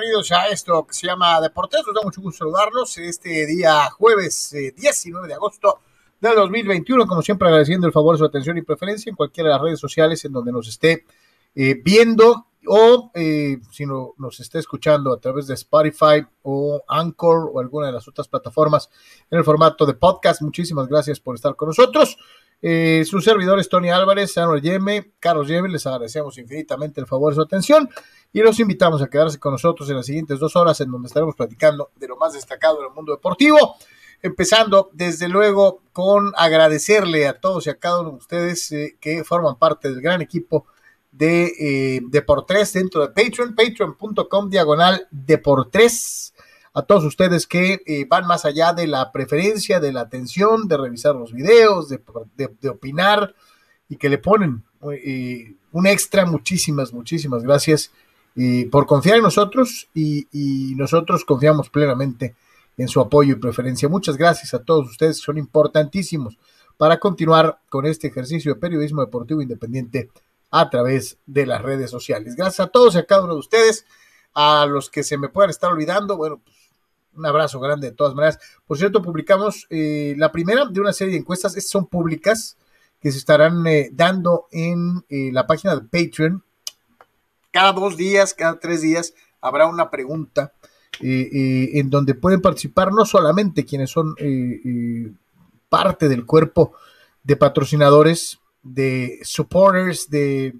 bienvenidos a esto que se llama Deportes. Nos da mucho gusto saludarlos este día jueves 19 eh, de agosto del 2021. Como siempre, agradeciendo el favor, su atención y preferencia en cualquiera de las redes sociales en donde nos esté eh, viendo o eh, si no, nos esté escuchando a través de Spotify o Anchor o alguna de las otras plataformas en el formato de podcast. Muchísimas gracias por estar con nosotros. Eh, sus servidores Tony Álvarez, Samuel Yeme, Carlos Yeme, les agradecemos infinitamente el favor de su atención y los invitamos a quedarse con nosotros en las siguientes dos horas en donde estaremos platicando de lo más destacado del mundo deportivo. Empezando, desde luego, con agradecerle a todos y a cada uno de ustedes eh, que forman parte del gran equipo de eh, dentro de Patreon, patreon.com diagonal Deportes a todos ustedes que eh, van más allá de la preferencia, de la atención, de revisar los videos, de, opinar y que le ponen eh, un extra. Muchísimas, muchísimas gracias por confiar en nosotros y, y, nosotros confiamos plenamente en su apoyo y preferencia. Muchas gracias a todos ustedes, son importantísimos para continuar con este ejercicio de periodismo deportivo independiente a través de las redes sociales. Gracias a todos y a cada uno de ustedes a los que se me puedan estar olvidando, bueno, pues un abrazo grande de todas maneras. Por cierto, publicamos eh, la primera de una serie de encuestas, son públicas, que se estarán eh, dando en eh, la página de Patreon. Cada dos días, cada tres días, habrá una pregunta en donde pueden participar no solamente quienes son parte del cuerpo de patrocinadores, de supporters, de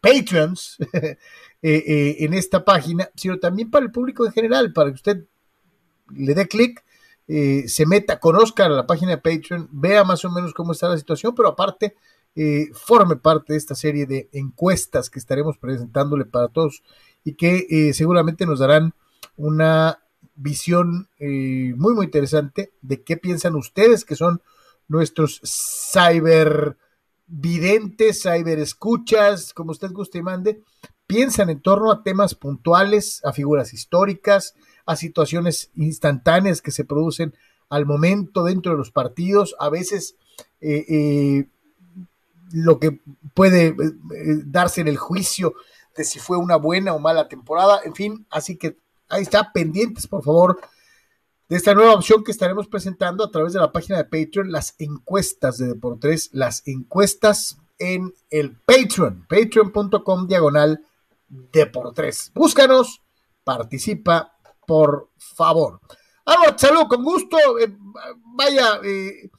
patrons en esta página, sino también para el público en general, para que usted le dé clic, eh, se meta, conozca la página de Patreon, vea más o menos cómo está la situación, pero aparte eh, forme parte de esta serie de encuestas que estaremos presentándole para todos y que eh, seguramente nos darán una visión muy muy interesante de qué piensan ustedes que son nuestros cyber videntes, escuchas, como usted guste y mande, piensan en torno a temas puntuales, a figuras históricas, a situaciones instantáneas que se producen al momento dentro de los partidos, a veces eh, eh, lo que puede eh, darse en el juicio de si fue una buena o mala temporada, en fin, así que ahí está, pendientes por favor de esta nueva opción que estaremos presentando a través de la página de Patreon, las encuestas de Deportes, las encuestas en el Patreon, patreon.com diagonal Deportes. Búscanos, participa por favor. Álvaro Salud, con gusto. Eh, vaya, eh, eh,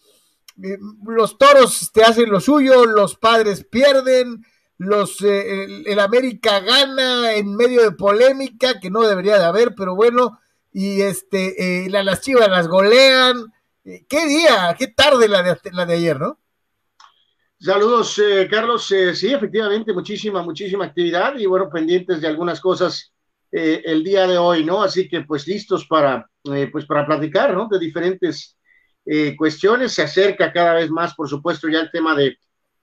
los toros te hacen lo suyo, los padres pierden, los el, América gana en medio de polémica que no debería de haber, pero bueno, y este las chivas las golean. qué día, qué tarde la de, la de ayer, ¿no? Saludos, Carlos. sí, efectivamente, muchísima, muchísima actividad y bueno, pendientes de algunas cosas eh, el día de hoy, ¿no? Así que pues listos para, eh, pues para platicar, ¿no? De diferentes eh, cuestiones. Se acerca cada vez más, por supuesto, ya el tema de,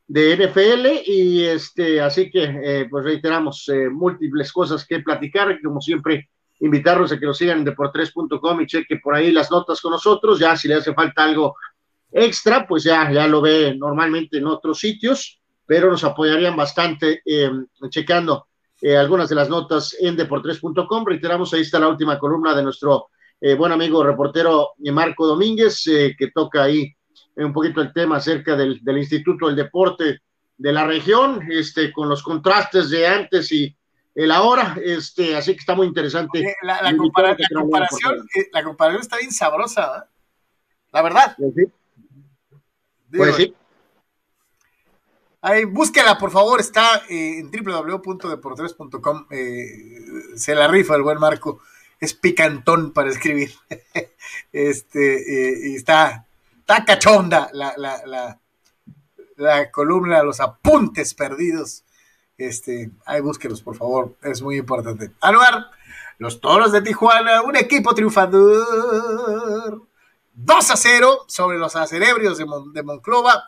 de NFL y este, así que pues reiteramos múltiples cosas que platicar, como siempre invitarlos a que nos sigan en deportres.com y cheque por ahí las notas con nosotros, ya si le hace falta algo extra, pues ya, ya lo ve normalmente en otros sitios, pero nos apoyarían bastante checando eh, algunas de las notas en deportres.com. Reiteramos, ahí está la última columna de nuestro eh, buen amigo reportero eh, Marco Domínguez, que toca ahí un poquito el tema acerca del, Instituto del Deporte de la región, este, con los contrastes de antes y el ahora, este, así que está muy interesante. La, comparación, la comparación está bien sabrosa, la verdad. Pues sí. Pues sí. Ahí, búsquela, por favor, está eh, en www.deportes.com. Eh, se la rifa el buen Marco. Es picantón para escribir. este, eh, y está, está cachonda la, la, la, columna, los apuntes perdidos. Este, ahí búsquelos, por favor. Es muy importante. Anuar, los toros de Tijuana, un equipo triunfador. 2 a 0 sobre los acerebrios de, de Monclova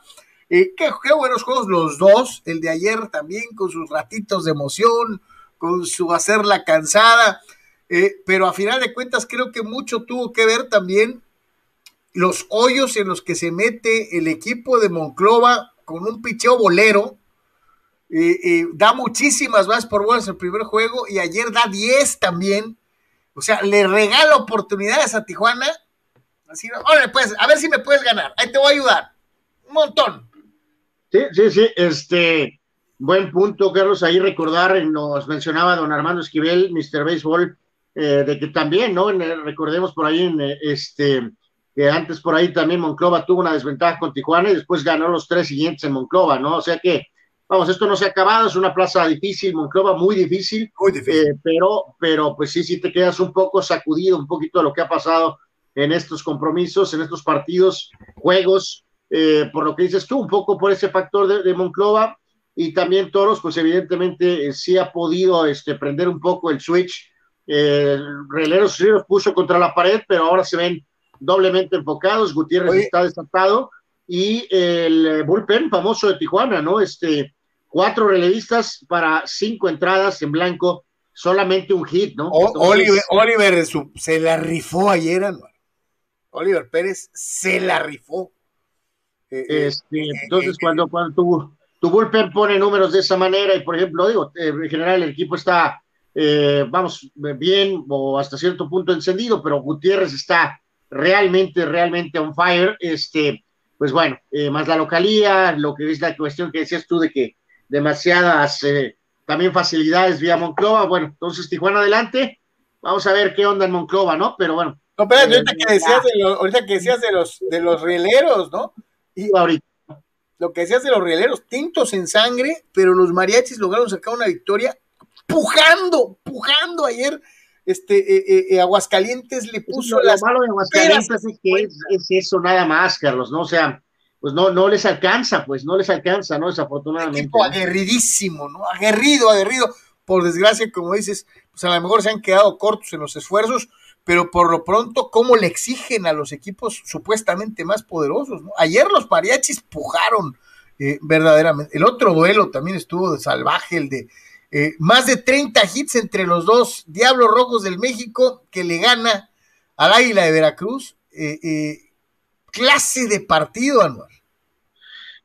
qué, buenos juegos los dos, el de ayer también con sus ratitos de emoción, con su hacerla cansada, eh, pero a final de cuentas creo que mucho tuvo que ver también los hoyos en los que se mete el equipo de Monclova con un picheo bolero, da muchísimas más por bolas el primer juego y ayer da 10 también. O sea, le regala oportunidades a Tijuana. Así, pues, a ver si me puedes ganar. Ahí te voy a ayudar. Un montón. Sí, sí, sí. Este, buen punto, Carlos. Ahí recordar, nos mencionaba don Armando Esquivel, Mr. Baseball, eh, de que también, ¿no? recordemos por ahí, en, este, que antes por ahí también Monclova tuvo una desventaja con Tijuana y después ganó los tres siguientes en Monclova, ¿no? O sea que Vamos, esto no se ha acabado, es una plaza difícil, Monclova muy difícil, muy difícil. Eh, pero, pero pues sí, sí te quedas un poco sacudido, un poquito de lo que ha pasado en estos compromisos, en estos partidos, juegos, eh, por lo que dices tú, un poco por ese factor de, Monclova y también Toros, pues evidentemente eh, sí ha podido este, prender un poco el switch. Eh, Releros los puso contra la pared, pero ahora se ven doblemente enfocados, Gutiérrez está desatado y el bullpen famoso de Tijuana, ¿no? Este, cuatro relevistas para cinco entradas en blanco, solamente un hit, ¿no? Oliver, se la rifó ayer, Oliver Pérez se la rifó. Eh, eh, este, eh, entonces, cuando, cuando tu, tu, bullpen pone números de esa manera, y por ejemplo, digo, en general el equipo está, vamos, bien o hasta cierto punto encendido, pero Gutiérrez está realmente, realmente on fire, este, pues bueno, más la localía, lo que es la cuestión que decías tú de que demasiadas eh, también facilidades vía Monclova. Bueno, entonces Tijuana adelante. Vamos a ver qué onda en Monclova, ¿no? Pero bueno. No, pero ahorita, que decías de los, ahorita que decías de los, de los rieleros, ¿no? Y ahorita. Lo que decías de los rieleros, tintos en sangre, pero los mariachis lograron sacar una victoria pujando, pujando ayer. Este, eh, eh, Aguascalientes le puso lo, malo de Aguascalientes es que es, es, eso nada más, Carlos, ¿no? O sea, pues no, no les alcanza, pues no les alcanza, ¿no? Desafortunadamente. Equipo aguerridísimo, ¿no? Aguerrido, aguerrido. Por desgracia, como dices, pues a lo mejor se han quedado cortos en los esfuerzos, pero por lo pronto, ¿cómo le exigen a los equipos supuestamente más poderosos? ¿no? Ayer los mariachis pujaron eh, verdaderamente. El otro duelo también estuvo de salvaje, el de eh, más de 30 hits entre los dos Diablos Rojos del México, que le gana al Águila de Veracruz. Eh, clase de partido, Anual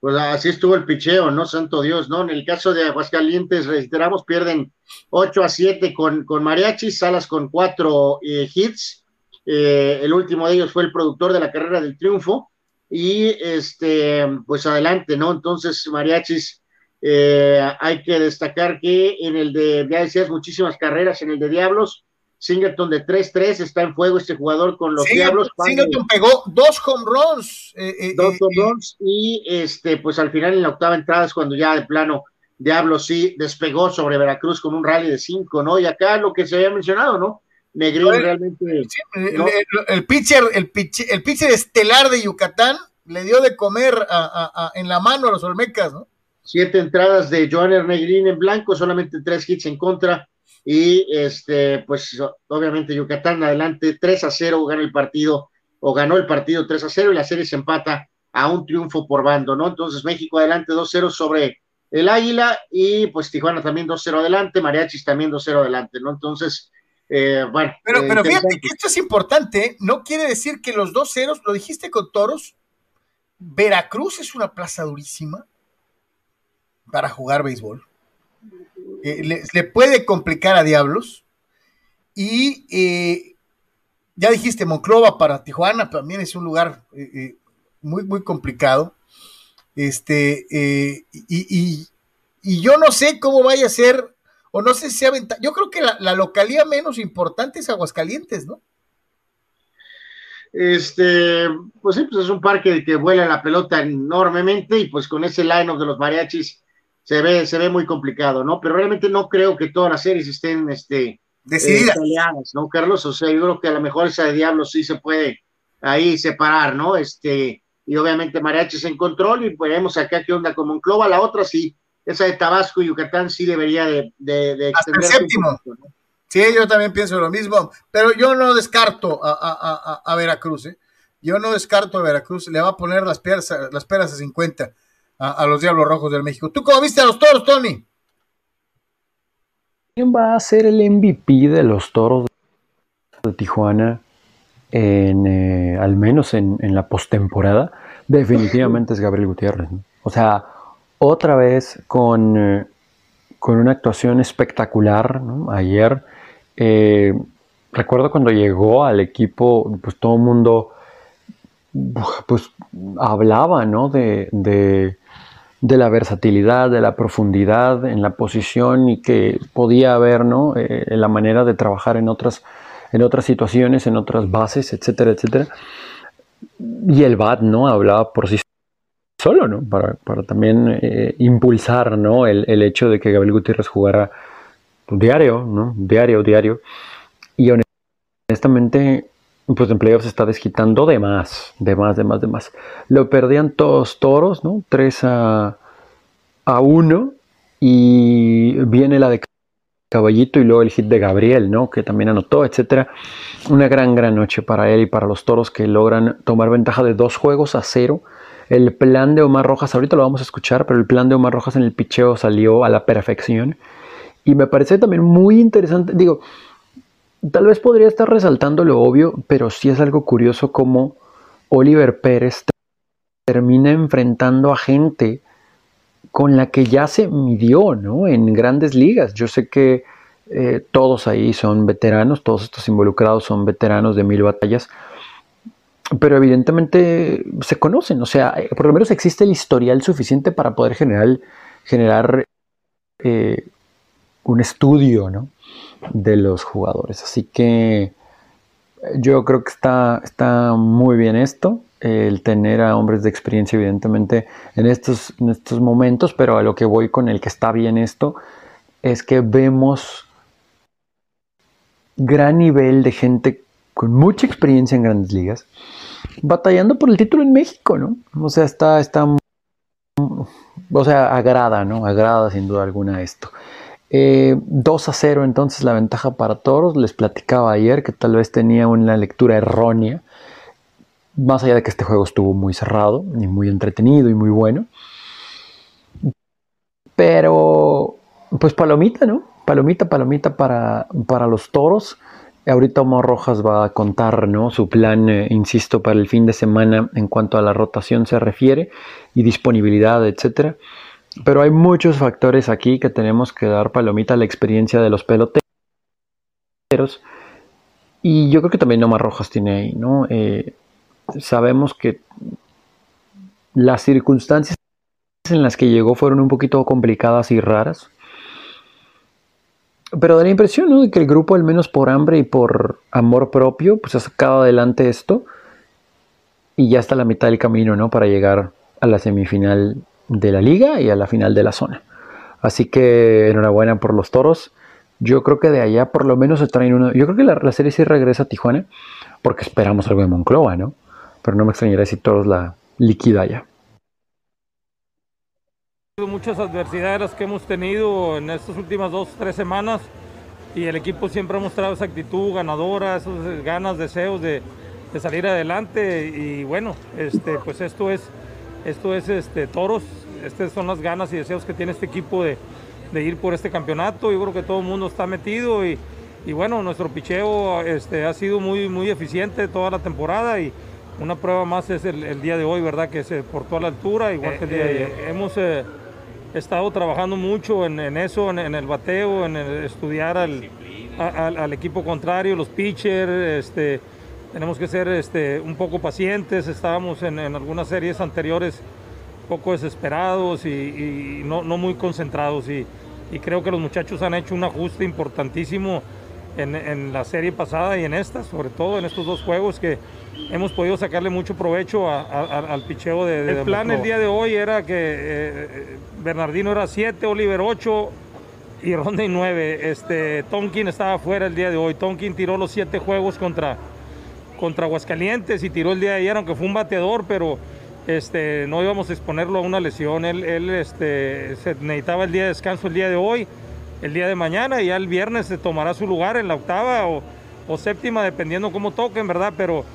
pues así estuvo el picheo, ¿no? Santo Dios, ¿no? En el caso de Aguascalientes, reiteramos, pierden 8 a 7 con, con Mariachis, Salas con 4 eh, hits. Eh, el último de ellos fue el productor de la carrera del triunfo. Y este, pues adelante, ¿no? Entonces, Mariachis, eh, hay que destacar que en el de, ya decías, muchísimas carreras en el de Diablos, Singleton de 3-3 está en fuego este jugador con los Diablos. Singleton pegó dos home runs. Eh, eh, dos eh, home runs y este, pues al final en la octava entrada es cuando ya de plano Diablos sí despegó sobre Veracruz con un rally de 5, ¿no? Y acá lo que se había mencionado, ¿no? Negrín realmente. el, pitcher, el, pitcher, el pitcher estelar de Yucatán le dio de comer en la mano a los Olmecas, ¿no? Siete entradas de Joan Negrín en blanco, solamente tres hits en contra y este, pues obviamente Yucatán adelante 3 a 0 gana el partido o ganó el partido 3 a 0 y la serie se empata a un triunfo por bando, ¿no? Entonces México adelante 2-0 sobre el Águila y pues Tijuana también 2-0 adelante, Mariachis también 2-0 adelante, ¿no? Entonces, eh, bueno. Pero, pero fíjate que esto es importante, ¿eh? no quiere decir que los dos ceros, lo dijiste con Toros, Veracruz es una plaza durísima para jugar béisbol. Eh, le, puede complicar a Diablos. Y eh, ya dijiste, Monclova para Tijuana también es un lugar eh, muy, muy complicado. Este, y, yo no sé cómo vaya a ser, o no sé si sea ventaja. Yo creo que la, localidad menos importante es Aguascalientes, ¿no? Este, pues sí, pues es un parque que vuela la pelota enormemente y pues con ese line-up de los mariachis se ve, se ve muy complicado, ¿no? Pero realmente no creo que todas las series estén este, decididas, eh, ¿no, Carlos? O sea, yo creo que a lo mejor esa de Diablos sí se puede ahí separar, ¿no? Este, y obviamente Mariachis en control, y veremos acá qué onda con Monclova, la otra sí, esa de Tabasco y Yucatán sí debería de, de, extender. séptimo. Sí, yo también pienso lo mismo, pero yo no descarto a, a, a, Veracruz, ¿eh? Yo no descarto a Veracruz, le va a poner las peras, las peras a 50 a, los Diablos Rojos del México. ¿Tú cómo viste a los toros, Tony? ¿Quién va a ser el MVP de los toros de Tijuana? Eh, al menos en, la postemporada, definitivamente es Gabriel Gutiérrez. O sea, otra vez con, eh, con una actuación espectacular ayer. Eh, recuerdo cuando llegó al equipo, pues todo el mundo pues, hablaba ¿no? de, la versatilidad, de la profundidad en la posición y que podía haber ¿no? Eh, la manera de trabajar en otras, en otras situaciones, en otras bases, etcétera, etcétera. Y el BAT ¿no? hablaba por sí solo, ¿no? Para, también eh, impulsar, ¿no? El, el, hecho de que Gabriel Gutiérrez jugara diario, ¿no? Diario, diario. Y honestamente, pues en playoffs está desquitando de más, de más, de más, de más. Lo perdían todos toros, ¿no? 3 a, a 1. Y viene la de Caballito y luego el hit de Gabriel, ¿no? Que también anotó, etcétera. Una gran, gran noche para él y para los toros que logran tomar ventaja de dos juegos a cero el plan de Omar Rojas, ahorita lo vamos a escuchar, pero el plan de Omar Rojas en el picheo salió a la perfección. Y me parece también muy interesante, digo, tal vez podría estar resaltando lo obvio, pero sí es algo curioso como Oliver Pérez termina enfrentando a gente con la que ya se midió, ¿no? En grandes ligas. Yo sé que eh, todos ahí son veteranos, todos estos involucrados son veteranos de mil batallas, pero evidentemente se conocen, o sea, eh, por lo menos existe el historial suficiente para poder generar, generar eh, un estudio ¿no? De los jugadores. Así que yo creo que está, está muy bien esto, el tener a hombres de experiencia, evidentemente, en estos, en estos momentos, pero a lo que voy con el que está bien esto es que vemos gran nivel de gente con mucha experiencia en grandes ligas, batallando por el título en México, ¿no? O sea, está, está, o sea, agrada, ¿no? Agrada sin duda alguna esto. 2 eh, a 0 entonces la ventaja para todos. Les platicaba ayer que tal vez tenía una lectura errónea. Más allá de que este juego estuvo muy cerrado y muy entretenido y muy bueno. Pero, pues palomita, ¿no? Palomita, palomita para, para los toros. Ahorita Omar Rojas va a contar ¿no? su plan, eh, insisto, para el fin de semana en cuanto a la rotación se refiere y disponibilidad, etcétera. Pero hay muchos factores aquí que tenemos que dar palomita a la experiencia de los peloteros. Y yo creo que también Omar Rojas tiene ahí, ¿no? Eh, sabemos que las circunstancias en las que llegó fueron un poquito complicadas y raras. Pero da la impresión, ¿no? De que el grupo, al menos por hambre y por amor propio, pues ha sacado adelante esto. Y ya está la mitad del camino, ¿no? Para llegar a la semifinal de la liga y a la final de la zona. Así que enhorabuena por los toros. Yo creo que de allá por lo menos se traen uno. Yo creo que la, la, serie sí regresa a Tijuana, porque esperamos algo de Monclova, ¿no? Pero no me extrañaría si toros la liquida ya muchas adversidades que hemos tenido en estas últimas dos, tres semanas y el equipo siempre ha mostrado esa actitud ganadora, esas ganas, deseos de, de salir adelante y bueno, este, pues esto es, esto es este, toros, estas son las ganas y deseos que tiene este equipo de, de ir por este campeonato, yo creo que todo el mundo está metido y, y bueno, nuestro picheo este, ha sido muy, muy eficiente toda la temporada y una prueba más es el, día de hoy, ¿verdad? Que se portó a la altura, igual que el día de ayer. Eh, hemos eh, estado trabajando mucho en, eso, en, el bateo, en estudiar al, al, equipo contrario, los pitchers, este, tenemos que ser este, un poco pacientes, estábamos en, algunas series anteriores poco desesperados y, no, no, muy concentrados y, y, creo que los muchachos han hecho un ajuste importantísimo en, la serie pasada y en esta, sobre todo en estos dos juegos que hemos podido sacarle mucho provecho al picheo de, El plan el día de hoy era que eh, Bernardino era 7, Oliver 8 y Ronde 9. Este, Tonkin estaba fuera el día de hoy. Tonkin tiró los 7 juegos contra, contra Aguascalientes y tiró el día de ayer, aunque fue un bateador, pero este, no íbamos a exponerlo a una lesión. Él, él este, se necesitaba el día de descanso el día de hoy el día de mañana y ya el viernes se tomará su lugar en la octava o, séptima, dependiendo cómo toquen, ¿verdad? Pero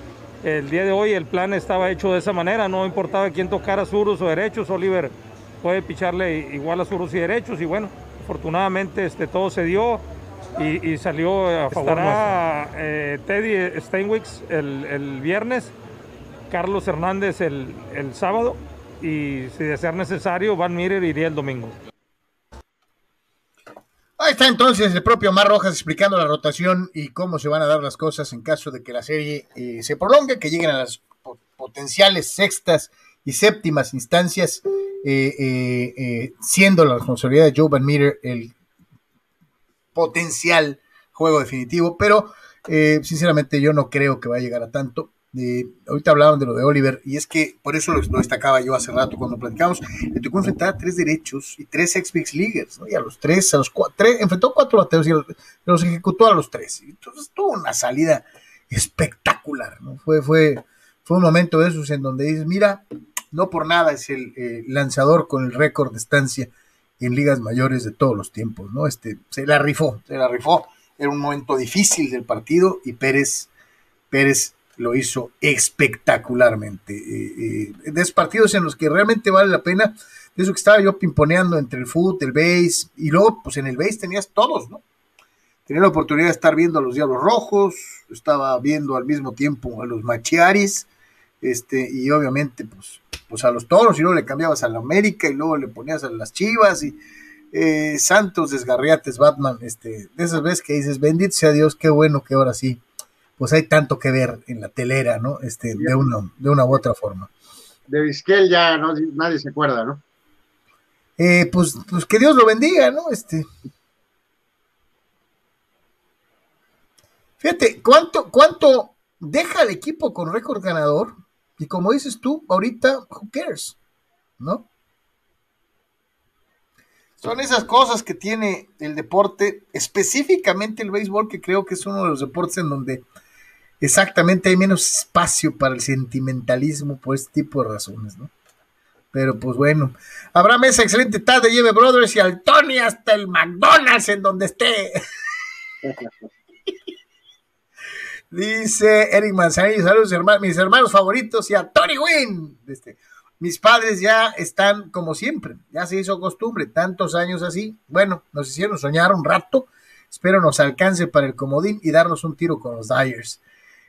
el día de hoy el plan estaba hecho de esa manera, no importaba quién tocara surus o derechos, Oliver puede picharle igual a surus y derechos y bueno, afortunadamente este, todo se dio y, salió a favor Estará eh, Teddy Steinwicks el, viernes, Carlos Hernández el, el sábado y si de ser necesario Van Mirer iría el domingo. Ahí está entonces el propio Mar Rojas explicando la rotación y cómo se van a dar las cosas en caso de que la serie eh, se prolongue, que lleguen a las potenciales sextas y séptimas instancias, eh, eh, siendo la responsabilidad de Joe Van Meter el potencial juego definitivo, pero sinceramente yo no creo que va a llegar a tanto ahorita hablaban de lo de Oliver, y es que por eso lo, destacaba yo hace rato cuando platicamos, le tocó enfrentar a tres derechos y tres ex Big Leaguers, ¿no? y a los tres, a los cuatro, enfrentó cuatro bateos y los, ejecutó a los tres. Entonces tuvo una salida espectacular, ¿no? Fue, fue, fue un momento de esos en donde dices, mira, no por nada es el eh, lanzador con el récord de estancia en ligas mayores de todos los tiempos, ¿no? Este, se la rifó, se la rifó. Era un momento difícil del partido y Pérez, Pérez lo hizo espectacularmente. Eh, eh, de esos partidos en los que realmente vale la pena, de eso que estaba yo pimponeando entre el fútbol, el base, y luego pues en el base tenías todos, ¿no? Tenía la oportunidad de estar viendo a los Diablos Rojos, estaba viendo al mismo tiempo a los Machiaris, este, y obviamente pues, pues a los toros, y luego le cambiabas a la América, y luego le ponías a las Chivas, y eh, Santos, Desgarriates, Batman, este, de esas veces que dices, bendito sea Dios, qué bueno que ahora sí pues hay tanto que ver en la telera, ¿no? Este, de, uno, de una u otra forma. De Vizquel ya no, nadie se acuerda, ¿no? Eh, pues, pues que Dios lo bendiga, ¿no? Este. Fíjate, ¿cuánto, cuánto deja el equipo con récord ganador? Y como dices tú, ahorita, who cares? ¿No? Son esas cosas que tiene el deporte, específicamente el béisbol, que creo que es uno de los deportes en donde exactamente hay menos espacio para el sentimentalismo por este tipo de razones, ¿no? Pero pues bueno, Abraham esa excelente tarde, lleve Brothers y al Tony hasta el McDonald's en donde esté. Dice Eric Manzanillo, saludos hermanos, mis hermanos favoritos y a Tony Wynn. Este, mis padres ya están como siempre, ya se hizo costumbre, tantos años así. Bueno, nos hicieron soñar un rato, espero nos alcance para el comodín y darnos un tiro con los Dyers.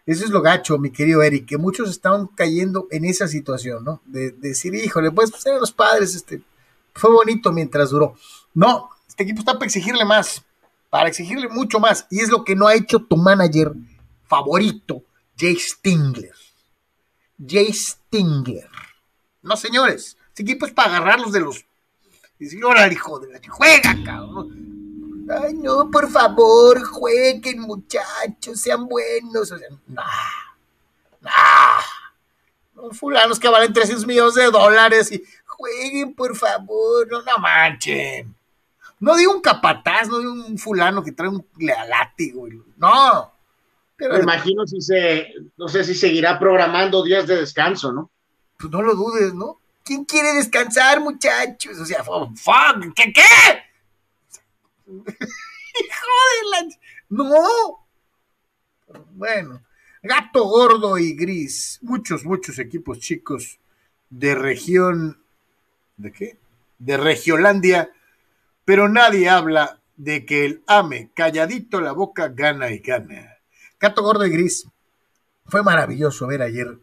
Eso es lo gacho, mi querido Eric, que muchos estaban cayendo en esa situación, ¿no? De, decir, híjole, pues, pues los padres, este, fue bonito mientras duró. No, este equipo está para exigirle más, para exigirle mucho más, y es lo que no ha hecho tu manager favorito, Jay Stingler. Jay Stingler. No, señores, este equipo es para agarrarlos de los. Decir, órale, hijo de la juega, cabrón Ay, no, por favor, jueguen, muchachos, sean buenos. O sea, nah, nah. fulanos que valen 300 millones de dólares y jueguen, por favor, no, no manchen. No digo un capataz, no digo un fulano que trae un látigo, no. Pero Me imagino si se, no sé si seguirá programando días de descanso, ¿no? Pues no lo dudes, ¿no? ¿Quién quiere descansar, muchachos? O sea, fuck, ¿qué qué? Hijo No. Bueno, gato gordo y gris. Muchos, muchos equipos chicos de región. ¿De qué? De Regiolandia. Pero nadie habla de que el ame, calladito la boca, gana y gana. Gato gordo y gris. Fue maravilloso ver ayer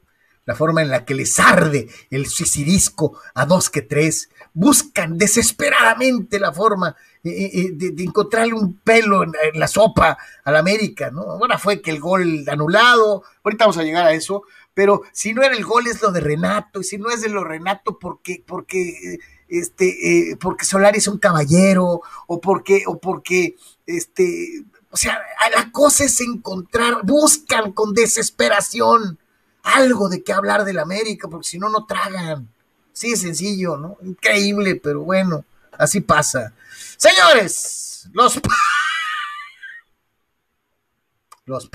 la forma en la que les arde el suicidisco a dos que tres, buscan desesperadamente la forma eh, eh, eh, de, encontrarle un pelo en, la sopa al América, ¿no? Ahora fue que el gol anulado, ahorita vamos a llegar a eso, pero si no era el gol es lo de Renato, y si no es de lo Renato, porque, porque, este, porque Solari es un caballero, o porque, o porque, este, o sea, la cosa es encontrar, buscan con desesperación algo de qué hablar del América, porque si no, no tragan. Sí, es sencillo, ¿no? Increíble, pero bueno, así pasa. Señores, los... los...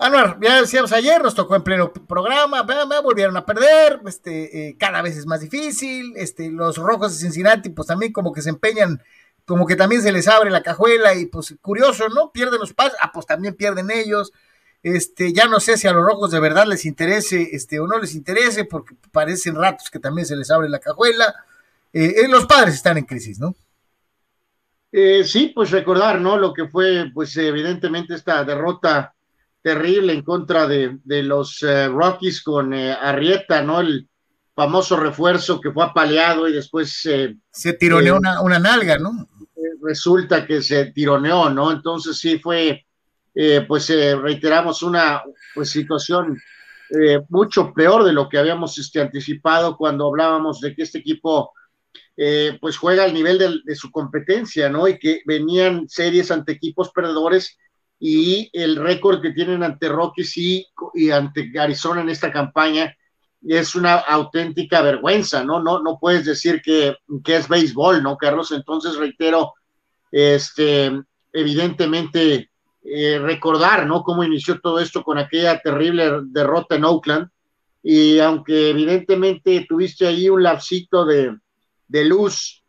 Anuar, ya decíamos ayer, nos tocó en pleno programa, volvieron a perder, este, eh, cada vez es más difícil, este, los rojos de Cincinnati, pues también como que se empeñan, como que también se les abre la cajuela y pues curioso, ¿no? Pierden los pasos, ah, pues también pierden ellos, este, ya no sé si a los rojos de verdad les interese este, o no les interese, porque parecen ratos que también se les abre la cajuela. Eh, eh, los padres están en crisis, ¿no? Eh, sí, pues recordar, ¿no? Lo que fue, pues evidentemente esta derrota terrible en contra de, los Rockies con Arrieta, ¿no? El famoso refuerzo que fue apaleado y después... Eh, se tironeó una, una, nalga, ¿no? Resulta que se tironeó, ¿no? Entonces sí fue, pues reiteramos, una pues, situación mucho peor de lo que habíamos este, anticipado cuando hablábamos de que este equipo eh, pues juega al nivel de, su competencia, ¿no? Y que venían series ante equipos perdedores y el récord que tienen ante Rockies y, y, ante Arizona en esta campaña es una auténtica vergüenza, ¿no? No, no puedes decir que, que es béisbol, ¿no, Carlos? Entonces, reitero, este, evidentemente, eh, recordar, ¿no? Cómo inició todo esto con aquella terrible derrota en Oakland. Y aunque evidentemente tuviste ahí un lapsito de, luz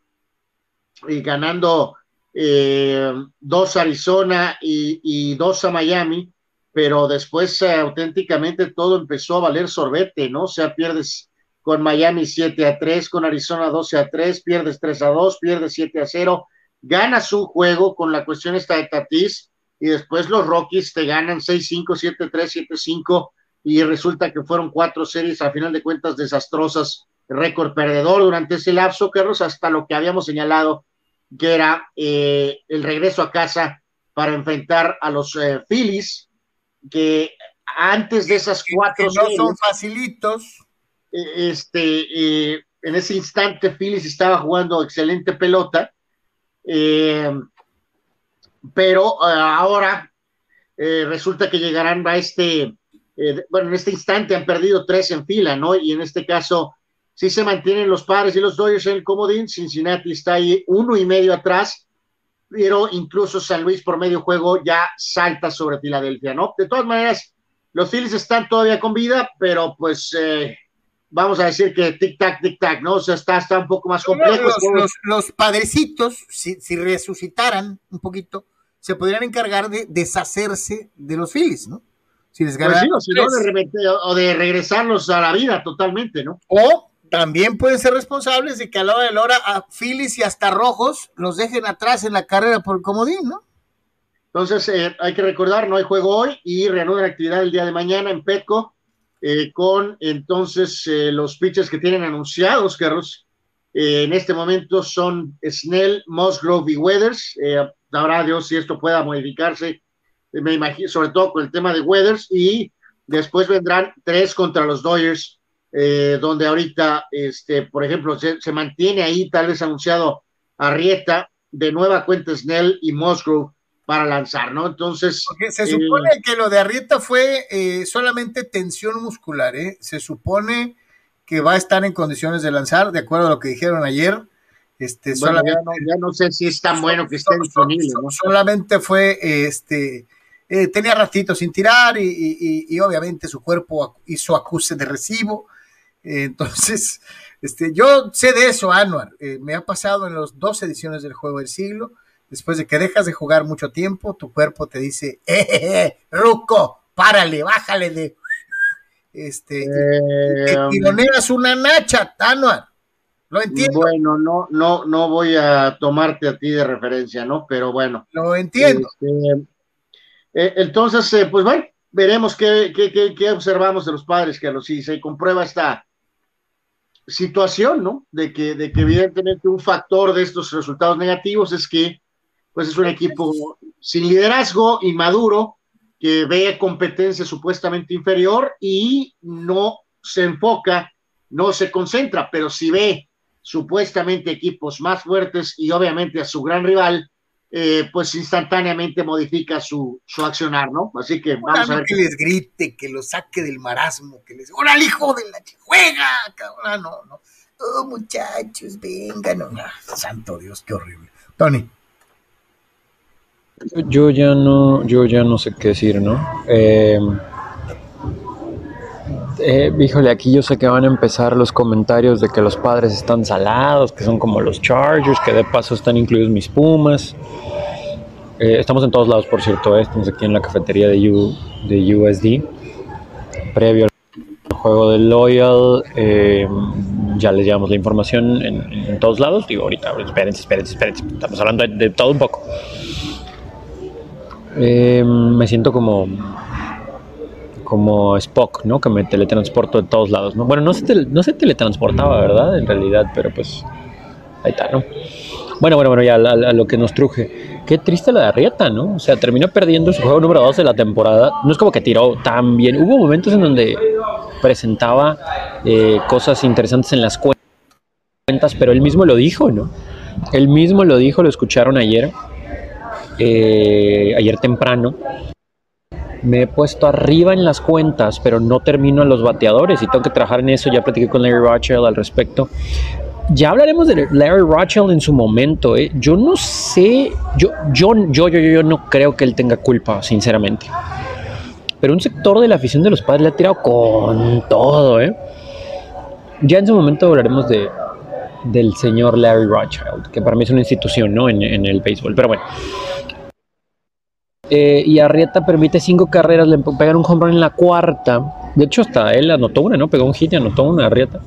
y ganando eh, dos a Arizona y, dos a Miami, pero después eh, auténticamente todo empezó a valer sorbete, ¿no? O sea, pierdes con Miami 7 a 3, con Arizona 12 a 3, pierdes 3 a 2, pierdes 7 a 0, ganas un juego con la cuestión esta de Tatis y después los Rockies te ganan 6-5, 7-3, 7-5 y resulta que fueron cuatro series a final de cuentas desastrosas récord perdedor durante ese lapso, Carlos, hasta lo que habíamos señalado, que era eh, el regreso a casa para enfrentar a los eh, Phillies, que antes de esas cuatro no son facilitos. Eh, este, en ese instante Phillies estaba jugando excelente pelota, pero ahora resulta que llegarán a este, bueno, en este instante han perdido tres en fila, ¿no? Y en este caso si se mantienen los padres y los Dodgers en el comodín. Cincinnati está ahí uno y medio atrás, pero incluso San Luis por medio juego ya salta sobre Filadelfia, ¿no? De todas maneras, los Phillies están todavía con vida, pero pues eh, vamos a decir que tic-tac, tic-tac, ¿no? O sea, está, está un poco más complejo. Los, padrecitos, si, resucitaran un poquito, se podrían encargar de deshacerse de los Phillies, ¿no? Si les ganan. Pues sí, o, o de regresarlos a la vida totalmente, ¿no? O también pueden ser responsables de que a la hora de la hora a Phillies y hasta Rojos los dejen atrás en la carrera por comodín, ¿no? Entonces, eh, hay que recordar, no hay juego hoy y reanudan actividad el día de mañana en Petco eh, con entonces eh, los pitchers que tienen anunciados, Carlos. en este momento son Snell, Musgrove y Weathers. Habrá Dios si esto pueda modificarse, me imagino, sobre todo con el tema de Weathers. Y después vendrán tres contra los Dodgers eh, donde ahorita, este, por ejemplo, se, mantiene ahí tal vez anunciado Arrieta, de nueva cuenta Snell y Musgrove para lanzar, ¿no? Entonces... se supone eh, que lo de Arrieta fue eh, solamente tensión muscular, ¿eh? Se supone que va a estar en condiciones de lanzar, de acuerdo a lo que dijeron ayer. Este, solamente, ya, no, sé si es tan bueno que esté disponible, ¿no? Solamente fue, este, tenía ratito sin tirar y, y, obviamente su cuerpo hizo acuse de recibo entonces, este, yo sé de eso, Anuar. Eh, me ha pasado en las dos ediciones del juego del siglo. Después de que dejas de jugar mucho tiempo, tu cuerpo te dice, ¡eh, eh, eh Ruco! ¡Párale, bájale de. Este, eh, tironeas una nacha, Anuar. Lo entiendo. Bueno, no, no, no voy a tomarte a ti de referencia, ¿no? Pero bueno. Lo entiendo. Este, entonces, pues bueno, veremos qué, qué, qué, observamos de los padres, que los si se comprueba esta situación, ¿no? De que, de que evidentemente un factor de estos resultados negativos es que pues es un equipo sin liderazgo, inmaduro, que ve competencia supuestamente inferior y no se enfoca, no se concentra, pero si ve supuestamente equipos más fuertes y obviamente a su gran rival, eh, pues instantáneamente modifica su, su, accionar, ¿no? Así que vamos a ver. Que les grite, que lo saque del marasmo, que les ¡Órale, hijo de la juega! Cabrón, no, no. Oh, muchachos, vengan. No, santo Dios, qué horrible. Tony. Yo ya no, yo ya no sé qué decir, ¿no? Eh, eh, híjole, aquí yo sé que van a empezar los comentarios de que los padres están salados, que son como los Chargers, que de paso están incluidos mis Pumas. Eh, estamos en todos lados, por cierto, eh, estamos aquí en la cafetería de, de USD, previo al juego de Loyal. ya les llevamos la información en, todos lados. Digo, ahorita, espérense, espérense, espérense. Estamos hablando de todo un poco. Me siento como como Spock, ¿no? Que me teletransporto de todos lados, ¿no? Bueno, no se, teletransportaba, ¿verdad? En realidad, pero pues ahí está, ¿no? Bueno, bueno, bueno, ya a, lo que nos truje. Qué triste la de Arrieta, ¿no? O sea, terminó perdiendo su juego número 2 de la temporada. No es como que tiró tan bien. Hubo momentos en donde presentaba eh, cosas interesantes en las cuentas, pero él mismo lo dijo, ¿no? Él mismo lo dijo, lo escucharon ayer, eh, ayer temprano. Me he puesto arriba en las cuentas, pero no termino en los bateadores y tengo que trabajar en eso. Ya platiqué con Larry Rothschild al respecto ya hablaremos de Larry Rothschild en su momento. ¿eh? Yo no sé, yo, yo, yo, yo, yo no creo que él tenga culpa, sinceramente. Pero un sector de la afición de los padres le ha tirado con todo. ¿eh? Ya en su momento hablaremos de, del señor Larry Rothschild, que para mí es una institución ¿no? en el béisbol. Pero bueno. Eh, y Arrieta permite cinco carreras, le pegan un home en la cuarta. De hecho, hasta él anotó una, ¿no? Pegó un hit y anotó una Arrieta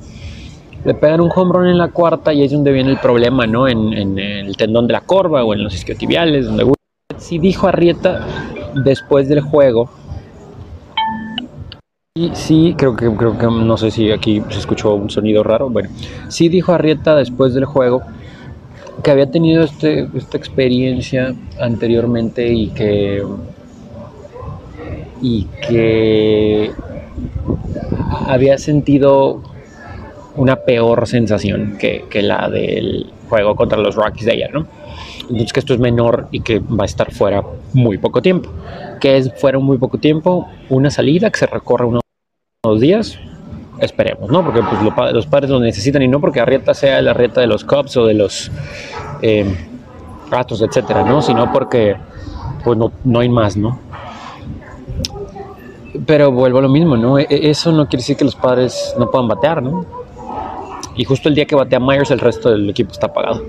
le pegan un home en la cuarta y es donde viene el problema, ¿no? En, el tendón de la corva o en los isquiotibiales, donde sí dijo Arrieta después del juego. Y sí, creo que, creo que no sé si aquí se escuchó un sonido raro. Bueno, sí dijo Arrieta después del juego que había tenido este, esta experiencia anteriormente y que y que había sentido una peor sensación que, la del juego contra los Rockies de ayer, ¿no? Entonces que esto es menor y que va a estar fuera muy poco tiempo. Que es fuera muy poco tiempo, una salida que se recorre unos, días, esperemos, ¿no? Porque pues, los padres lo necesitan y no porque Arrieta sea la Arrieta de los Cubs o de los eh, etcétera, ¿no? Sino porque pues no, no hay más, ¿no? Pero vuelvo a lo mismo, ¿no? E, eso no quiere decir que los padres no puedan batear, ¿no? Y justo el día que batea Myers, el resto del equipo está apagado.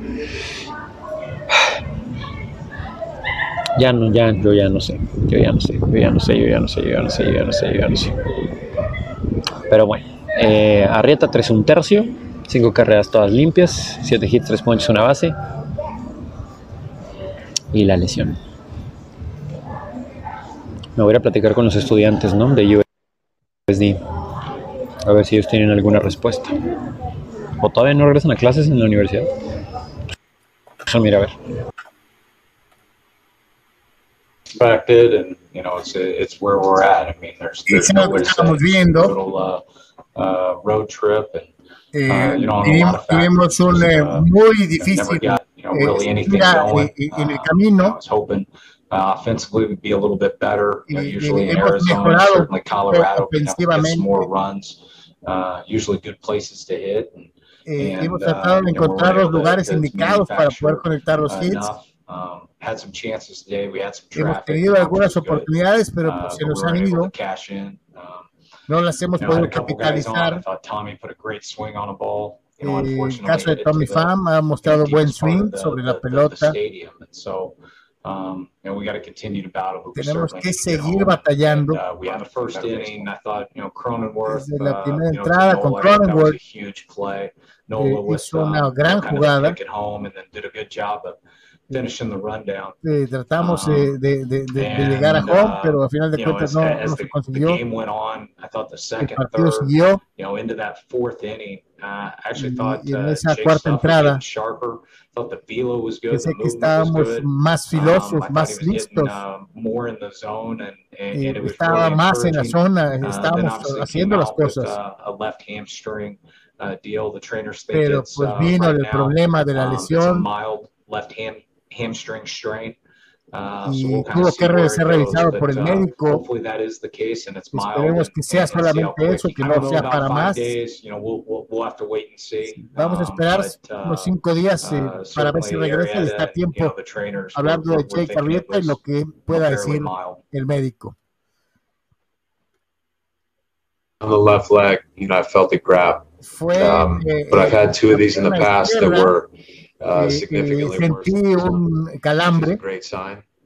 Ya no, ya, yo ya no sé. Yo ya no sé, yo ya no sé, yo ya no sé, yo ya no sé, yo ya no sé, yo ya no sé. Pero bueno, eh, Arrieta 3 un tercio, 5 carreras todas limpias, 7 hits, 3 punches, una base. Y la lesión. Me voy a platicar con los estudiantes, ¿no? De USD. A ver si ellos tienen alguna respuesta. ¿O todavía no regresan a clases en la universidad? mira, a ver. Expected and you know it's it's where we're at. I mean, there's, there's no to estamos viendo. Uh, uh, road trip and eh, uh, you know, tuvimos un eh, uh, muy difícil got, you know, really eh, going. en el camino. Uh, I was hoping uh, offensively would be a little bit better. You know, usually in Arizona, certainly Colorado, we have to get some more runs. Uh, usually good places to hit. And, Eh, hemos uh, tratado de encontrar los lugares indicados para poder conectar los hits. Um, hemos tenido algunas oportunidades, pero uh, pues, se nos han ido. Um, no las hemos podido capitalizar. Eh, el caso de Tommy Pham ha mostrado buen swing sobre la pelota. Um, and we got to continue to battle. Tenemos que seguir batallando. And, uh, we had a first inning. I thought, you know, Cronenworth. Desde la uh, primera uh, you know, entrada con Cronenworth. huge play. Nola eh, hizo una uh, gran jugada. Take it home and then did a good job of finishing the rundown. Eh, tratamos um, de, de, de, de, llegar a home, uh, pero a final de cuentas no, no se consiguió. The game went on, I thought the second, El partido third, siguió. You know, into that fourth inning. Uh, actually thought y en uh, esa uh, cuarta entrada sharper. Thought the velo was good. Pensé que estábamos más um, filosos, um, más listos. Getting, more in the zone and, and, and it was estaba más en la zona, uh, estábamos haciendo las cosas. With, a left hamstring uh, deal. The trainers Pero pues vino right el now, problema de la lesión. Um, mild left ham, hamstring strain. Uh, y so we'll tuvo que ser revisado por el uh, médico. Esperemos que sea solamente eso, que no sea para más. Vamos a esperar um, unos cinco días eh, uh, para ver si regresa y está a tiempo hablando de Jake Arrieta y lo que pueda decir el médico. On the left leg, you know, I felt it grab. Fue, um, eh, but I've had two of these in the past that were uh, significantly sentí un calambre,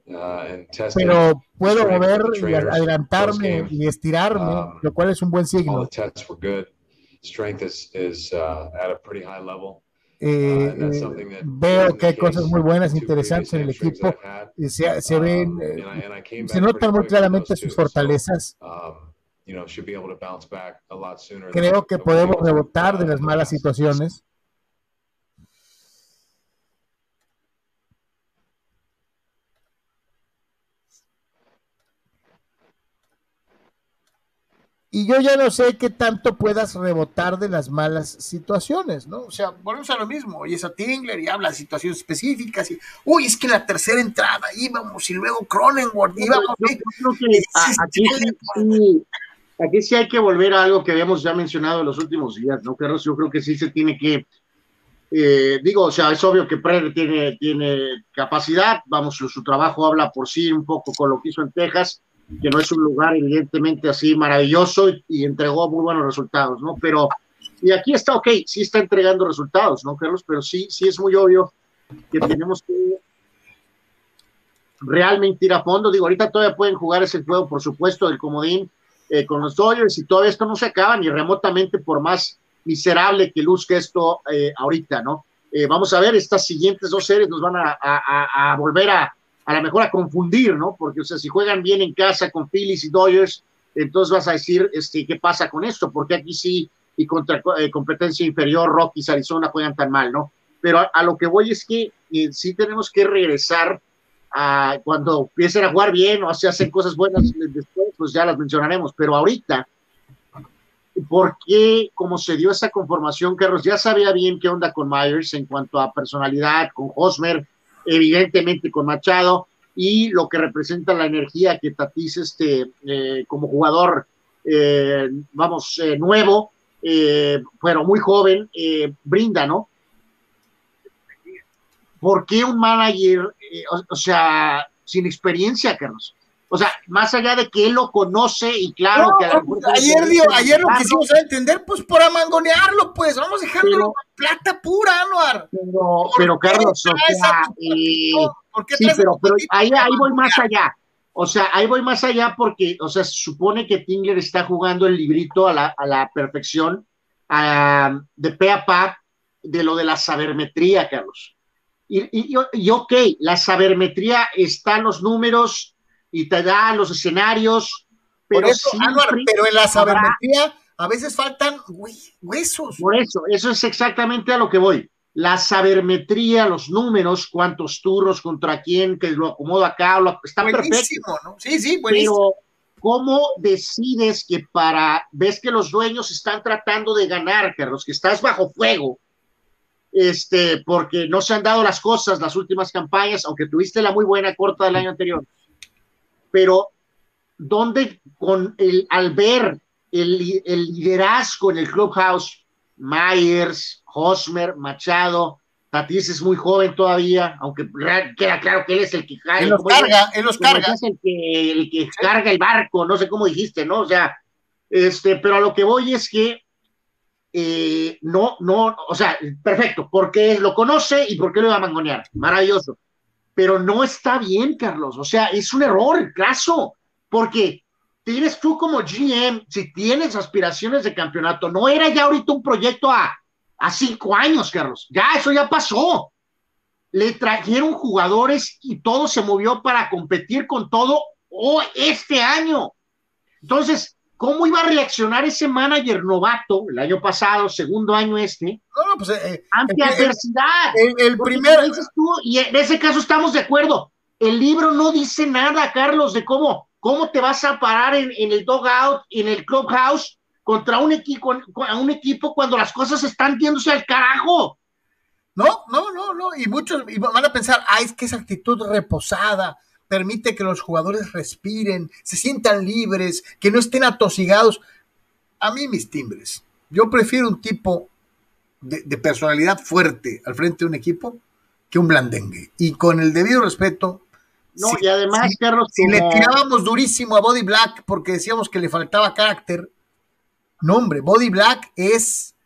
uh, pero puedo mover y adelantarme y estirarme, um, lo cual es un buen signo. Strength is, is uh, at a pretty high level. Eh, eh, veo que hay cosas muy buenas, interesantes en el equipo. Se, se ven, um, eh, se notan muy claramente sus fortalezas. Um, Creo que podemos rebotar de las malas situaciones. Y yo ya no sé qué tanto puedas rebotar de las malas situaciones, ¿no? O sea, volvemos a lo mismo, y es a Tingler y habla de situaciones específicas, y, uy, es que la tercera entrada íbamos, y luego Cronenworth íbamos. aquí, sí, aquí, sí, hay que volver a algo que habíamos ya mencionado en los últimos días, ¿no, Carlos? Yo creo que sí se tiene que, eh, digo, o sea, es obvio que Prede tiene, tiene capacidad, vamos, su, su trabajo habla por sí un poco con lo que hizo en Texas, que no es un lugar evidentemente así maravilloso y, entregó muy buenos resultados, ¿no? Pero, y aquí está, ok, sí está entregando resultados, ¿no, Carlos? Pero sí, sí es muy obvio que tenemos que realmente ir a fondo. Digo, ahorita todavía pueden jugar ese juego, por supuesto, del comodín eh, con los Dodgers y todo esto no se acaba ni remotamente por más miserable que luzca esto eh, ahorita, ¿no? Eh, vamos a ver, estas siguientes dos series nos van a, a volver a, a lo mejor a confundir, ¿no? Porque, o sea, si juegan bien en casa con Phillies y Dodgers, entonces vas a decir, este, ¿qué pasa con esto? Porque aquí sí, y contra eh, competencia inferior, Rockies, Arizona juegan tan mal, ¿no? Pero a, lo que voy es que eh, sí tenemos que regresar a cuando empiecen a jugar bien o se hacen cosas buenas después, pues ya las mencionaremos, pero ahorita, ¿por qué, como se dio esa conformación, Carlos, ya sabía bien qué onda con Myers en cuanto a personalidad, con Hosmer, evidentemente con Machado, y lo que representa la energía que Tatis, este, eh, como jugador, eh, vamos, eh, nuevo, pero muy joven, brinda, ¿no? ¿Por qué un manager, o, sea, sin experiencia, Carlos? O sea, más allá de que él lo conoce y claro que pues, ayer, dio, ayer lo quisimos entender, pues por amangonearlo, pues vamos a dejarlo plata pura, Anuar. Pero, pero Carlos, o sea, sí, pero, ahí, ahí voy más allá. O sea, ahí voy más allá porque, o sea, se supone que Tingler está jugando el librito a la, a la perfección, de pe a pa, de lo de la sabermetría, Carlos. Y, y, y, ok, la sabermetría está en los números, y te da los escenarios. Pero, pero en la sabermetría a veces faltan huesos. Por eso, eso es exactamente a lo que voy. La sabermetría, los números, cuántos turnos contra quién, que lo acomodo acá, lo, está perfecto. ¿no? Sí, sí, buenísimo. Pero, ¿cómo decides que para, ves que los dueños están tratando de ganar, Carlos, que estás bajo fuego, este, porque no se han dado las cosas las últimas campañas, aunque tuviste la muy buena corta del año anterior pero donde con el, al ver el, el liderazgo en el clubhouse, Myers, Hosmer, Machado, Tatis es muy joven todavía, aunque queda claro que él es el que carga. Él los carga, él los carga. Es el que, el que carga el barco, no sé cómo dijiste, ¿no? O sea, este, pero a lo que voy es que eh, no, no, o sea, perfecto, porque lo conoce y porque lo va a mangonear, maravilloso pero no está bien, Carlos. O sea, es un error, caso, porque tienes tú como GM, si tienes aspiraciones de campeonato, no era ya ahorita un proyecto a, a cinco años, Carlos. Ya, eso ya pasó. Le trajeron jugadores y todo se movió para competir con todo oh, este año. Entonces, ¿Cómo iba a reaccionar ese manager novato el año pasado, segundo año este? No, pues, eh, ante adversidad. El, primer. y en ese caso estamos de acuerdo. El libro no dice nada, Carlos, de cómo, cómo te vas a parar en, en el dogout, en el clubhouse, contra un equipo, un equipo cuando las cosas están yéndose al carajo. No, no, no, no. Y muchos van a pensar, ay, es que esa actitud reposada permite que los jugadores respiren, se sientan libres, que no estén atosigados. A mí mis timbres. Yo prefiero un tipo de, personalidad fuerte al frente de un equipo que un blandengue. Y con el debido respeto. No, y además, Carlos. Si le tirábamos durísimo a Body Black porque decíamos que le faltaba carácter. No, hombre, Body Black es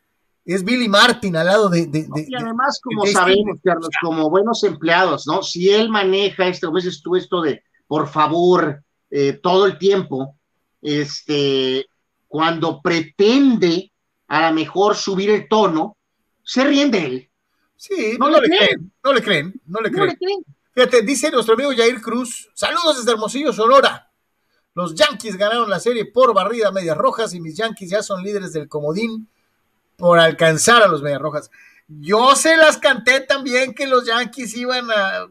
es Billy Martin al lado de. y además, como sabemos, Carlos, como buenos empleados, ¿no? Si él maneja esto, como dices tú, esto de por favor, eh, todo el tiempo, este, cuando pretende a lo mejor subir el tono, se ríen de él. Sí, no, le creen? no le creen, no le creen. Fíjate, dice nuestro amigo Jair Cruz, saludos desde Hermosillo, Sonora. Los Yankees ganaron la serie por barrida medias rojas y mis Yankees ya son líderes del comodín por alcanzar a los medias rojas. Yo se las canté también que los Yankees iban a,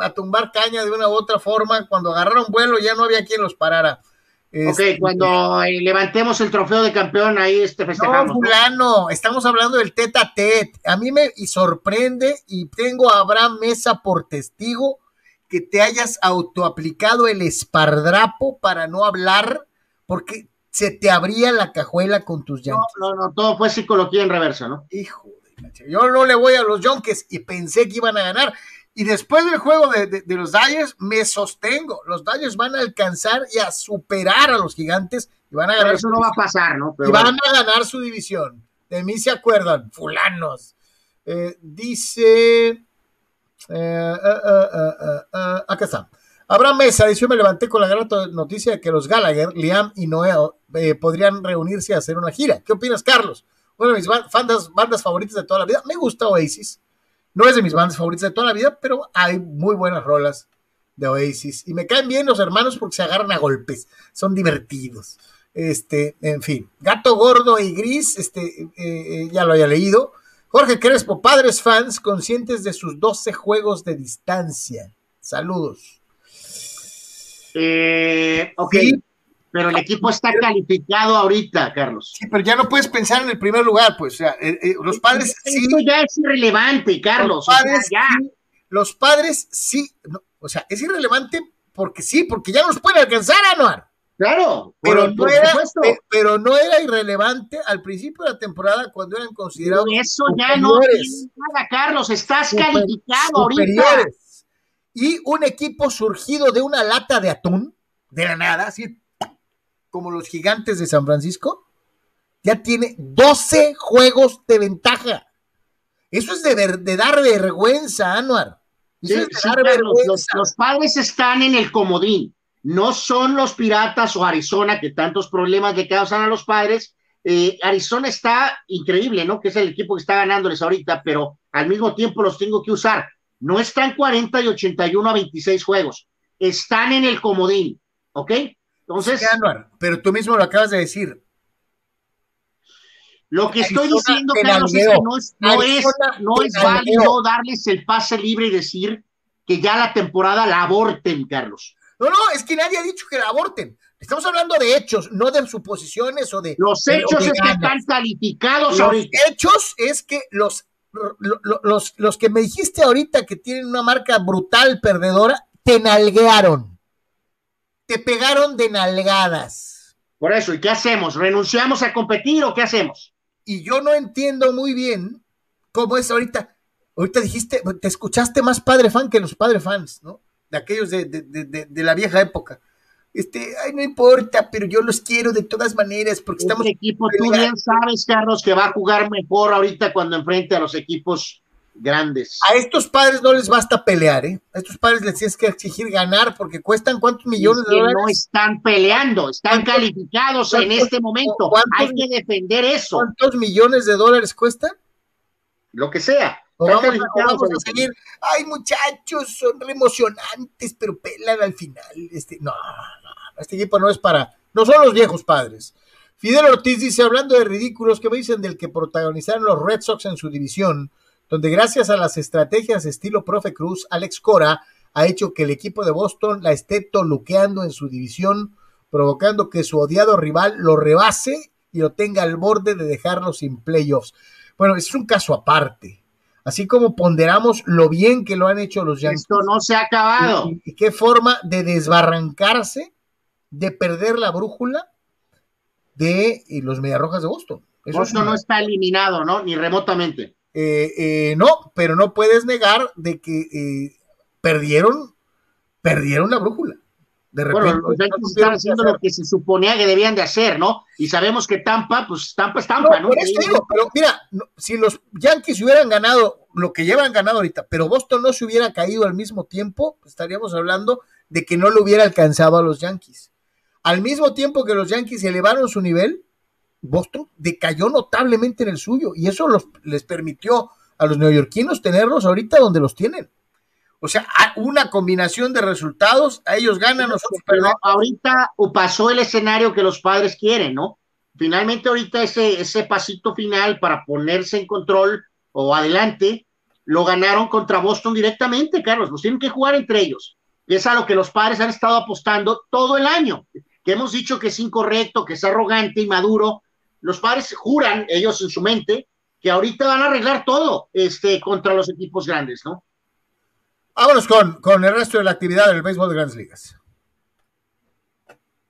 a tumbar caña de una u otra forma. Cuando agarraron vuelo ya no había quien los parara. ok, este, cuando eh, levantemos el trofeo de campeón, ahí este festejamos. No, fulano, estamos hablando del tete a tete. A mí me y sorprende y tengo a Abraham Mesa por testigo que te hayas autoaplicado el espardrapo para no hablar, porque se te abría la cajuela con tus Yankees. No, no, no, todo fue psicología en reversa, ¿no? Hijo de yo no le voy a los Yankees y pensé que iban a ganar. Y después del juego de, los Dodgers, me sostengo. Los Dodgers van a alcanzar y a superar a los gigantes y van a ganar. eso no va a pasar, ¿no? y van a ganar su división. De mí se acuerdan, fulanos. Eh, dice eh, eh, acá está. Abraham Mesa dice: Yo me levanté con la gran noticia de que los Gallagher, Liam y Noel podrían reunirse a hacer una gira. ¿Qué opinas, Carlos? Una de mis bandas, bandas favoritas de toda la vida. Me gusta Oasis. No es de mis bandas favoritas de toda la vida, pero hay muy buenas rolas de Oasis. Y me caen bien los hermanos porque se agarran a golpes. Son divertidos. Este, en fin. Gato Gordo y Gris, este, ya lo había leído. Jorge Crespo, padres fans conscientes de sus 12 juegos de distancia. Saludos. Eh, ok, pero el equipo está calificado ahorita, Carlos. Sí, pero ya no puedes pensar en el primer lugar, pues. O sea, eh, eh, los padres. Esto ya es irrelevante, Carlos. Los padres, ya. Sí, los padres sí. o sea, es irrelevante porque sí, porque ya nos pueden alcanzar, Anuar. Claro, pero, no era, pero no era irrelevante al principio de la temporada cuando eran considerados. eso ya no nada, Carlos, estás calificado ahorita. Y un equipo surgido de una lata de atún, de la nada, así como los gigantes de San Francisco, ya tiene 12 juegos de ventaja. Eso es de, de dar vergüenza, Anuar. los padres están en el comodín no son los Piratas o Arizona que tantos problemas le causan a los padres. Eh, Arizona está increíble, ¿no? Que es el equipo que está ganándoles ahorita, pero al mismo tiempo los tengo que usar. No están 40 y 81 a 26 juegos, están en el comodín, ¿ok? Entonces. pero tú mismo lo acabas de decir. Lo que estoy diciendo, Carlos, es que no es, no es, no es válido darles el pase libre y decir que ya la temporada la aborten, Carlos. No, no, es que nadie ha dicho que la aborten. Estamos hablando de hechos, no de suposiciones o de. Los hechos es que están calificados Los hechos es que los, los, los que me dijiste ahorita que tienen una marca brutal perdedora, te nalguearon. Te pegaron de nalgadas. Por eso, ¿y qué hacemos? ¿Renunciamos a competir o qué hacemos? Y yo no entiendo muy bien cómo es ahorita. Ahorita dijiste, te escuchaste más padre fan que los padre fans, ¿no? de aquellos de, de, de, la vieja época. Este, ay, no importa, pero yo los quiero de todas maneras porque este estamos. equipo, tú bien sabes, Carlos, que va a jugar mejor ahorita cuando enfrente a los equipos grandes. A estos padres no les basta pelear, ¿eh? A estos padres les tienes que exigir ganar porque cuestan cuántos millones de dólares. No están peleando, están calificados en este momento. Hay que defender eso. ¿Cuántos millones de dólares cuestan? Lo que sea. O vamos, a, seguir, ay muchachos, son re emocionantes, pero pelan al final. Este, no, no, este equipo no es para, no son los viejos padres. Fidel Ortiz dice, hablando de ridículos, que me dicen del que protagonizaron los Red Sox en su división? Donde gracias a las estrategias estilo Profe Cruz, Alex Cora ha hecho que el equipo de Boston la esté toluqueando en su división, provocando que su odiado rival lo rebase y lo tenga al borde de dejarlo sin playoffs. Bueno, es un caso aparte así como ponderamos lo bien que lo han hecho los Yankees. Esto no se ha acabado. Y, qué forma de desbarrancarse, de perder la brújula de los Mediarrojas de Boston. Boston no está eliminado, ¿no? Ni remotamente. Eh, eh, no, pero no puedes negar de que eh, perdieron, perdieron la brújula. De repente, bueno, los Yankees están haciendo lo que se suponía que debían de hacer, ¿no? Y sabemos que Tampa, pues Tampa es Tampa, ¿no? pero mira, si los Yankees hubieran ganado lo que llevan ganado ahorita, pero Boston no se hubiera caído al mismo tiempo, estaríamos hablando de que no lo hubiera alcanzado a los Yankees. Al mismo tiempo que los Yankees elevaron su nivel, Boston decayó notablemente en el suyo y eso los, les permitió a los neoyorquinos tenerlos ahorita donde los tienen. O sea, una combinación de resultados, a ellos ganan, nosotros perdemos. Ahorita pasó el escenario que los padres quieren, ¿no? Finalmente ahorita ese, ese pasito final para ponerse en control o adelante, lo ganaron contra Boston directamente, Carlos, los tienen que jugar entre ellos. Y es a lo que los padres han estado apostando todo el año, que hemos dicho que es incorrecto, que es arrogante y maduro. Los padres juran, ellos en su mente, que ahorita van a arreglar todo este, contra los equipos grandes, ¿no? Vámonos con, con el resto de la actividad del béisbol de grandes ligas.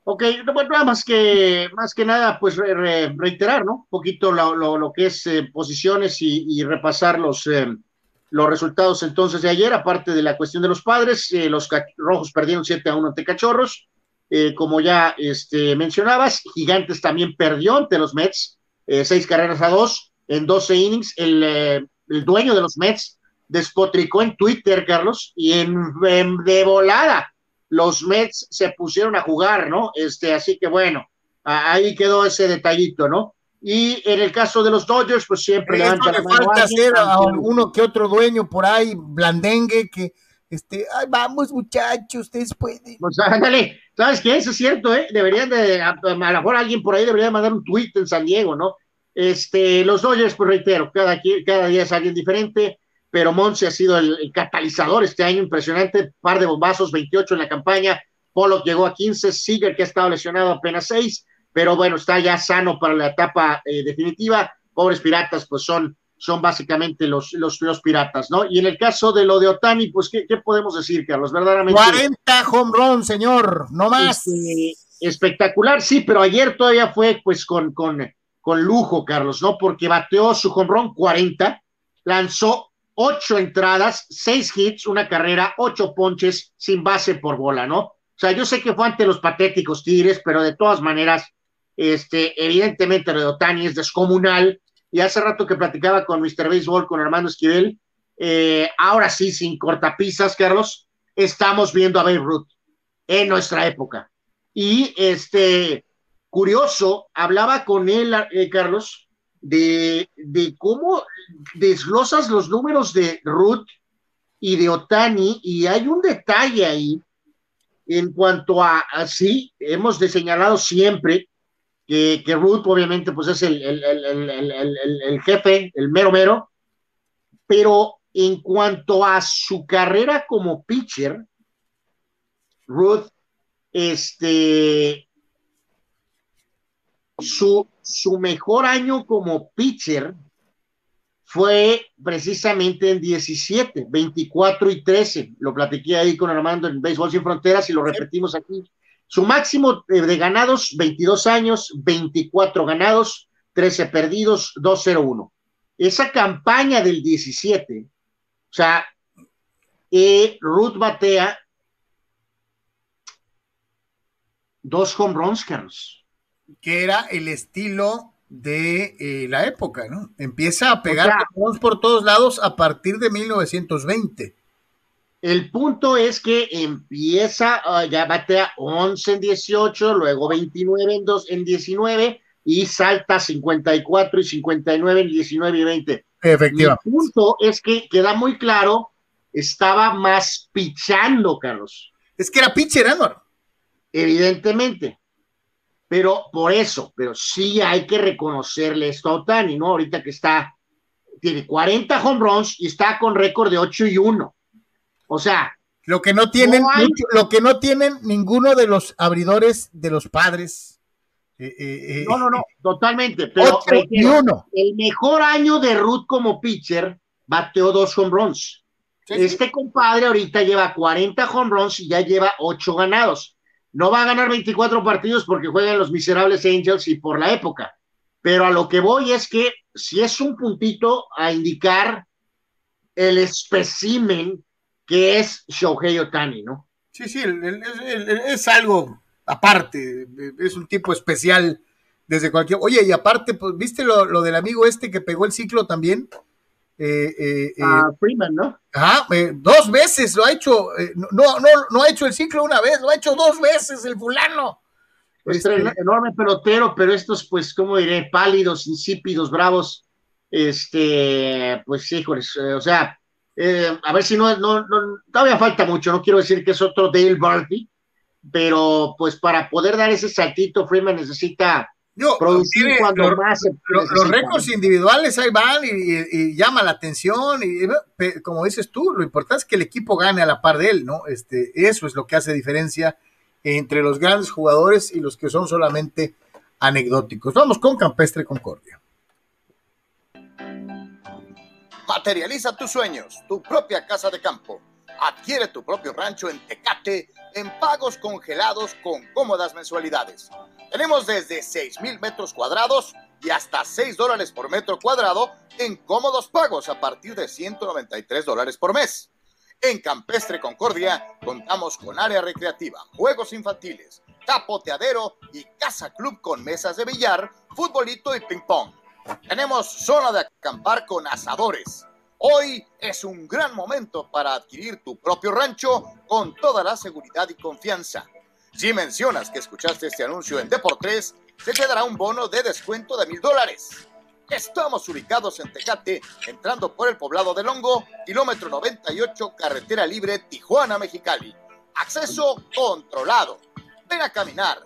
Ok, bueno, más que, más que nada, pues reiterar, ¿no? Un poquito lo, lo, que es eh, posiciones y, repasar los, eh, los resultados entonces de ayer, aparte de la cuestión de los padres, eh, los rojos perdieron 7 a 1 ante cachorros, como ya este, mencionabas, Gigantes también perdió ante los Mets, seis carreras a dos en 12 innings, el, el dueño de los Mets despotricó en Twitter, Carlos, y en, de volada los Mets se pusieron a jugar, ¿no? Este, así que bueno, ahí quedó ese detallito, ¿no? Y en el caso de los Dodgers, pues siempre levanta la mano falta hacer a uno que otro dueño por ahí, blandengue, que este, ay, vamos muchachos, ustedes pueden. Pues ándale, ¿sabes qué? Eso es cierto, ¿eh? Deberían de, a, lo mejor alguien por ahí debería mandar un tweet en San Diego, ¿no? Este, los Dodgers, pues reitero, cada, cada día es alguien diferente pero Monse ha sido el, catalizador este año, impresionante, par de bombazos, 28 en la campaña, Pollock llegó a 15, Seager que ha estado lesionado apenas 6, pero bueno, está ya sano para la etapa eh, definitiva, pobres piratas, pues son, son básicamente los, los, los, piratas, ¿no? Y en el caso de lo de Otani, pues, ¿qué, qué podemos decir, Carlos? Verdaderamente. 40 home run, señor, no más. Este, espectacular, sí, pero ayer todavía fue pues con, con, con lujo, Carlos, ¿no? Porque bateó su home run 40, lanzó ocho entradas, seis hits, una carrera, ocho ponches sin base por bola, ¿no? O sea, yo sé que fue ante los patéticos Tigres, pero de todas maneras, este, evidentemente lo de Otani es descomunal. Y hace rato que platicaba con Mr. Baseball, con Armando Esquivel, eh, ahora sí, sin cortapisas, Carlos, estamos viendo a Babe Ruth en nuestra época. Y este, curioso, hablaba con él, eh, Carlos, de, cómo desglosas los números de Ruth y de Otani, y hay un detalle ahí en cuanto a, así, hemos señalado siempre que, Ruth obviamente pues es el, el, jefe, el mero mero, pero en cuanto a su carrera como pitcher, Ruth, este, su, su mejor año como pitcher fue precisamente en 17, 24 y 13. Lo platiqué ahí con Armando en Béisbol Sin Fronteras y lo repetimos aquí. Su máximo eh, de ganados, 22 años, 24 ganados, 13 perdidos, 2-0-1. Esa campaña del 17, o sea, eh, Ruth batea dos home runs, Carlos que era el estilo de eh, la época, ¿no? Empieza a pegar por todos lados a partir de 1920. El punto es que empieza, uh, ya batea 11 en 18, luego 29 en, 2, en 19 y salta 54 y 59 en 19 y 20. Efectivamente. El punto es que queda muy claro, estaba más pichando, Carlos. Es que era pitcher, Anwar. Evidentemente. Pero por eso, pero sí hay que reconocerle esto a Otani, ¿no? Ahorita que está, tiene 40 home runs y está con récord de 8 y 1. O sea. Lo que no tienen, lo que no tienen ninguno de los abridores de los padres. Eh, eh, eh, no, no, no, totalmente. Pero y uno. el mejor año de Ruth como pitcher bateó dos home runs. este compadre ahorita lleva 40 home runs y ya lleva 8 ganados. No va a ganar 24 partidos porque juegan los miserables Angels y por la época. Pero a lo que voy es que si es un puntito a indicar el especimen que es Shohei Otani, ¿no? Sí, sí, es algo aparte, es un tipo especial desde cualquier. Oye, y aparte, pues, ¿viste lo, lo, del amigo este que pegó el ciclo también? Eh, eh, eh, a Freeman, ¿no? Ajá, dos veces lo ha hecho, no, no, no ha hecho el ciclo una vez, lo ha hecho dos veces el fulano. Este, enorme pelotero, pero estos, pues, ¿cómo diré? Pálidos, insípidos, bravos, este, pues, híjoles, o sea, Eh, a ver si no, no, no, todavía falta mucho, no quiero decir que es otro Dale Barty, pero pues para poder dar ese saltito, Freeman necesita producir cuando más. los récords individuales ahí van y, llama la atención, y como dices tú, lo importante es que el equipo gane a la par de él, ¿no? Este, eso es lo que hace diferencia entre los grandes jugadores y los que son solamente anecdóticos. Vamos con Campestre Concordia. Materializa tus sueños, tu propia casa de campo. Adquiere tu propio rancho en Tecate en pagos congelados con cómodas mensualidades. Tenemos desde 6 mil metros cuadrados y hasta 6 dólares por metro cuadrado en cómodos pagos a partir de 193 dólares por mes. En Campestre Concordia contamos con área recreativa, juegos infantiles, capoteadero y casa club con mesas de billar, futbolito y ping pong. Tenemos zona de acampar con asadores. Hoy es un gran momento para adquirir tu propio rancho con toda la seguridad y confianza. Si mencionas que escuchaste este anuncio en Deportes, se te dará un bono de descuento de mil dólares. Estamos ubicados en Tecate, entrando por el poblado de Longo, kilómetro 98, carretera libre Tijuana-Mexicali. Acceso controlado. Ven a caminar,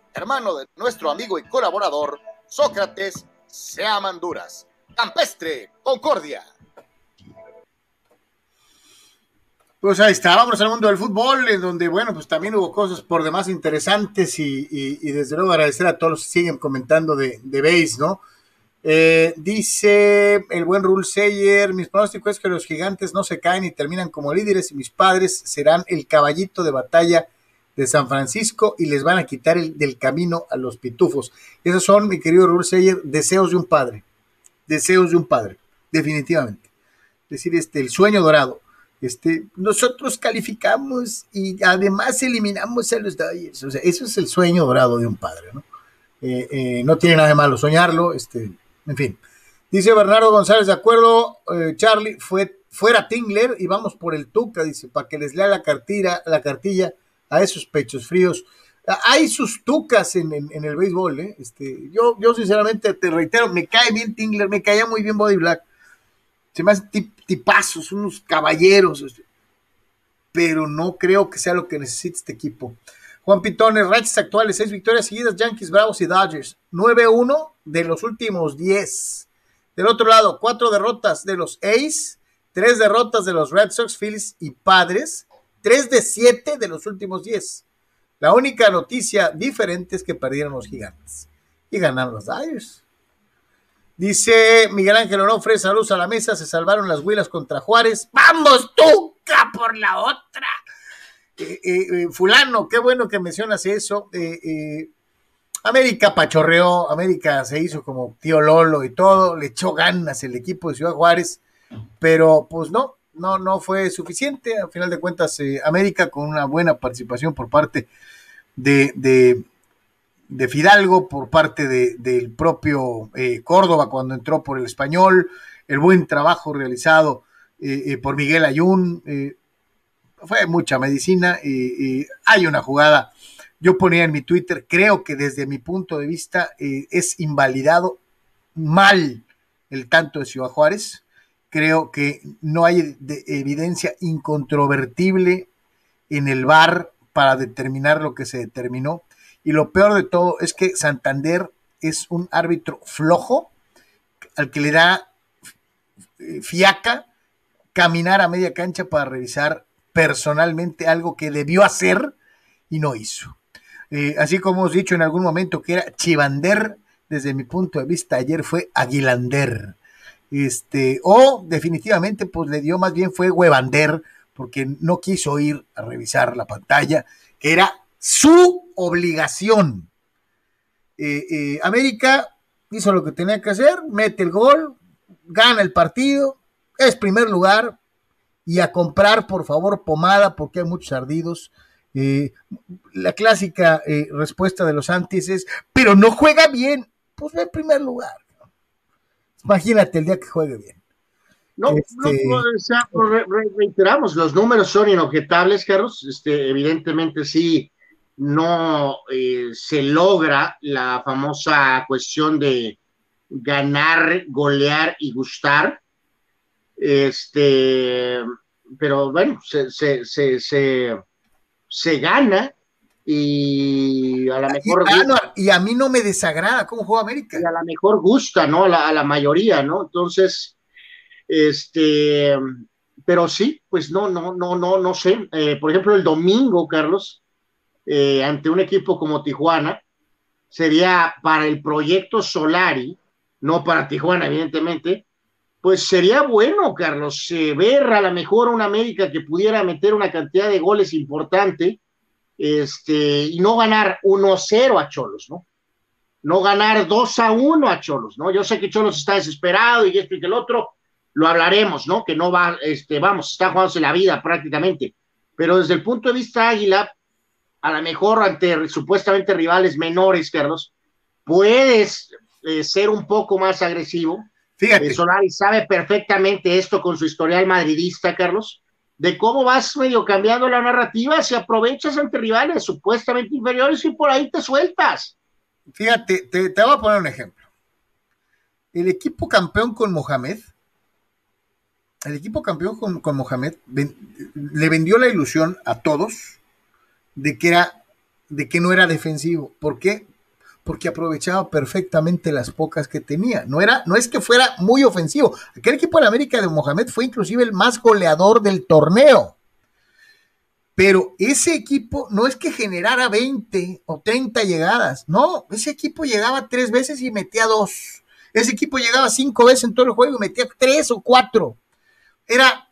hermano de nuestro amigo y colaborador Sócrates Seamanduras. Campestre, Concordia. Pues ahí está, vamos al mundo del fútbol, en donde, bueno, pues también hubo cosas por demás interesantes y, desde luego agradecer a todos los que siguen comentando de, de base, ¿no? Eh, dice el buen Rule Sayer, mis pronósticos es que los gigantes no se caen y terminan como líderes y mis padres serán el caballito de batalla de San Francisco y les van a quitar el, del camino a los pitufos. Esos son, mi querido Rule Sayer, deseos de un padre, deseos de un padre, definitivamente. Es decir, este, el sueño dorado este, nosotros calificamos y además eliminamos a los Dodgers. O sea, eso es el sueño dorado de un padre, ¿no? Eh, eh, no tiene nada de malo soñarlo, este, en fin. Dice Bernardo González, de acuerdo, eh, Charlie, fue, fuera Tingler y vamos por el Tuca, dice, para que les lea la cartilla, la cartilla a esos pechos fríos. Ah, hay sus tucas en, el béisbol, ¿eh? Este, yo, yo sinceramente te reitero, me cae bien Tingler, me caía muy bien Body Black se me hacen tipazos, unos caballeros, este, pero no creo que sea lo que necesita este equipo. Juan Pitones, rachas actuales, seis victorias seguidas, Yankees, Bravos y Dodgers. 9-1 de los últimos 10. Del otro lado, cuatro derrotas de los A's, tres derrotas de los Red Sox, Phillies y Padres, tres de siete de los últimos 10. La única noticia diferente es que perdieron los gigantes y ganaron los Dodgers. Dice Miguel Ángel Onofre, saludos a la mesa, se salvaron las huilas contra Juárez. ¡Vamos, Tuca, por la otra! Eh, eh, eh, fulano, qué bueno que mencionas eso. América pachorreó, América se hizo como tío Lolo y todo, le echó ganas el equipo de Ciudad Juárez, pero pues no, no, no fue suficiente. Al final de cuentas, América con una buena participación por parte de, de Fidalgo, por parte del propio eh, Córdoba cuando entró por el español, el buen trabajo realizado eh, eh, por Miguel Ayun, fue mucha medicina y hay una jugada, yo ponía en mi Twitter, creo que desde mi punto de vista es invalidado mal el tanto de Ciudad Juárez, creo que no hay evidencia incontrovertible en el VAR para determinar lo que se determinó y lo peor de todo es que Santander es un árbitro flojo al que le da fiaca caminar a media cancha para revisar personalmente algo que debió hacer y no hizo. Eh, así como hemos dicho en algún momento que era Chivander, desde mi punto de vista ayer fue Aguilander. Este, o definitivamente pues le dio más bien fue Huevander porque no quiso ir a revisar la pantalla, que era su obligación. Eh, eh, América hizo lo que tenía que hacer, mete el gol, gana el partido, es primer lugar y a comprar, por favor, pomada, porque hay muchos ardidos. Eh, la clásica respuesta de los antis es, pero no juega bien. Pues ve en primer lugar. Imagínate el día que juegue bien. No, este... reiteramos, los números son inobjetables, Carlos. Este, evidentemente sí, no eh, se logra la famosa cuestión de ganar, golear y gustar. Este, pero bueno, se, se, se, se, gana y a lo mejor. Y, a mí no me desagrada cómo juega América. Y a lo mejor gusta, ¿no? A la, a la mayoría, ¿no? Entonces, este, pero sí, pues no, no, no, no, no sé. Eh, por ejemplo, el domingo, Carlos, eh, ante un equipo como Tijuana, sería para el proyecto Solari, no para Tijuana, evidentemente, pues sería bueno, Carlos, eh, ver a lo mejor una América que pudiera meter una cantidad de goles importante este, y no ganar 1-0 a Cholos, ¿no? No ganar 2 a 1 a Cholos, ¿no? Yo sé que Cholos está desesperado y esto y que el otro, lo hablaremos, ¿no? Que no va, este, vamos, está jugándose la vida prácticamente. Pero desde el punto de vista Águila, a lo mejor ante supuestamente rivales menores, Carlos, puedes eh, ser un poco más agresivo. Fíjate. Eh, Solari sabe perfectamente esto con su historial madridista, Carlos, de cómo vas medio cambiando la narrativa, si aprovechas ante rivales supuestamente inferiores y por ahí te sueltas. Fíjate, te, te voy a poner un ejemplo. El equipo campeón con Mohamed, el equipo campeón con, con Mohamed le vendió la ilusión a todos de que era de que no era defensivo. ¿Por qué? Porque aprovechaba perfectamente las pocas que tenía. No, era, no es que fuera muy ofensivo. Aquel equipo de América de Mohamed fue inclusive el más goleador del torneo. Pero ese equipo no es que generara 20 o 30 llegadas. No, ese equipo llegaba tres veces y metía dos. Ese equipo llegaba cinco veces en todo el juego y metía tres o cuatro. Era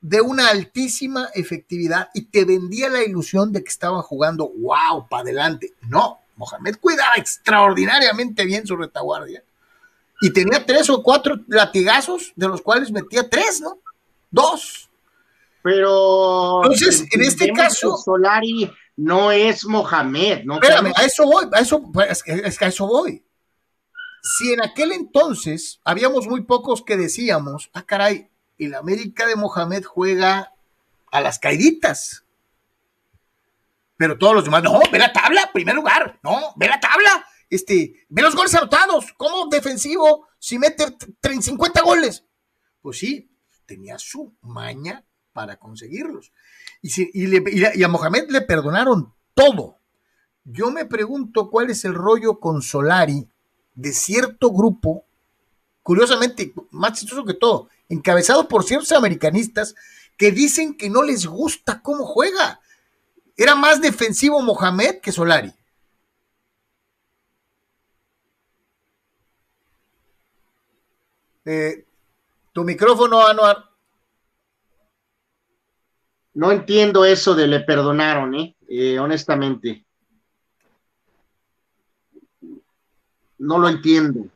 de una altísima efectividad y te vendía la ilusión de que estaba jugando wow para adelante. No, Mohamed cuidaba extraordinariamente bien su retaguardia. Y tenía tres o cuatro latigazos, de los cuales metía tres, ¿no? Dos. Pero. Entonces, en este caso. Solari no es Mohamed, ¿no? Espérame, a eso voy, a eso, es que a eso voy. Si en aquel entonces habíamos muy pocos que decíamos, ah, caray, el América de Mohamed juega a las caiditas. Pero todos los demás, no, ve la tabla, primer lugar, no, ve la tabla, este, ve los goles anotados, ¿cómo defensivo si mete 50 goles? Pues sí, tenía su maña para conseguirlos. Y, y, a Mohamed le perdonaron todo. Yo me pregunto cuál es el rollo con Solari de cierto grupo, curiosamente, más chistoso que todo, encabezado por ciertos americanistas que dicen que no les gusta cómo juega. Era más defensivo Mohamed que Solari. Eh, tu micrófono, Anuar. No entiendo eso de le perdonaron, ¿eh? ¿eh? honestamente. No lo entiendo.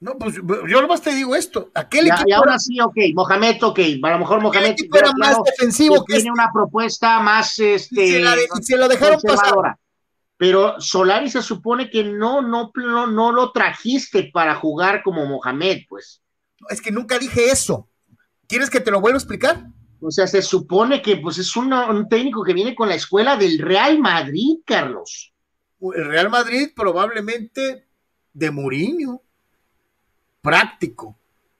No, pues yo nomás te digo esto. Aquel equipo y ahora sí, ok, Mohamed, ok. A lo mejor Mohamed era más defensivo que, tiene una propuesta más este y se, lo dejaron pasar. Pero Solari se supone que no, no, no, no lo trajiste para jugar como Mohamed, pues. Es que nunca dije eso. ¿Quieres que te lo vuelva a explicar? O sea, se supone que pues es un técnico que viene con la escuela del Real Madrid, Carlos. El Real Madrid probablemente de Mourinho práctico.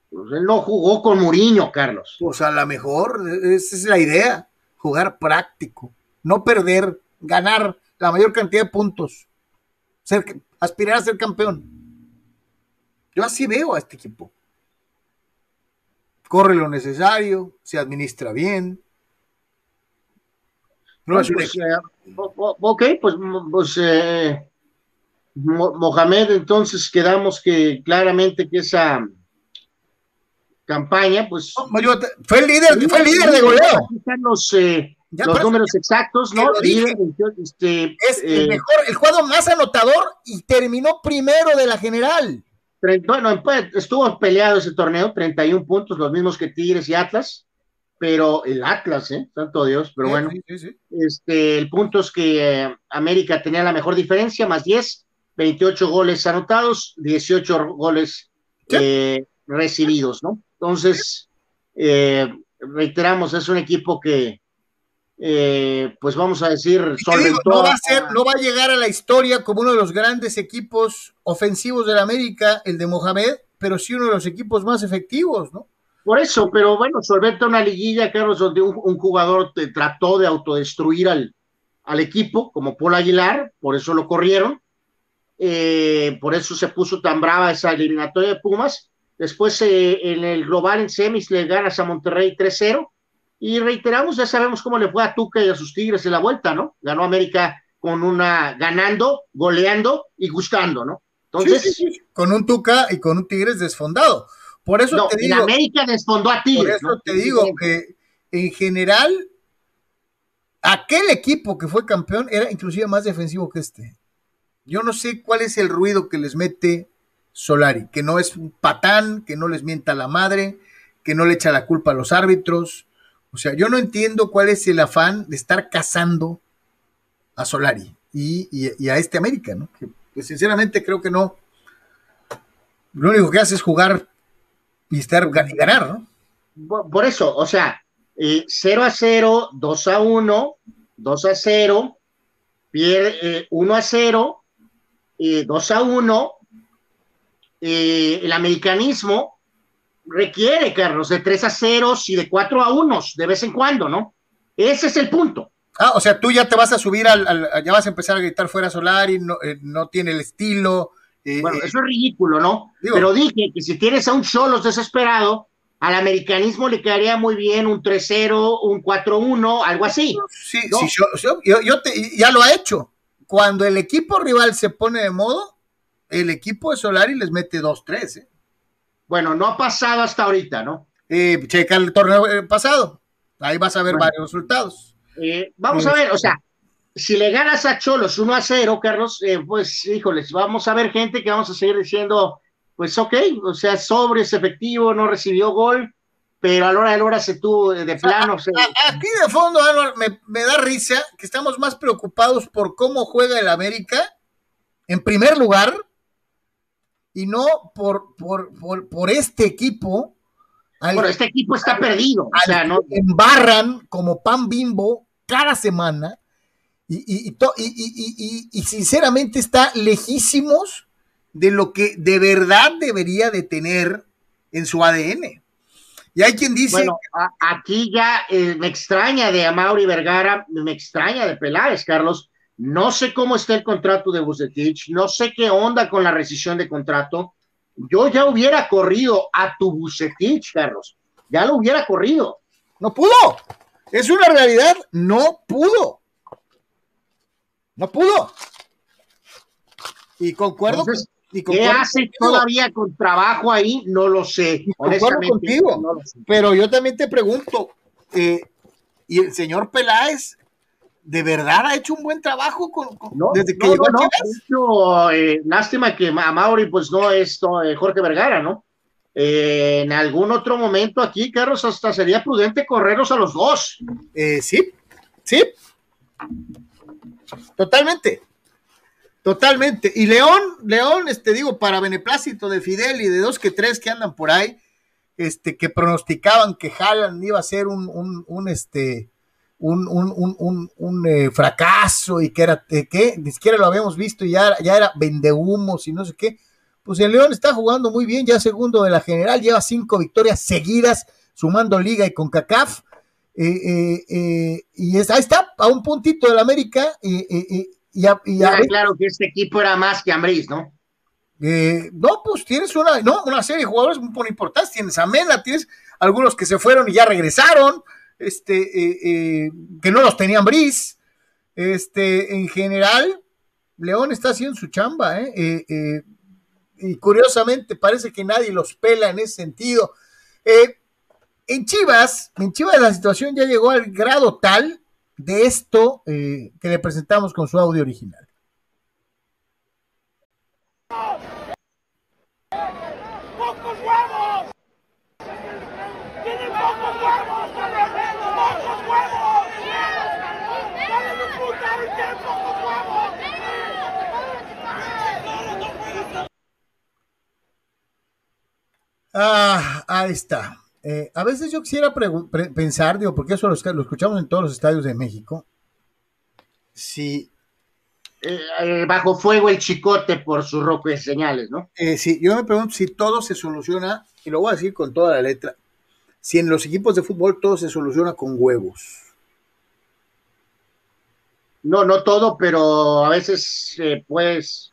Pues él no jugó con Muriño, Carlos. Pues a lo mejor esa es la idea, jugar práctico, no perder, ganar la mayor cantidad de puntos, ser, aspirar a ser campeón. Yo así veo a este equipo. Corre lo necesario, se administra bien. No, pues, eh, ok, pues, pues eh, Mohamed, entonces quedamos que claramente que esa campaña, pues. fue el líder, fue el líder de goleo. Los, eh, los números exactos, ¿no? este, es el eh, mejor, el jugador más anotador y terminó primero de la general. Bueno, estuvo peleado ese torneo, 31 puntos, los mismos que Tigres y Atlas. pero el Atlas, ¿eh? Santo Dios, pero bueno. Este, el punto es que eh, América tenía la mejor diferencia, más 10, 28 goles anotados, 18 goles eh, recibidos, ¿no? Entonces, eh, reiteramos, es un equipo que, pues vamos a decir, no va a ser, no va a llegar a la historia como uno de los grandes equipos ofensivos de la América, el de Mohamed, pero sí uno de los equipos más efectivos, ¿no? Por eso, pero bueno, solventa una liguilla, Carlos, donde un, jugador te trató de autodestruir al, al, equipo, como Paul Aguilar, por eso lo corrieron, eh, por eso se puso tan brava esa eliminatoria de Pumas. Después eh, en el global en semis le ganas a Monterrey 3-0 y reiteramos, ya sabemos cómo le fue a Tuca y a sus Tigres en la vuelta, ¿no? Ganó América con una ganando, goleando y gustando, ¿no? Entonces, con un Tuca y con un Tigres desfondado. Por eso te digo. América desfondó a ti. Por eso te digo que en general, aquel equipo que fue campeón era inclusive más defensivo que este. Yo no sé cuál es el ruido que les mete Solari, que no es un patán, que no les mienta la madre, que no le echa la culpa a los árbitros. O sea, yo no entiendo cuál es el afán de estar cazando a Solari y, a este América, ¿no? Que, pues, sinceramente creo que no. Lo único que hace es jugar y estar y ganar, ¿no? Por eso, o sea, 0 eh, a 0, 2 a 1, 2 a 0, pierde 1 eh, a 0, 2 a 1. Eh, el americanismo requiere, Carlos, de 3 a 0 y de 4 a 1 de vez en cuando, ¿no? Ese es el punto. Ah, o sea, tú ya te vas a subir al, ya vas a empezar a gritar fuera Solari, no, no tiene el estilo, bueno, eso es ridículo, ¿no? Pero dije que si tienes a un Cholos desesperado, al americanismo le quedaría muy bien un 3-0, un 4-1, algo así. Sí, sí yo, yo, ya lo ha hecho. Cuando el equipo rival se pone de modo, el equipo de Solari les mete 2-3. ¿eh? Bueno, no ha pasado hasta ahorita, ¿no? Eh, checa el torneo eh, pasado. Ahí vas a ver varios resultados. Eh, vamos a ver, o sea, si le ganas a Cholos 1 a 0, Carlos, eh, pues híjoles, vamos a ver gente que vamos a seguir diciendo, pues ok, o sea, sobre es efectivo, no recibió gol, pero a la hora de la hora se tuvo de plano. Aquí de fondo, me, da risa que estamos más preocupados por cómo juega el América, en primer lugar, y no por, por, por, este equipo. bueno, este equipo está perdido. O sea, ¿no? Embarran como pan bimbo cada semana y, y, y, sinceramente está lejísimos de lo que de verdad debería de tener en su ADN. Y hay quien dice... Bueno, aquí ya eh, me extraña de Amaury Vergara, me extraña de Peláez, Carlos. No sé cómo está el contrato de Bucetich, no sé qué onda con la rescisión de contrato. Yo ya hubiera corrido a tu Bucetich, Carlos. Ya lo hubiera corrido. No pudo. Es una realidad, no pudo. No pudo. Y concuerdo. Y ¿Qué hace todavía con trabajo ahí? No lo sé. Concuerdo contigo. Pero yo también te pregunto, eh, ¿y el señor Peláez de verdad ha hecho un buen trabajo con, desde que llegó no, eh, lástima que a Mauri pues no es eh, Jorge Vergara, ¿no? en algún otro momento aquí, Carlos, hasta sería prudente correrlos a los dos. sí, sí. Totalmente. Totalmente. Y León, León, este digo, para beneplácito de Fidel y de dos que tres que andan por ahí, este, que pronosticaban que Haaland iba a ser un, un, un este, un, un, un eh, fracaso y que era, eh, que ni siquiera lo habíamos visto y ya, ya era vendehumos y no sé qué. Pues el León está jugando muy bien, ya segundo de la general, lleva cinco victorias seguidas, sumando Liga y con CACAF eh, eh, y es, ahí está, a un puntito del América. y, claro que este equipo era más que Ambris, ¿no? no, pues tienes una, no, una serie de jugadores muy importantes. Tienes a Mena, tienes algunos que se fueron y ya regresaron, este, que no los tenían Bris. Este, en general, León está haciendo su chamba, y curiosamente parece que nadie los pela en ese sentido. Eh, en Chivas, en Chivas la situación ya llegó al grado tal de esto eh, que le presentamos con su audio original. ¡Pocos huevos! ¡Tienen pocos huevos! ¡Pocos huevos! ¡Dale de puta! ¡Tienen pocos huevos! Ah, ahí está. Eh, a veces yo quisiera pensar, digo, porque eso lo, escuchamos en todos los estadios de México, si... Eh, eh, bajo fuego el chicote por sus de señales, ¿no? sí, yo me pregunto si todo se soluciona, y lo voy a decir con toda la letra, si en los equipos de fútbol todo se soluciona con huevos. No, no todo, pero a veces, pues,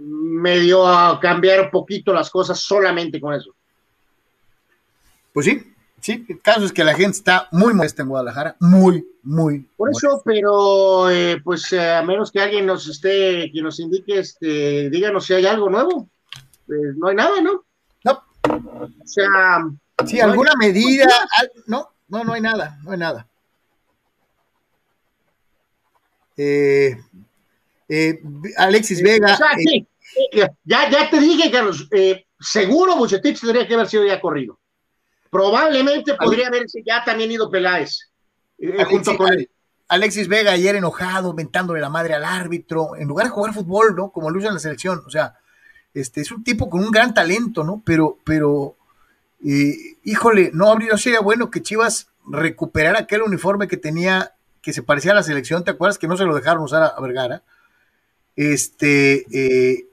medio a cambiar un poquito las cosas solamente con eso. Pues sí, sí, el caso es que la gente está muy molesta en Guadalajara, muy, muy. Por eso, pero eh, pues eh, a menos que alguien nos esté, que nos indique, este, díganos si hay algo nuevo. Pues no hay nada, ¿no? No. O sea. Sí, alguna medida, no, no, no hay nada, no hay nada. Eh, Alexis Vega. ya, ya te dije, Carlos, seguro Bucetich tendría que haber sido ya corrido. Probablemente podría haberse ya también ido Peláez. Eh, junto con él. Alexis Vega ayer enojado, mentándole la madre al árbitro, en lugar de jugar fútbol, ¿no? Como lo usa en la selección. O sea, este es un tipo con un gran talento, ¿no? Pero, pero, eh, híjole, no habría sido bueno que Chivas recuperara aquel uniforme que tenía, que se parecía a la selección, ¿te acuerdas? Que no se lo dejaron usar a, Vergara. Este, eh,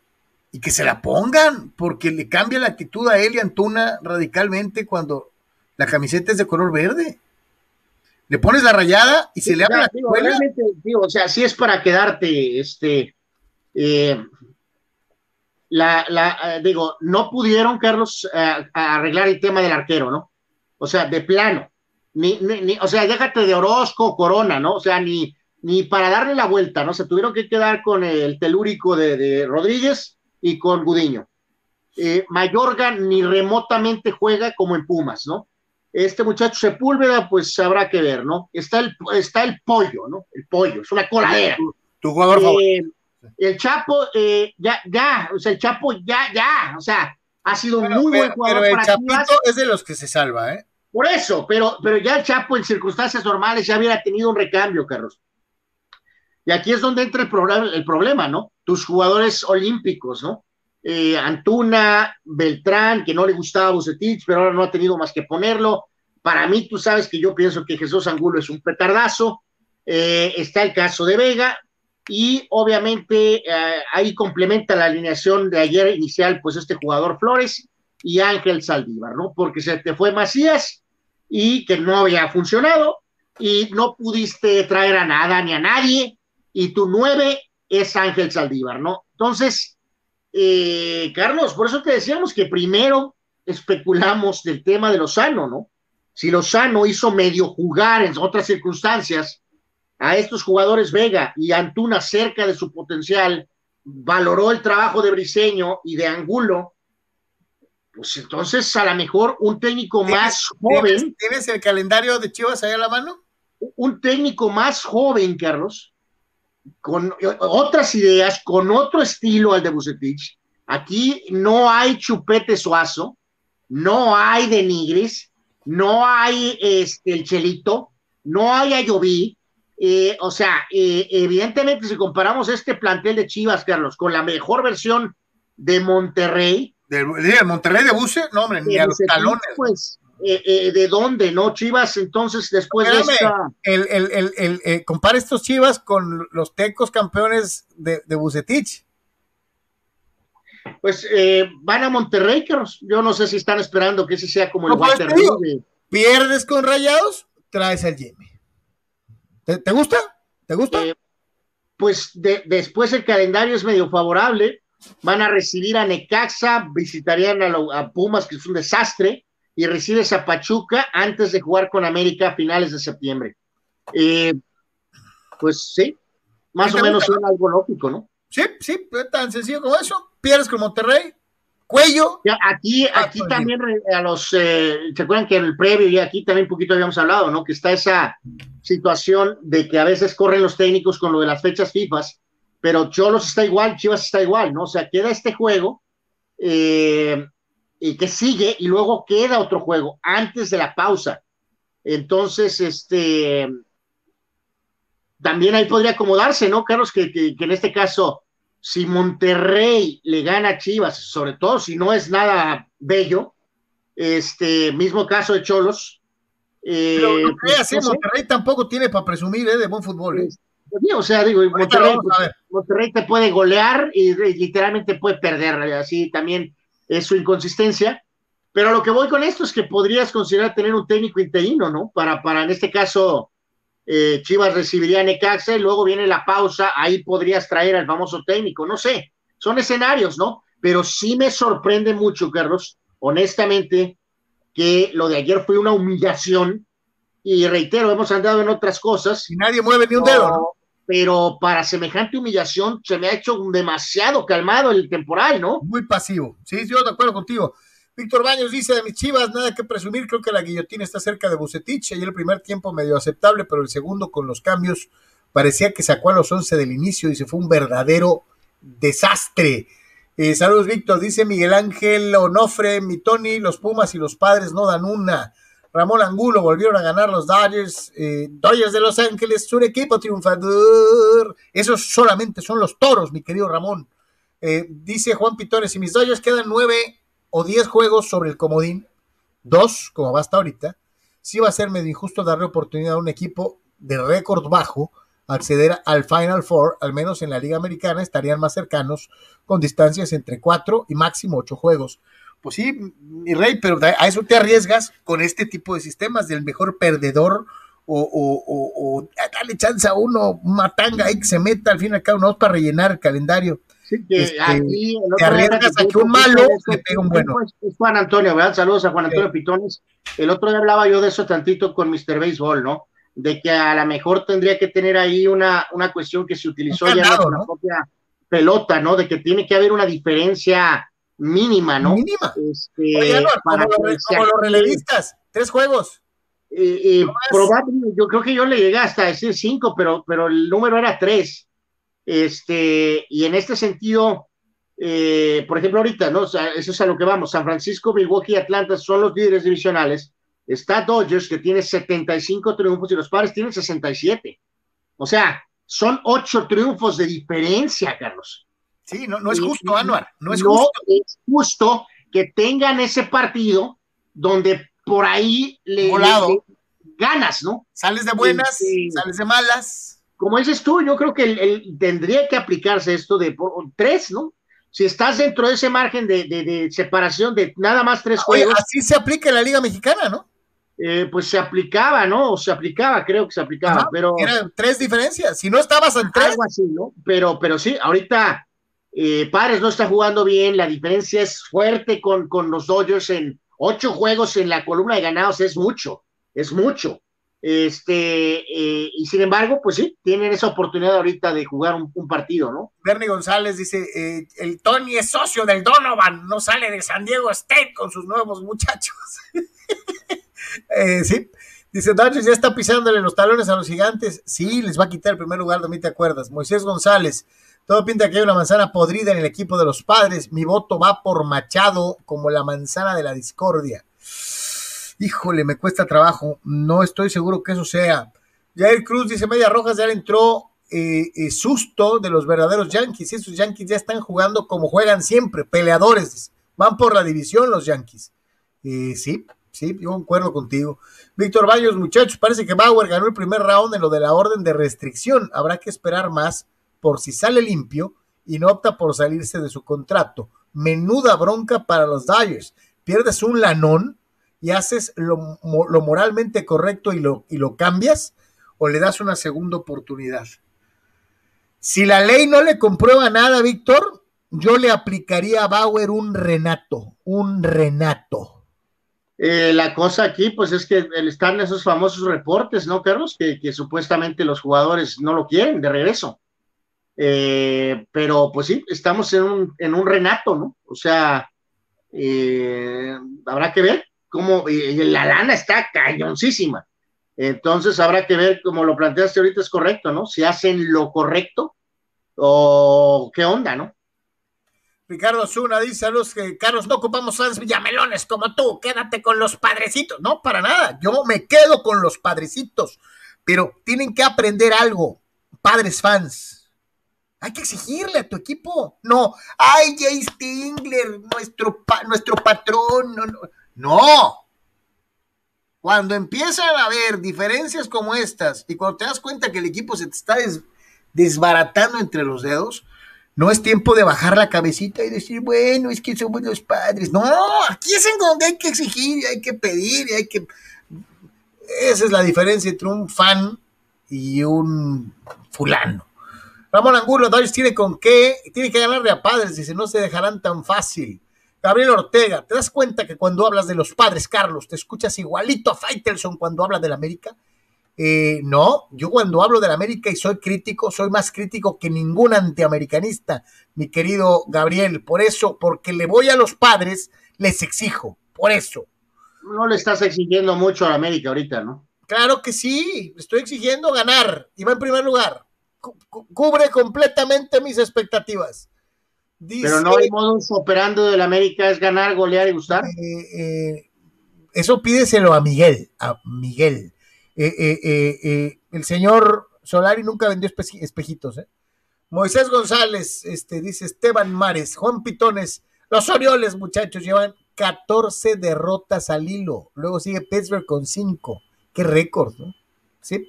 y que se la pongan, porque le cambia la actitud a él y Antuna radicalmente cuando la camiseta es de color verde. Le pones la rayada y se le abre la digo, digo, o sea, si es para quedarte, este, eh, la, la, eh, digo, no pudieron, Carlos, arreglar el tema del arquero, ¿no? O sea, de plano. Ni, ni, o sea, déjate de Orozco, Corona, ¿no? O sea, ni, ni para darle la vuelta, ¿no? Se tuvieron que quedar con el telúrico de, de Rodríguez y con Gudiño. Eh, Mayorga ni remotamente juega como en Pumas, ¿no? Este muchacho Sepúlveda, pues habrá que ver, ¿no? Está el, está el pollo, ¿no? El pollo, es una coladera. Tu, jugador eh, favorito. El Chapo, eh, ya, ya, o sea, el Chapo ya, ya, o sea, ha sido un muy buen jugador. Pero el Chapito es de los que se salva, ¿eh? Por eso, pero, pero ya el Chapo en circunstancias normales ya hubiera tenido un recambio, Carlos. Y aquí es donde entra el, el problema, ¿no? Tus jugadores olímpicos, ¿no? Eh, Antuna, Beltrán, que no le gustaba Bucetich, pero ahora no ha tenido más que ponerlo. Para mí, tú sabes que yo pienso que Jesús Angulo es un petardazo. Eh, está el caso de Vega, y obviamente eh, ahí complementa la alineación de ayer inicial, pues este jugador Flores y Ángel Saldívar, ¿no? Porque se te fue Macías y que no había funcionado y no pudiste traer a nada ni a nadie y tu nueve es Ángel Saldívar, ¿no? Entonces, eh, Carlos, por eso te decíamos que primero especulamos del tema de Lozano, ¿no? Si Lozano hizo medio jugar en otras circunstancias a estos jugadores Vega y Antuna cerca de su potencial, valoró el trabajo de Briseño y de Angulo, pues entonces a lo mejor un técnico más joven. ¿Tienes el calendario de Chivas ahí a la mano? Un técnico más joven, Carlos, con otras ideas, con otro estilo al de Bucetich. Aquí no hay chupete suazo, no hay denigris, no hay este, el chelito, no hay ayoví. Eh, o sea, eh, evidentemente, si comparamos este plantel de Chivas, Carlos, con la mejor versión de Monterrey. ¿De, Monterrey de Buce? No, hombre, ni a los talones. Pues, eh, eh, de dónde, ¿no? Chivas, entonces después de esta... El, el, el, eh, compara estos Chivas con los tecos campeones de, de Bucetich. Pues van a Monterrey, Carlos. Yo no sé si están esperando que ese sea como el pues, Pierdes con Rayados, traes al Jimmy. ¿Te, gusta? ¿Te gusta? pues después el calendario es medio favorable. Van a recibir a Necaxa, visitarían a Pumas, que es un desastre y recibes a Pachuca antes de jugar con América a finales de septiembre. Eh, pues sí, más o menos suena algo lógico, ¿no? Sí, sí, tan sencillo como eso. Pierdes con Monterrey, cuello. aquí, ah, aquí pues también a los, eh, ¿se acuerdan que en el previo y aquí también un poquito habíamos hablado, ¿no? Que está esa situación de que a veces corren los técnicos con lo de las fechas FIFA, pero Cholos está igual, Chivas está igual, ¿no? O sea, queda este juego eh, y que sigue y luego queda otro juego antes de la pausa. Entonces, este, también ahí podría acomodarse, ¿no, Carlos? Que, en este caso, si Monterrey le gana a Chivas, sobre todo si no es nada bello, Este mismo caso de Cholos. Eh, Pero no pues, Monterrey tampoco tiene para presumir ¿eh? de buen fútbol. ¿eh? Pues, o sea, digo, Monterrey, Monterrey, te puede golear y, literalmente puede perder, así también es su inconsistencia. Pero lo que voy con esto es que podrías considerar tener un técnico interino, ¿no? Para, para en este caso, eh, Chivas recibiría a Necaxa y luego viene la pausa, ahí podrías traer al famoso técnico, no sé, son escenarios, ¿no? Pero sí me sorprende mucho, Carlos, honestamente, que lo de ayer fue una humillación y reitero, hemos andado en otras cosas. Y nadie mueve ni un dedo. Pero para semejante humillación se me ha hecho demasiado calmado el temporal, ¿no? Muy pasivo. Sí, yo de acuerdo contigo. Víctor Baños dice de mis chivas, nada que presumir, creo que la guillotina está cerca de Bucetich, y el primer tiempo medio aceptable, pero el segundo con los cambios parecía que sacó a los once del inicio y se fue un verdadero desastre. Eh, saludos, Víctor. Dice Miguel Ángel Onofre, mi Tony, los Pumas y los padres no dan una. Ramón Angulo volvieron a ganar los Dodgers. Eh, Dodgers de Los Ángeles, un equipo triunfador. Esos solamente son los toros, mi querido Ramón. Eh, dice Juan Pitones, y mis Dodgers quedan nueve o diez juegos sobre el comodín, dos, como va hasta ahorita, sí va a ser medio injusto darle oportunidad a un equipo de récord bajo acceder al Final Four, al menos en la Liga Americana, estarían más cercanos con distancias entre cuatro y máximo ocho juegos. Pues sí, mi rey, pero a eso te arriesgas con este tipo de sistemas del mejor perdedor o, o, o, dale chance a uno, matanga ahí que se meta al fin y al cabo, no para rellenar el calendario. Sí, que este, aquí, te arriesgas a que un malo le pegue un bueno. Es, Juan Antonio, ¿verdad? Saludos a Juan Antonio Pitones. El otro día hablaba yo de eso tantito con Mr. Baseball, ¿no? de que a lo mejor tendría que tener ahí una, una cuestión que se utilizó ya en la propia pelota, ¿no? De que tiene que haber una diferencia mínima, ¿no? Mínima. Este, para como, los, relevistas, tres juegos. Eh, eh, probablemente, yo creo que yo le llegué hasta ese cinco, pero, pero el número era tres. Este, y en este sentido, eh, por ejemplo, ahorita, ¿no? eso es a lo que vamos. San Francisco, Milwaukee y Atlanta son los líderes divisionales Está Dodgers que tiene 75 triunfos y los padres tienen 67. O sea, son ocho triunfos de diferencia, Carlos. Sí, no, no es justo, Anuar. No es justo. es justo que tengan ese partido donde por ahí le, ganas, ¿no? Sales de buenas, este, sales de malas. Como dices tú, yo creo que el, tendría que aplicarse esto de tres, ¿no? Si estás dentro de ese margen de, separación de nada más tres juegos. así se aplica en la Liga Mexicana, ¿no? Eh, pues se aplicaba, ¿no? O se aplicaba, creo que se aplicaba, pero... Eran tres diferencias, si no estabas en tres... Algo así, ¿no? Pero, pero sí, ahorita eh, no está jugando bien, la diferencia es fuerte con, con los Dodgers en ocho juegos en la columna de ganados, es mucho, es mucho. Este, eh, y sin embargo, pues sí, tienen esa oportunidad ahorita de jugar un, partido, ¿no? Bernie González dice, el Tony es socio del Donovan, no sale de San Diego State con sus nuevos muchachos. Eh, sí. Dice, Dodgers ya está pisándole los talones a los gigantes. Sí, les va a quitar el primer lugar, no te acuerdas. Moisés González, todo pinta que hay una manzana podrida en el equipo de los padres. Mi voto va por Machado como la manzana de la discordia. Híjole, me cuesta trabajo. No estoy seguro que eso sea. Jair Cruz dice, Media Rojas ya entró eh, eh, susto de los verdaderos Yankees. Esos Yankees ya están jugando como juegan siempre, peleadores. Van por la división los Yankees. sí, Sí, yo concuerdo contigo. Víctor Baños, muchachos, parece que Bauer ganó el primer round en lo de la orden de restricción. Habrá que esperar más por si sale limpio y no opta por salirse de su contrato. Menuda bronca para los Dodgers. Pierdes un lanón y haces lo, moralmente correcto y lo, y lo cambias o le das una segunda oportunidad. Si la ley no le comprueba nada, Víctor, yo le aplicaría a Bauer un renato, un renato. Eh, la cosa aquí, pues es que están esos famosos reportes, ¿no, Carlos? Que, supuestamente los jugadores no lo quieren de regreso. Eh, pero pues sí, estamos en un, en un renato, ¿no? O sea, eh, habrá que ver cómo la lana está cañoncísima. Entonces habrá que ver, como lo planteaste ahorita, es correcto, ¿no? Si hacen lo correcto o qué onda, ¿no? Ricardo Zuna dice a los que, Carlos, no ocupamos fans villamelones como tú, quédate con los padrecitos. No, para nada, yo me quedo con los padrecitos, pero tienen que aprender algo, padres fans. Hay que exigirle a tu equipo. No, ay, Jay Stingler, nuestro, nuestro patrón. No. Cuando empiezan a haber diferencias como estas y cuando te das cuenta que el equipo se te está desbaratando entre los dedos, no es tiempo de bajar la cabecita y decir, bueno, es que somos los padres. No, aquí es en donde hay que exigir, y hay que pedir, y hay que... Esa es la diferencia entre un fan y un fulano. Ramón Angulo, Dodgers tiene con qué, tiene que ganarle a padres, dice, no se dejarán tan fácil. Gabriel Ortega, ¿te das cuenta que cuando hablas de los padres, Carlos, te escuchas igualito a Faitelson cuando habla del América? Eh, no, yo cuando hablo del América y soy crítico, soy más crítico que ningún antiamericanista, mi querido Gabriel. Por eso, porque le voy a los padres, les exijo. Por eso. No le estás exigiendo mucho a América ahorita, ¿no? Claro que sí, estoy exigiendo ganar y va en primer lugar. Cubre completamente mis expectativas. Pero no hay modus operando del América es ganar, golear y gustar. Eh, eh, eso pídeselo a Miguel, a Miguel. Eh, el señor Solari nunca vendió espejitos. Moisés González, este, dice Esteban Mares, Juan Pitones, los Orioles, muchachos, llevan 14 derrotas al hilo. Luego sigue Pittsburgh con 5. Qué récord, ¿no? Sí.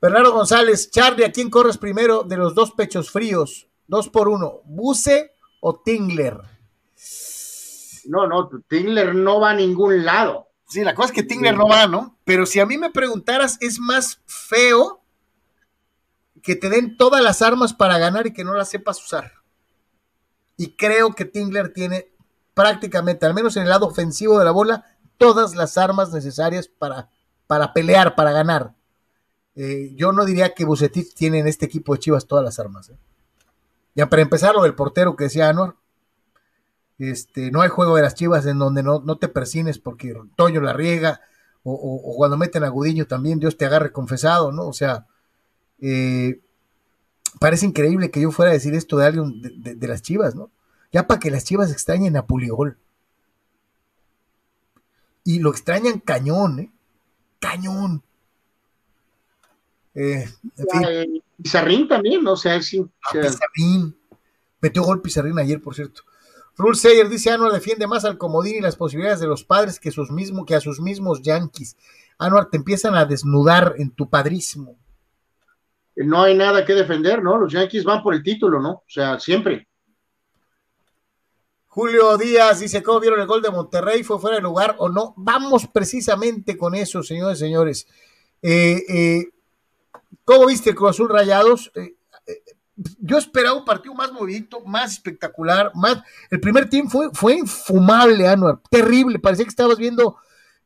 Bernardo González, Charlie, ¿a quién corres primero de los dos pechos fríos? Dos por uno, ¿Buse o Tingler? No, no, Tingler no va a ningún lado. Sí, la cosa es que Tingler no va, ¿no? Pero si a mí me preguntaras, es más feo que te den todas las armas para ganar y que no las sepas usar. Y creo que Tingler tiene prácticamente, al menos en el lado ofensivo de la bola, todas las armas necesarias para para pelear, para ganar. Eh, yo no diría que Bucetich tiene en este equipo de Chivas todas las armas. ¿eh? Ya para empezar, lo del portero que decía Anuar, este, no hay juego de las Chivas en donde no, no te persines porque Toño la riega, o, cuando meten a Gudiño también, Dios te agarre confesado, ¿no? O sea, eh, parece increíble que yo fuera a decir esto de alguien de, de las Chivas, ¿no? Ya para que las Chivas extrañen a Puliol. Y lo extrañan cañón, cañón. Eh, Pizarrín también, ¿no? O sea, sí. Ah, Pizarrín. Metió gol Pizarrín ayer, por cierto. Rule Sayer dice Anuar defiende más al comodín y las posibilidades de los padres que, sus que a sus mismos yankees. Anuar, te empiezan a desnudar en tu padrismo. No hay nada que defender, ¿no? Los yankees van por el título, ¿no? O sea, siempre. Julio Díaz dice, ¿cómo vieron el gol de Monterrey? ¿Fue fuera de lugar o no? Vamos precisamente con eso, señores y señores. Eh, eh, ¿Cómo viste el Cruz Azul Rayados? Eh, yo esperaba un partido más movidito, más espectacular, más... El primer team fue, infumable, Anuar, terrible, parecía que estabas viendo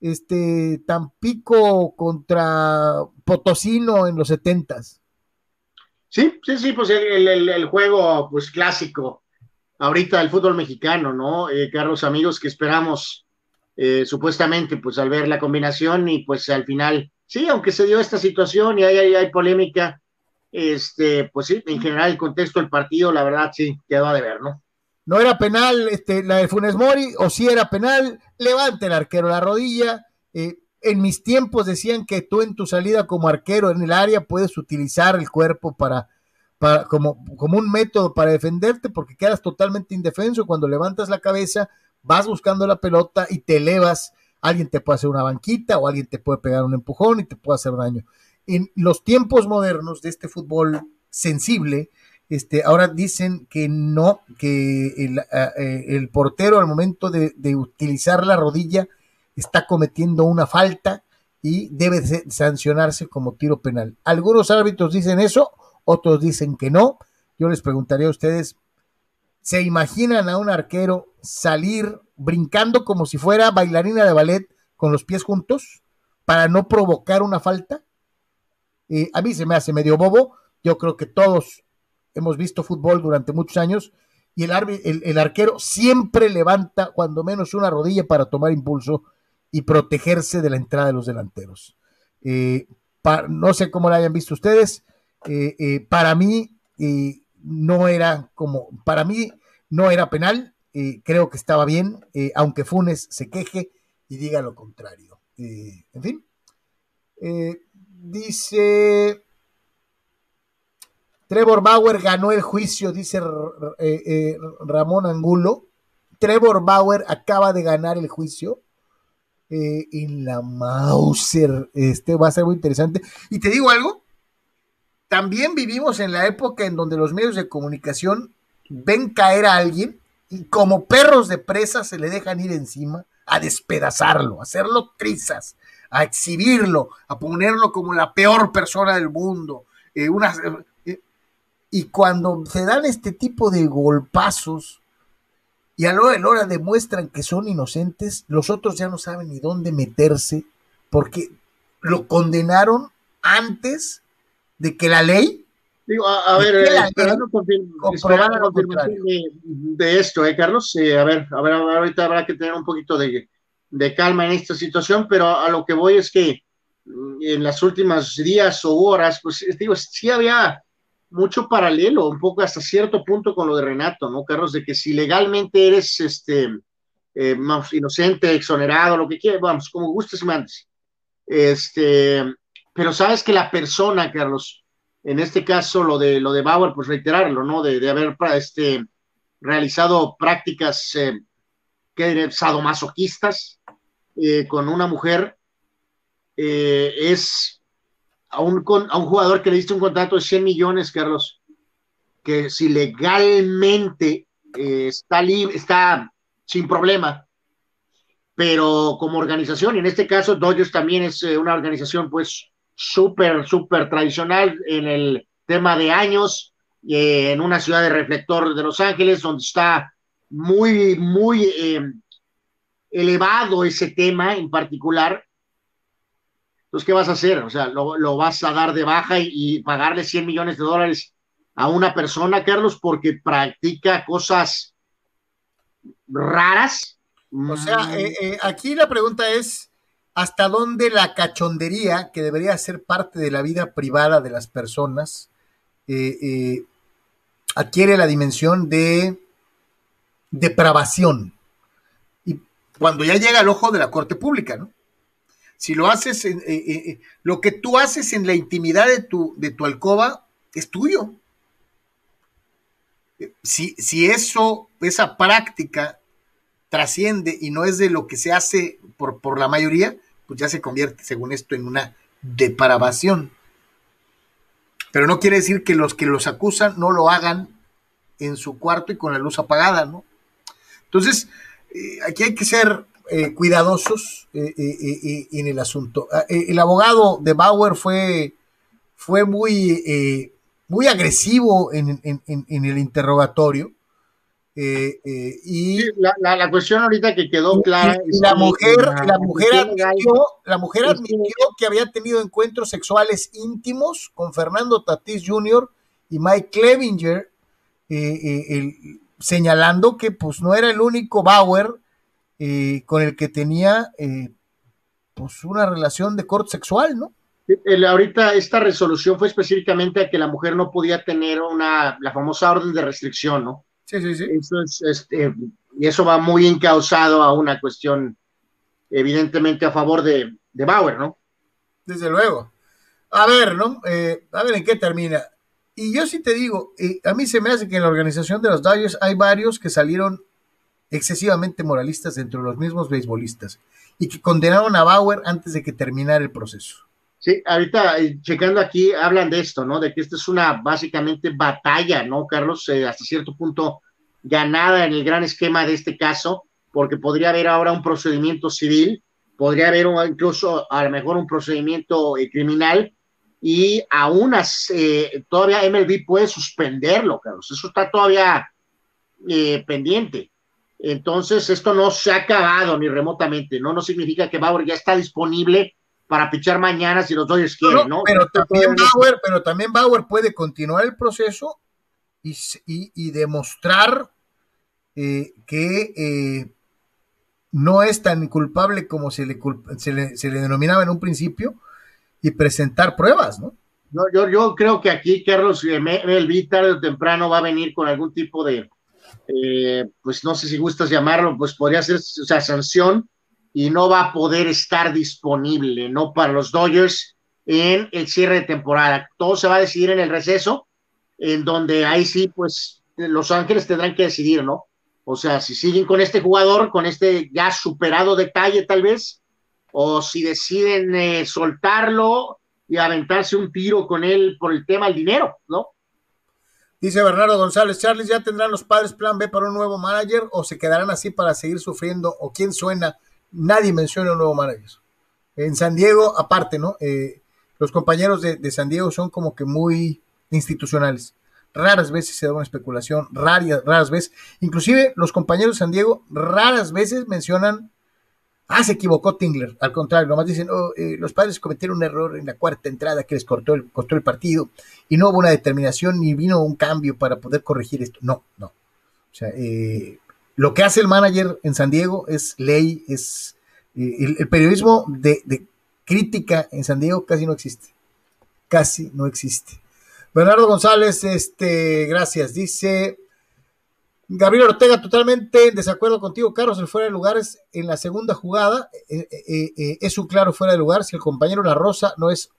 este Tampico contra Potosino en los setentas. Sí, sí, sí, pues el, juego pues clásico ahorita el fútbol mexicano, ¿no? Eh, Carlos, amigos, que esperamos eh, supuestamente, pues al ver la combinación y pues al final, sí, aunque se dio esta situación y hay, hay, polémica, este, pues sí, en general el contexto del partido, la verdad sí, quedó a deber, ¿no? No era penal este, la de Funes Mori, o si era penal, levante el arquero la rodilla. Eh, en mis tiempos decían que tú en tu salida como arquero en el área puedes utilizar el cuerpo para como, como un método para defenderte porque quedas totalmente indefenso. Cuando levantas la cabeza, vas buscando la pelota y te elevas. Alguien te puede hacer una banquita o alguien te puede pegar un empujón y te puede hacer daño. En los tiempos modernos de este fútbol sensible, este, ahora dicen que no, que el, eh, portero al momento de, de, utilizar la rodilla está cometiendo una falta y debe sancionarse como tiro penal. Algunos árbitros dicen eso, otros dicen que no. Yo les preguntaría a ustedes, ¿se imaginan a un arquero salir brincando como si fuera bailarina de ballet con los pies juntos para no provocar una falta? A mí se me hace medio bobo. Yo creo que todos hemos visto fútbol durante muchos años y el, el, arquero siempre levanta cuando menos una rodilla para tomar impulso y protegerse de la entrada de los delanteros. Eh, no sé cómo la hayan visto ustedes. Eh, eh, para mí no era como, para mí no era penal, creo que estaba bien, aunque Funes se queje y diga lo contrario. en fin, dice Trevor Bauer ganó el juicio, dice Ramón Angulo. Trevor Bauer acaba de ganar el juicio. eh, en la Mauser. Este va a ser muy interesante. Y te digo algo, también vivimos en la época en donde los medios de comunicación ven caer a alguien y como perros de presa se le dejan ir encima a despedazarlo, a hacerlo trizas, a exhibirlo, a ponerlo como la peor persona del mundo. Eh, eh, y cuando se dan este tipo de golpazos y a lo de la hora demuestran que son inocentes, los otros ya no saben ni dónde meterse porque lo condenaron antes de que la ley Digo, a, ver, eh, esperando, confirmación de, esto, ¿eh, Carlos? a ver, a ver, ahorita habrá que tener un poquito de, de, calma en esta situación, pero a lo que voy es que mm, en las últimas días o horas, pues digo, sí había mucho paralelo, un poco hasta cierto punto con lo de Renato, ¿no, Carlos? De que si legalmente eres este eh, más inocente, exonerado, lo que quieras, vamos, como gustes, mandes. Este, pero sabes que la persona, Carlos, en este caso lo de lo de Bauer, pues reiterarlo, ¿no? De, de haber este, realizado prácticas eh, que sadomasoquistas eh, con una mujer, eh, es a un, jugador que le diste un contrato de 100 millones, Carlos, que si legalmente está, libre, está sin problema, pero como organización, y en este caso Dodgers también es una organización pues súper, súper tradicional en el tema de años, eh, en una ciudad de reflector de Los Ángeles, donde está muy, muy eh, elevado ese tema en particular. Entonces, ¿qué vas a hacer? O sea, lo, vas a dar de baja y, pagarle 100 millones de dólares a una persona, Carlos, porque practica cosas raras. O sea, mm. eh, aquí la pregunta es, hasta dónde la cachondería, que debería ser parte de la vida privada de las personas, eh, eh, adquiere la dimensión de depravación. Y cuando ya llega al ojo de la corte pública, ¿no? Si lo haces, eh, lo que tú haces en la intimidad de tu, de tu alcoba es tuyo. Si, si eso, esa práctica trasciende y no es de lo que se hace por, por la mayoría, pues ya se convierte, según esto, en una depravación. Pero no quiere decir que los que los acusan no lo hagan en su cuarto y con la luz apagada, ¿no? Entonces, eh, aquí hay que ser eh, cuidadosos eh, en el asunto. Ah, el abogado de Bauer fue, fue muy, muy agresivo en, en el interrogatorio. Eh, eh, y la, cuestión ahorita que quedó clara la mujer la, mujer admitió, la mujer admitió que había tenido encuentros sexuales íntimos con Fernando Tatís Jr. y Mike Clevinger eh, señalando que pues no era el único Bauer con el que tenía pues una relación de corte sexual no ahorita esta resolución fue específicamente a que la mujer no podía tener una la famosa orden de restricción no Sí, sí, sí. Eso es, este, y eso va muy encausado a una cuestión evidentemente a favor de, Bauer, ¿no? Desde luego. A ver, ¿no? Eh, a ver en qué termina. Y yo sí te digo, eh, a mí se me hace que en la organización de los Dodgers hay varios que salieron excesivamente moralistas dentro de los mismos beisbolistas y que condenaron a Bauer antes de que terminara el proceso. Sí, ahorita eh, checando aquí hablan de esto, ¿no? De que esta es una básicamente batalla, ¿no, Carlos? Eh, hasta cierto punto ganada en el gran esquema de este caso, porque podría haber ahora un procedimiento civil, podría haber incluso a lo mejor un procedimiento eh, criminal y aún así, todavía MLB puede suspenderlo, Carlos. Eso está todavía pendiente. Entonces, esto no se ha acabado ni remotamente, ¿no? No significa que Bauer ya está disponible para pichar mañana si los Dodgers quieren, ¿no? Pero, también Bauer, pero también Bauer puede continuar el proceso y, demostrar eh, que eh, no es tan culpable como se le, se le, denominaba en un principio y presentar pruebas, ¿no? yo, yo creo que aquí Carlos el tarde o temprano va a venir con algún tipo de, eh, pues no sé si gustas llamarlo, pues podría ser, o sea, sanción y no va a poder estar disponible, ¿no? Para los Dodgers en el cierre de temporada. Todo se va a decidir en el receso, en donde ahí sí, pues Los Ángeles tendrán que decidir, ¿no? O sea, si siguen con este jugador, con este ya superado detalle tal vez, o si deciden eh, soltarlo y aventarse un tiro con él por el tema del dinero, ¿no? Dice Bernardo González, Charles, ¿ya tendrán los padres plan B para un nuevo manager o se quedarán así para seguir sufriendo? ¿O quién suena? Nadie menciona un nuevo manager. En San Diego, aparte, ¿no? Eh, los compañeros de, San Diego son como que muy institucionales. Raras veces se da una especulación, raras, raras veces. Inclusive los compañeros de San Diego raras veces mencionan Ah, se equivocó Tingler. Al contrario, nomás dicen, oh, eh, los padres cometieron un error en la cuarta entrada que les cortó el, el partido y no hubo una determinación ni vino un cambio para poder corregir esto. No, no. O sea, eh, lo que hace el manager en San Diego es ley, es eh, el, periodismo de, crítica en San Diego casi no existe. Casi no existe. Bernardo González, este, gracias. Dice, Gabriel Ortega, totalmente en desacuerdo contigo, Carlos, el fuera de lugares en la segunda jugada eh, eh, es un claro fuera de lugar. Si el compañero La Rosa no es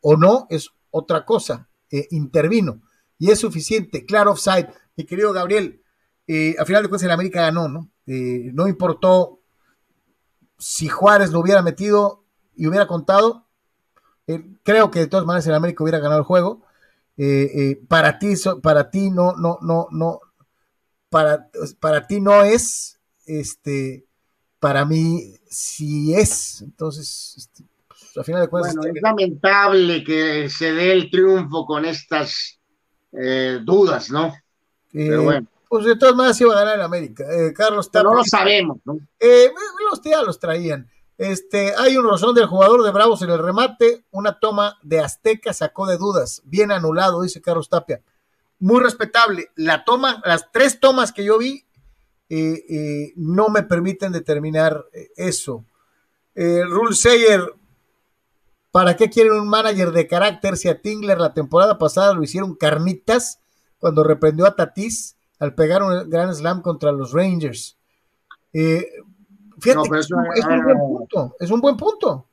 o no, es otra cosa. intervino y es suficiente. Claro, offside. Mi querido Gabriel, a final de cuentas el América ganó, ¿no? no importó si Juárez lo hubiera metido y hubiera contado. creo que de todas maneras el América hubiera ganado el juego. para ti, para ti no, no, no, no para, para ti no es, este, para mí sí es. Entonces, este, pues, a final de cuentas. Bueno, es lamentable que se dé el triunfo con estas eh, dudas, ¿no? Pero eh, bueno. Pues de todas maneras iba a ganar el América. Eh, Carlos No lo sabemos, ¿no? los ya los traían. Este, hay un rozón del jugador de Bravos en el remate, una toma de Azteca sacó de dudas, bien anulado, dice Carlos Tapia muy respetable. La toma, las tres tomas que yo vi eh, eh, no me permiten determinar eh, eso. Rule Sayer, ¿para qué quieren un manager de carácter si a Tingler la temporada pasada lo hicieron carnitas cuando reprendió a Tatis al pegar un gran slam contra los Rangers? fíjate, es, un, buen punto, es un buen punto.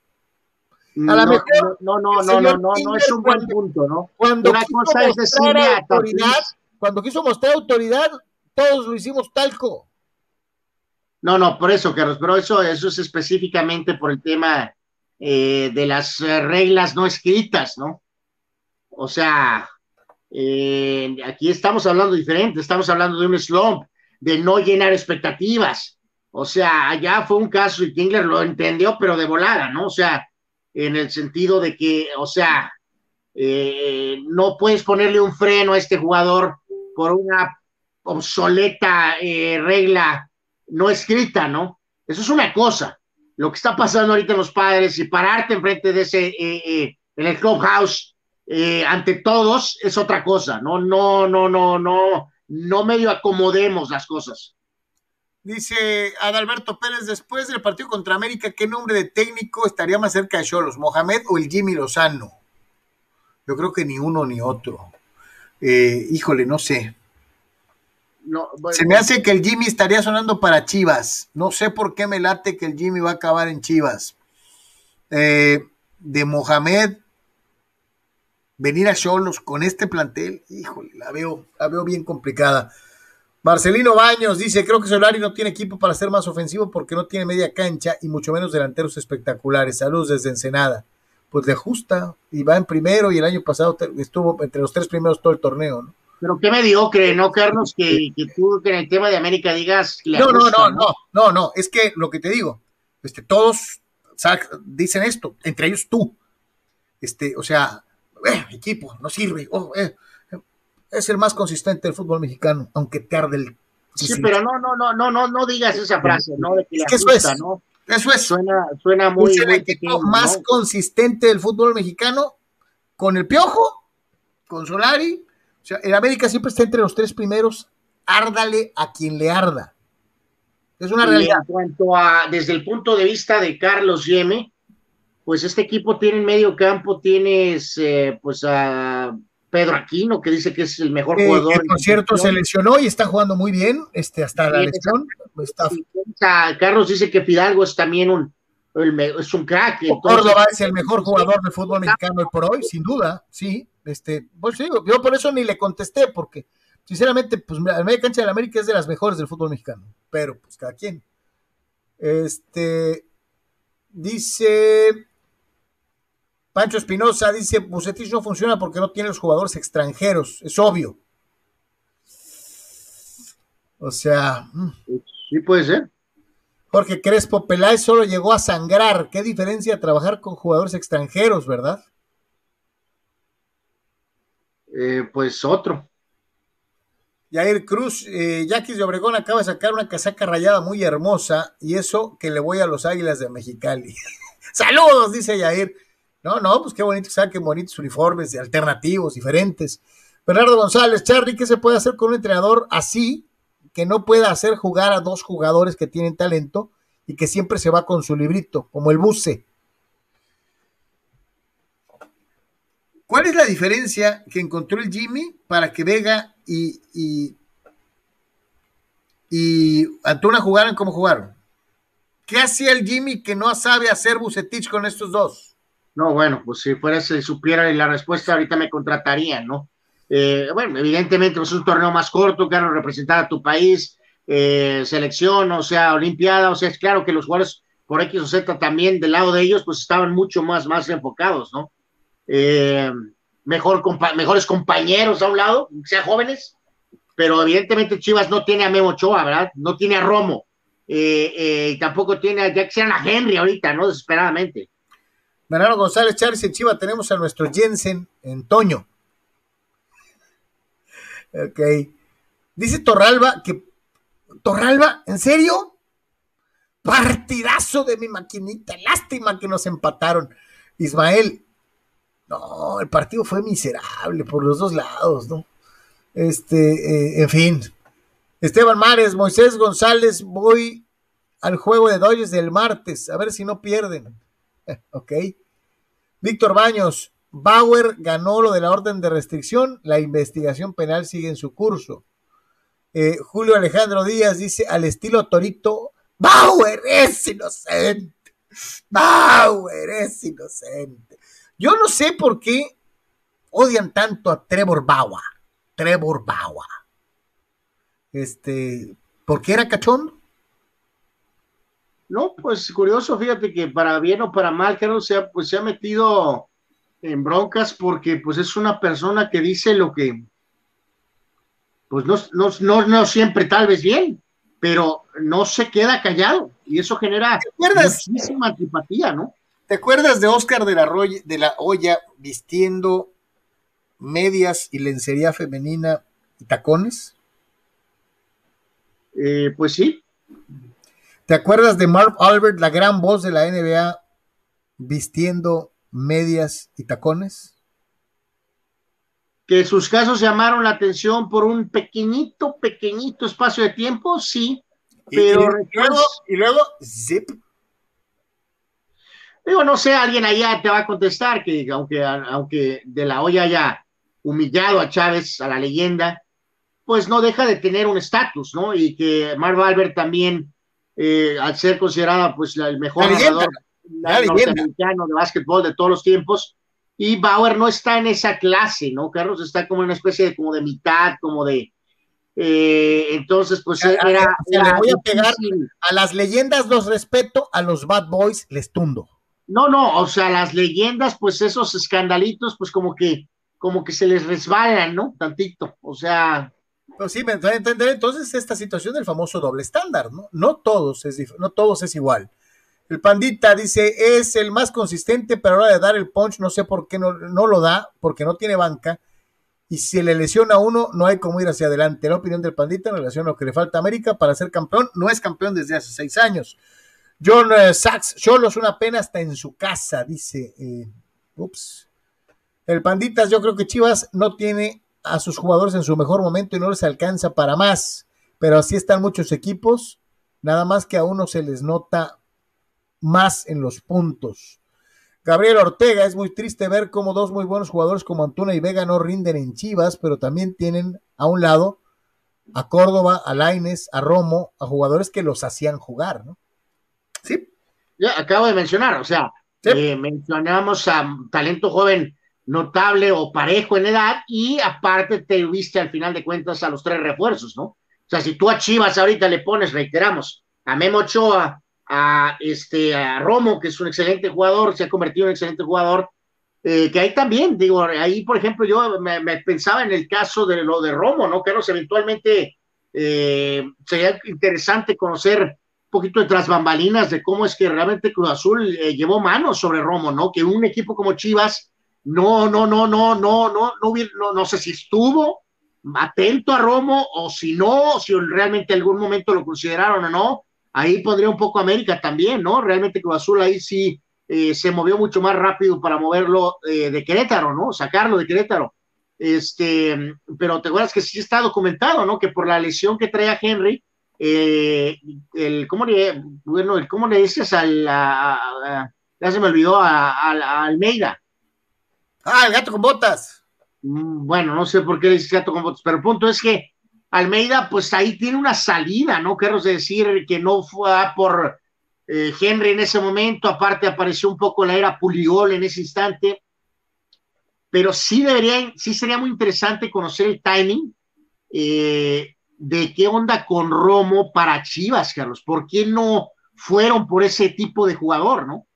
A lo mejor. No, no, no, no, no, no, es un buen punto, ¿no? Cuando Una cosa es decirle a autoridad, cuando quiso mostrar autoridad, todos lo hicimos talco. No, no, por eso, Carlos, pero eso, eso es específicamente por el tema eh, de las eh, reglas no escritas, ¿no? O sea, eh, aquí estamos hablando diferente, estamos hablando de un slump, de no llenar expectativas. O sea, allá fue un caso y Tingler lo entendió, pero de volada, ¿no? O sea, en el sentido de que, o sea, eh, no puedes ponerle un freno a este jugador por una obsoleta eh, regla no escrita, ¿no? Eso es una cosa. Lo que está pasando ahorita en los padres y pararte enfrente de ese, eh, en el clubhouse, ante todos, es otra cosa, ¿no? No, no, no, no, no medio acomodemos las cosas. Dice Adalberto Pérez, después del partido contra América, ¿qué nombre de técnico estaría más cerca de Cholos? ¿Mohamed o el Jimmy Lozano? Yo creo que ni uno ni otro. Eh, híjole, no sé. No, Se me hace que el Jimmy estaría sonando para Chivas. No sé por qué me late que el Jimmy va a acabar en Chivas. Eh, de Mohamed, venir a Cholos con este plantel, híjole, la veo, la veo bien complicada. Marcelino Baños dice, creo que Solari no tiene equipo para ser más ofensivo porque no tiene media cancha y mucho menos delanteros espectaculares. Saludos desde Ensenada. Pues le ajusta y va en primero y el año pasado estuvo entre los tres primeros todo el torneo, ¿no? Pero qué mediocre, ¿no, Carlos? Que, que tú que en el tema de América digas... no, no, no, no, no, no, es que lo que te digo, este, todos dicen esto, entre ellos tú. Este, o sea, eh, equipo, no sirve. Oh, eh es el más consistente del fútbol mexicano, aunque tarde el. Sí, pero no, no, no, no, no, no digas esa frase, ¿no? De que, eso es. Eso es. Suena, suena muy. Es el equipo más consistente del fútbol mexicano con el Piojo, con Solari. O sea, el América siempre está entre los tres primeros. Árdale a quien le arda. Es una realidad. En cuanto a, desde el punto de vista de Carlos Yeme, pues este equipo tiene en medio campo, tienes eh, pues a Pedro Aquino, que dice que es el mejor jugador. por cierto, se lesionó y está jugando muy bien, este, hasta la lesión. Carlos dice que Fidalgo es también un, es un crack. Córdoba es el mejor jugador de fútbol mexicano por hoy, sin duda, sí. Este, pues yo por eso ni le contesté, porque sinceramente, pues la media cancha de la América es de las mejores del fútbol mexicano, pero pues cada quien. Este, Dice Pancho Espinosa, dice, Bucetich no funciona porque no tiene los jugadores extranjeros, es obvio. O sea... Mm. Sí puede ser. Jorge Crespo Peláez solo llegó a sangrar. ¿Qué diferencia trabajar con jugadores extranjeros, verdad? Eh, pues otro. Yair Cruz, eh, Yaquis de Obregón acaba de sacar una casaca rayada muy hermosa y eso que le voy a los Águilas de Mexicali. Saludos, dice Yair. No, no, pues qué bonito que saquen bonitos uniformes alternativos, diferentes. Bernardo González, Charlie, ¿qué se puede hacer con un entrenador así que no pueda hacer jugar a dos jugadores que tienen talento y que siempre se va con su librito, como el buce. ¿Cuál es la diferencia que encontró el Jimmy para que Vega y, y, Antuna jugaran como jugaron? ¿Qué hacía el Jimmy que no sabe hacer Bucetich con estos dos? No, bueno, pues si fuera, si supiera la respuesta, ahorita me contratarían, ¿no? Eh, bueno, evidentemente pues, es un torneo más corto, claro, representar a tu país, eh, selección, o sea, olimpiada, o sea, es claro que los jugadores por X o Z también del lado de ellos, pues estaban mucho más, más enfocados, ¿no? Eh, mejor mejores compañeros a un lado, sean jóvenes, pero evidentemente Chivas no tiene a Memo Ochoa, ¿verdad? No tiene a Romo, y tampoco tiene a, ya que sean a Henry ahorita, ¿no? Desesperadamente. Bernardo González Chávez en Chivas tenemos a nuestro Jensen en Toño. Ok. Dice Torralba que. Torralba, ¿en serio? Partidazo de mi maquinita. Lástima que nos empataron. Ismael. No, el partido fue miserable por los dos lados, ¿no? Este, eh, en fin. Esteban Mares, Moisés González, voy al juego de Dodgers del martes, a ver si no pierden. ok. Víctor Baños, Bauer ganó lo de la orden de restricción, la investigación penal sigue en su curso. Eh, Julio Alejandro Díaz dice al estilo Torito, Bauer es inocente, Bauer es inocente. Yo no sé por qué odian tanto a Trevor Bauer, Trevor Bauer. Este, ¿por qué era cachón? No, pues curioso, fíjate que para bien o para mal, que no sea, pues se ha metido en broncas porque pues es una persona que dice lo que, pues no, no, no, siempre tal vez bien, pero no se queda callado y eso genera muchísima antipatía, ¿no? ¿Te acuerdas de Oscar de la, de la Olla vistiendo medias y lencería femenina y tacones? Eh, pues sí. ¿Te acuerdas de Marv Albert, la gran voz de la NBA, vistiendo medias y tacones? Que sus casos llamaron la atención por un pequeñito, pequeñito espacio de tiempo, sí, pero y, luego, zip. Digo, no sé, alguien allá te va a contestar que aunque, aunque de la olla haya humillado a Chávez, a la leyenda, pues no deja de tener un estatus, ¿no? Y que Marv Albert también, eh, al ser considerada pues el mejor jugador norteamericano de básquetbol de todos los tiempos, y Bauer no está en esa clase, ¿no? Carlos está como en una especie de como de mitad, como de eh, entonces, pues era, a pegar a las leyendas los respeto, a los bad boys les tundo. No, no, o sea, las leyendas, pues esos escandalitos, pues como que, como que se les resbalan, ¿no? Tantito, o sea. Entonces esta situación del famoso doble estándar, ¿no? No todos es, no todos es igual. El pandita dice, es el más consistente, pero a la hora de dar el punch, no sé por qué no, no lo da, porque no tiene banca. Y si le lesiona a uno, no hay cómo ir hacia adelante. La opinión del pandita en relación a lo que le falta a América para ser campeón, no es campeón desde hace seis años. John eh, Sachs, solo es una pena hasta en su casa, dice. Eh, ups. El Panditas, yo creo que Chivas no tiene a sus jugadores en su mejor momento y no les alcanza para más. Pero así están muchos equipos. Nada más que a uno se les nota más en los puntos. Gabriel Ortega, es muy triste ver cómo dos muy buenos jugadores como Antuna y Vega no rinden en Chivas, pero también tienen a un lado a Córdoba, a Laines, a Romo, a jugadores que los hacían jugar, ¿no? Sí. Ya acabo de mencionar, o sea, eh, mencionamos a talento joven notable o parejo en edad y aparte te viste al final de cuentas a los tres refuerzos, ¿no? O sea, si tú a Chivas ahorita le pones, reiteramos, a Memo Ochoa, a, este, a Romo, que es un excelente jugador, se ha convertido en un excelente jugador, eh, que ahí también, digo, ahí por ejemplo yo me, pensaba en el caso de lo de Romo, ¿no? Que eventualmente eh, sería interesante conocer un poquito de tras bambalinas de cómo es que realmente Cruz Azul eh, llevó manos sobre Romo, ¿no? Que un equipo como Chivas no, no, no, no, no, no, no, no, no sé si estuvo atento a Romo o si no, si realmente algún momento lo consideraron o no, ahí pondría un poco América también, ¿no? Realmente Cruz Azul ahí sí eh, se movió mucho más rápido para moverlo eh, de Querétaro, ¿no? Sacarlo de Querétaro. Este, pero te acuerdas que sí está documentado, ¿no? Que por la lesión que trae a Henry, eh, el, ¿cómo le, bueno, el, ¿cómo le dices al, ya se me olvidó, a, Almeida? Ah, el gato con botas. Mm, bueno, no sé por qué le dices gato con botas, pero el punto es que Almeida, pues ahí tiene una salida, ¿no? Quiero decir que no fue por eh, Henry en ese momento, aparte apareció un poco la era Puliol en ese instante, pero sí debería, sí sería muy interesante conocer el timing eh, de qué onda con Romo para Chivas, Carlos. ¿Por qué no fueron por ese tipo de jugador, no?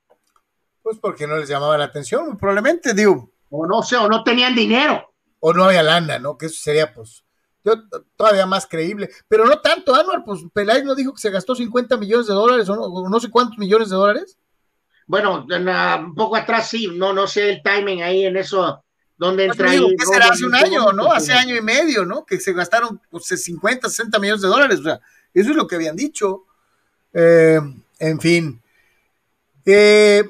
Pues porque no les llamaba la atención, probablemente, digo. O no sé, o no tenían dinero. O no había lana, ¿no? Que eso sería, pues, todavía más creíble, pero no tanto, Anuar, pues Peláez no dijo que se gastó 50 millones de dólares o no, sé cuántos millones de dólares. Bueno, un poco atrás sí, no, no sé el timing ahí en eso, donde pues entra ahí. será hace un año, ¿no? Hace año y medio, ¿no? Que se gastaron pues, 50, 60 millones de dólares, o sea, eso es lo que habían dicho. Eh, en fin. Eh,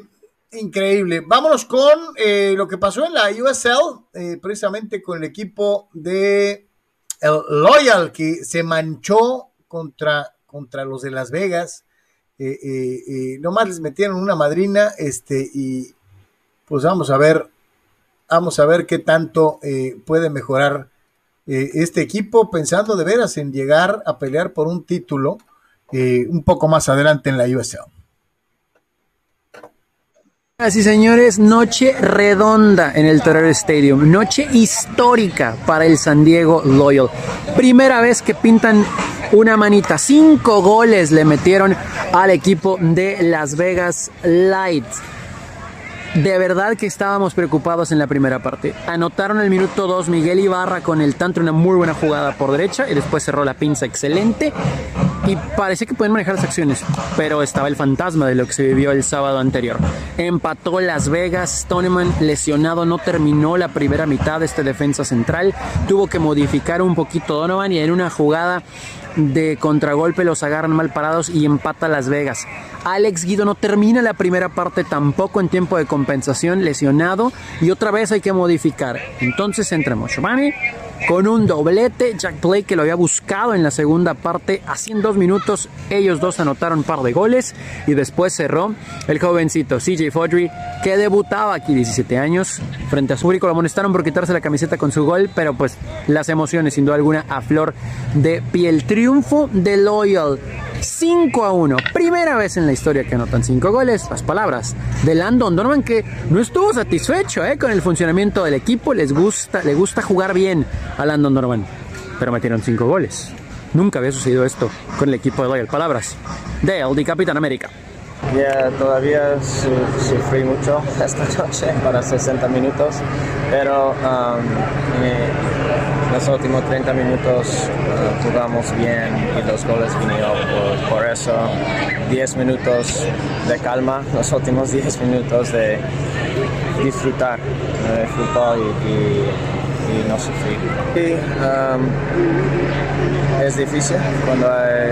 increíble. Vámonos con eh, lo que pasó en la USL, precisamente con el equipo de el Loyal que se manchó contra, contra los de Las Vegas. Eh, eh, eh, nomás les metieron una madrina, este, y pues vamos a ver, vamos a ver qué tanto puede mejorar este equipo, pensando de veras en llegar a pelear por un título un poco más adelante en la USL. Así señores, noche redonda en el Torero Stadium, noche histórica para el San Diego Loyal. Primera vez que pintan una manita, cinco goles le metieron al equipo de Las Vegas Lights. De verdad que estábamos preocupados en la primera parte. Anotaron el minuto 2 Miguel Ibarra con el tanto, una muy buena jugada por derecha y después cerró la pinza excelente. Y parecía que pueden manejar las acciones, pero estaba el fantasma de lo que se vivió el sábado anterior. Empató Las Vegas, Stoneman lesionado, no terminó la primera mitad de este defensa central. Tuvo que modificar un poquito Donovan y en una jugada de contragolpe los agarran mal parados y empata Las Vegas. Alex Guido no termina la primera parte tampoco en tiempo de compensación, lesionado y otra vez hay que modificar. Entonces entra Moshomani con un doblete. Jack Blake que lo había buscado en la segunda parte. Así en dos minutos ellos dos anotaron un par de goles y después cerró el jovencito CJ Fodry que debutaba aquí 17 años frente a su público. Lo amonestaron por quitarse la camiseta con su gol, pero pues las emociones sin duda alguna a flor de piel. Triunfo de Loyal 5 a 1. Primera vez en la historia que anotan 5 goles. Las palabras de Landon Donovan que no estuvo satisfecho eh, con el funcionamiento del equipo. Les gusta, le gusta jugar bien a Landon Donovan. Pero metieron 5 goles. Nunca había sucedido esto con el equipo de Loyal. Palabras de El Capitán América. Ya todavía sufrí mucho esta noche para 60 minutos, pero um, los últimos 30 minutos uh, jugamos bien y los goles vinieron por, eso. 10 minutos de calma, los últimos 10 minutos de disfrutar del fútbol y, no sufrir. Um, es difícil cuando hay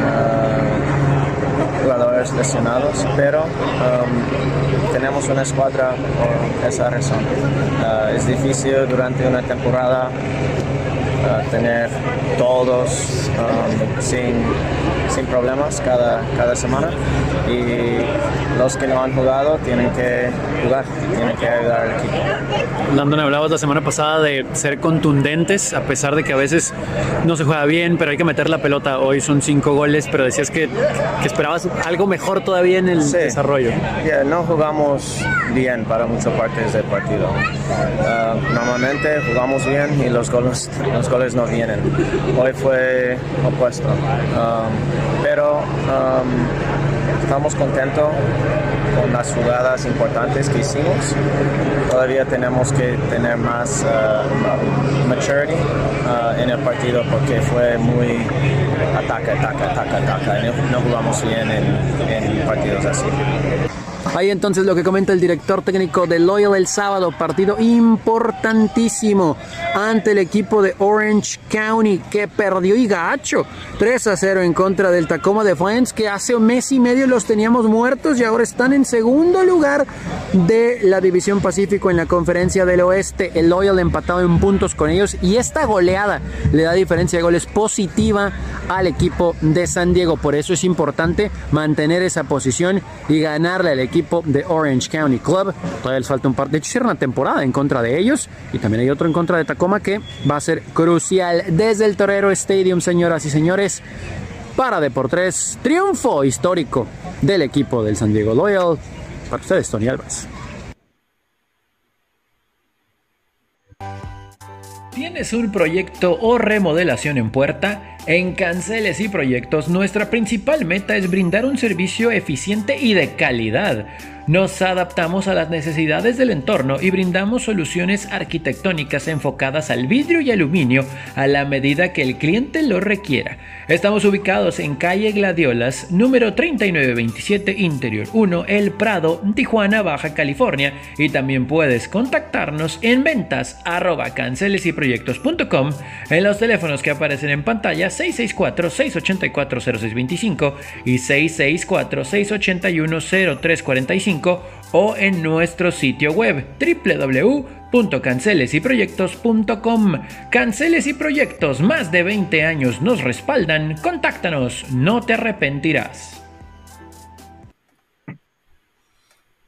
uh, jugadores lesionados, pero um, tenemos una escuadra por esa razón. Uh, es difícil durante una temporada tener todos um, sin, sin, problemas cada, cada semana y los que no han jugado tienen que jugar, tienen que ayudar al equipo. Landon, hablabas la semana pasada de ser contundentes a pesar de que a veces no se juega bien, pero hay que meter la pelota. Hoy son cinco goles, pero decías que, que esperabas algo mejor todavía en el desarrollo. no jugamos bien para muchas partes del partido. Uh, normalmente jugamos bien y los goles, los goles no vienen. Hoy fue opuesto. Um, pero um, estamos contentos con las jugadas importantes que hicimos. Todavía tenemos que tener más uh, maturity uh, en el partido porque fue muy ataca, ataca, ataca, ataca. No, jugamos bien en partidos así. Ahí entonces lo que comenta el director técnico de Loyal el sábado, partido importantísimo ante el equipo de Orange County que perdió y gacho 3 a 0 en contra del Tacoma Defiance que hace un mes y medio los teníamos muertos y ahora están en segundo lugar de la División Pacífico en la Conferencia del Oeste. El Loyal empatado en puntos con ellos y esta goleada le da diferencia de goles positiva al equipo de San Diego. Por eso es importante mantener esa posición y ganarle al equipo de Orange County Club. Todavía les falta un par. De hecho, una temporada en contra de ellos. Y también hay otro en contra de Tacoma que va a ser crucial desde el Torero Stadium, señoras y señores. Para Deportes, triunfo histórico del equipo del San Diego Loyal. Para ustedes, Tony Alvarez. ¿Tienes un proyecto o remodelación en puerta? En Canceles y Proyectos, nuestra principal meta es brindar un servicio eficiente y de calidad nos adaptamos a las necesidades del entorno y brindamos soluciones arquitectónicas enfocadas al vidrio y aluminio a la medida que el cliente lo requiera. Estamos ubicados en calle Gladiolas, número 3927, Interior 1, El Prado, Tijuana, Baja California. Y también puedes contactarnos en ventas arroba cancelesyproyectos.com en los teléfonos que aparecen en pantalla 664-684-0625 y 664-681-0345 o en nuestro sitio web www.cancelesyproyectos.com. Canceles y Proyectos, más de 20 años nos respaldan. Contáctanos, no te arrepentirás.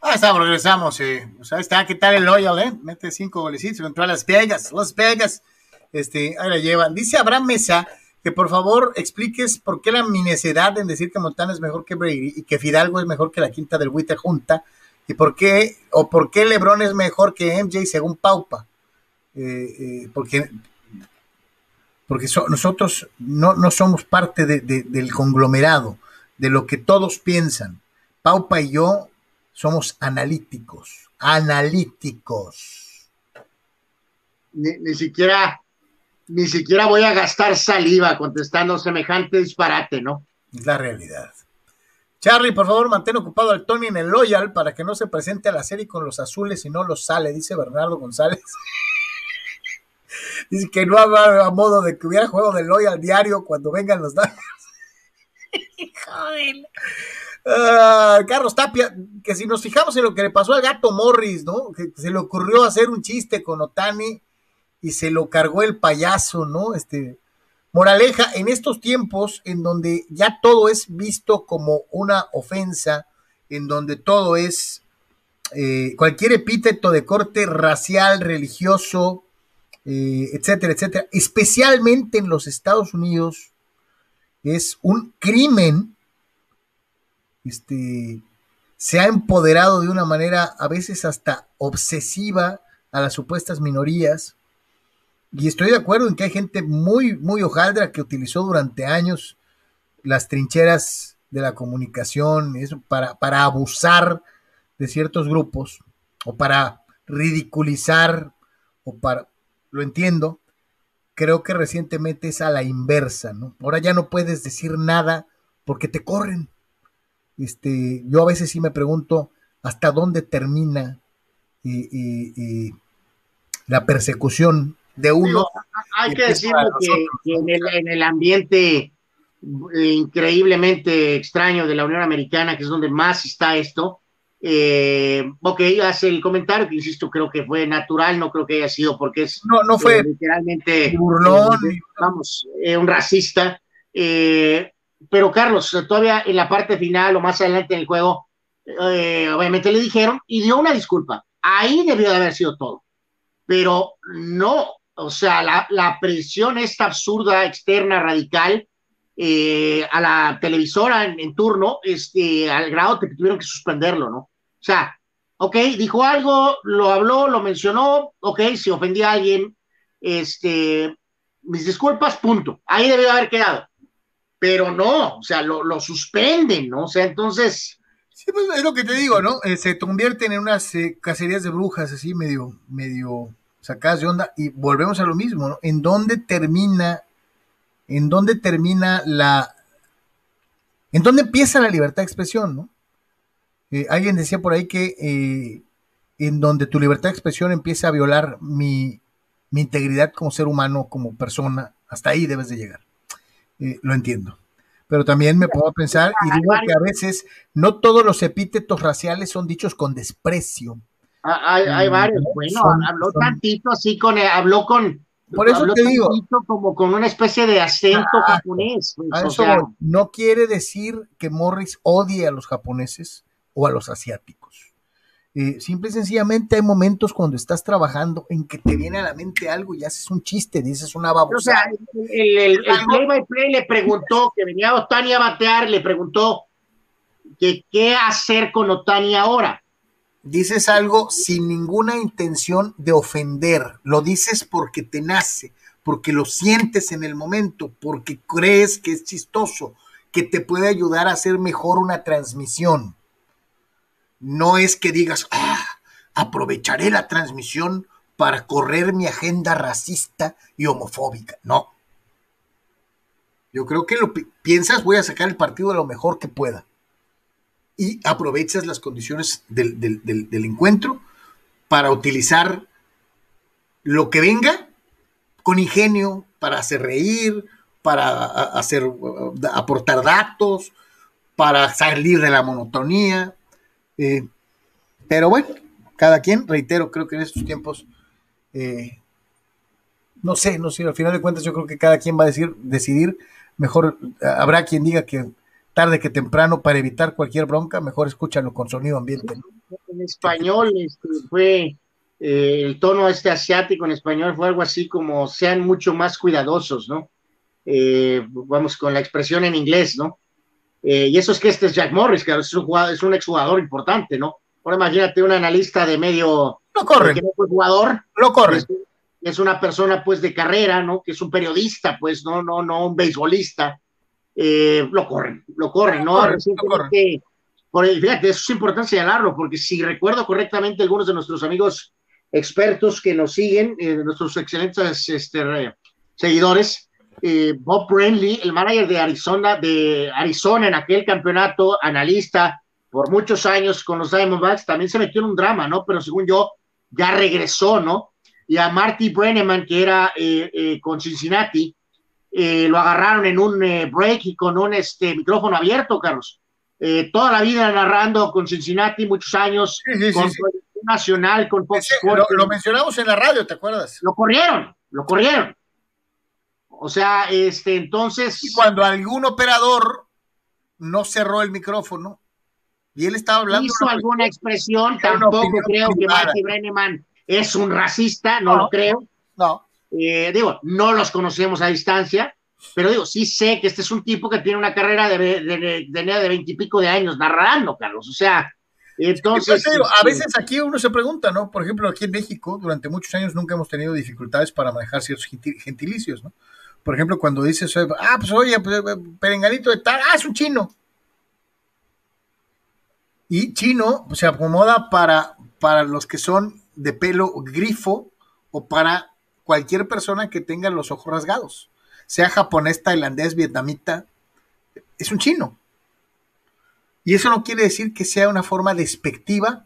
Ah, estamos, regresamos. Eh. O sea, está, ¿qué tal el Loyal, eh? Mete cinco golecitos contra las Vegas. Las Vegas, este, ahí la llevan. Dice Abraham Mesa por favor expliques por qué la mi en decir que Montana es mejor que Brady y que Fidalgo es mejor que la quinta del Witter Junta y por qué o por qué LeBron es mejor que MJ según Paupa. Eh, eh, porque porque nosotros no, no, somos parte del conglomerado, de lo que todos piensan. Paupa y yo somos analíticos, analíticos. ni siquiera ni siquiera voy a gastar saliva contestando semejante disparate, ¿no? Es la realidad. Charlie, por favor, mantén ocupado al Tony en el Loyal para que no se presente a la serie con los azules y no los sale, dice Bernardo González. dice que no habrá a modo de que hubiera juego de Loyal diario cuando vengan los daños. Joder. Ah, Carlos Tapia, que si nos fijamos en lo que le pasó al gato Morris, ¿no? Que se le ocurrió hacer un chiste con Otani y se lo cargó el payaso, ¿no? Este, moraleja, en estos tiempos en donde ya todo es visto como una ofensa, en donde todo es eh, cualquier epíteto de corte racial, religioso, eh, etcétera, etcétera, especialmente en los Estados Unidos, es un crimen, este, se ha empoderado de una manera a veces hasta obsesiva a las supuestas minorías, y estoy de acuerdo en que hay gente muy, muy hojaldra que utilizó durante años las trincheras de la comunicación eso, para, para abusar de ciertos grupos o para ridiculizar o para, lo entiendo, creo que recientemente es a la inversa, ¿no? Ahora ya no puedes decir nada porque te corren. Este, yo a veces sí me pregunto hasta dónde termina eh, eh, eh, la persecución de uno. hay que decirlo que, en, el, ambiente eh, increíblemente extraño de la Unión Americana, que es donde más está esto, eh, ok, hace el comentario que insisto, creo que fue natural, no creo que haya sido porque es no, no fue eh, literalmente burlón, vamos, un racista. pero Carlos, todavía en la parte final o más adelante en el juego, obviamente le dijeron y dio una disculpa. Ahí debió de haber sido todo. Pero no, o sea, la, presión esta absurda, externa, radical, eh, a la televisora en, turno, este, al grado que tuvieron que suspenderlo, ¿no? O sea, ok, dijo algo, lo habló, lo mencionó, ok, si ofendía a alguien, este, mis disculpas, punto. Ahí debió haber quedado. Pero no, o sea, lo, lo suspenden, ¿no? O sea, entonces. Sí, pues es lo que te digo, ¿no? Eh, se convierten en unas eh, cacerías de brujas, así medio, medio sacadas de onda, y volvemos a lo mismo, ¿no? ¿En dónde termina, en dónde termina la, en dónde empieza la libertad de expresión, ¿no? Eh, alguien decía por ahí que en donde tu libertad de expresión empieza a violar mi, mi integridad como ser humano, como persona, hasta ahí debes de llegar. Eh, lo entiendo. Pero también me puedo pensar y digo que a veces no todos los epítetos raciales son dichos con desprecio. Ah, hay, mm, varios. Bueno, habló tantito así con, eh, habló con. Por eso te digo. Como con una especie de acento japonés. Pues, no quiere decir que Morris odie a los japoneses o a los asiáticos. Eh, simple y sencillamente hay momentos cuando estás trabajando en que te viene a la mente algo y haces un chiste, dices una babosa. O sea, el, play by play le preguntó que venía Otani a batear, le preguntó que qué hacer con Otani ahora. Dices algo sin ninguna intención de ofender, lo dices porque te nace, porque lo sientes en el momento, porque crees que es chistoso, que te puede ayudar a hacer mejor una transmisión. No es que digas, ah, aprovecharé la transmisión para correr mi agenda racista y homofóbica. No. Yo creo que lo piensas, voy a sacar el partido lo mejor que pueda. Y aprovechas las condiciones del, del encuentro para utilizar lo que venga con ingenio, para hacer reír, para hacer aportar datos, para salir de la monotonía, eh, pero bueno, cada quien, reitero, creo que en estos tiempos, eh, no sé, no sé, al final de cuentas yo creo que cada quien va a decir, decidir, mejor habrá quien diga que tarde que temprano para evitar cualquier bronca, mejor escúchalo con sonido ambiente. En español este, fue eh, el tono este asiático en español fue algo así como sean mucho más cuidadosos, ¿no? vamos con la expresión en inglés, ¿no? Eh, y eso es que este es Jack Morris, que es un, jugador, es un exjugador importante, ¿no? Ahora imagínate un analista de medio... Lo corre. Que no fue jugador. Lo corre. Es, una persona, pues, de carrera, ¿no? Que es un periodista, pues, no, no, no un beisbolista. Eh, lo corren, lo corren, ¿no? por, fíjate, eso es importante señalarlo, porque si recuerdo correctamente, algunos de nuestros amigos expertos que nos siguen, eh, nuestros excelentes este, seguidores, eh, Bob Brenly, el manager de Arizona, de Arizona en aquel campeonato, analista por muchos años con los Diamondbacks, también se metió en un drama, ¿no? Pero según yo, ya regresó, ¿no? Y a Marty Brenneman, que era eh, con Cincinnati, lo agarraron en un break y con un este, micrófono abierto, Carlos. toda la vida narrando con Cincinnati, muchos años, con Nacional, con Fox Sports. lo mencionamos en la radio, ¿te acuerdas? Lo corrieron, lo corrieron. O sea, este, entonces. Y cuando algún operador no cerró el micrófono y él estaba hablando. Hizo alguna expresión, tampoco creo que Marty Brenneman es un racista, no, lo creo. No. Eh, digo, no los conocemos a distancia, pero digo, sí sé que este es un tipo que tiene una carrera de, de, de, veintipico de años narrando, Carlos. O sea, entonces. a este, veces aquí uno se pregunta, ¿no? Por ejemplo, aquí en México, durante muchos años nunca hemos tenido dificultades para manejar ciertos gentilicios, ¿no? Por ejemplo, cuando dices, ah, pues oye, pues, eh, perenganito de tal, ah, es un chino. Y chino se acomoda para, para los que son de pelo grifo o para cualquier persona que tenga los ojos rasgados, sea japonés, tailandés, vietnamita, es un chino. Y eso no quiere decir que sea una forma despectiva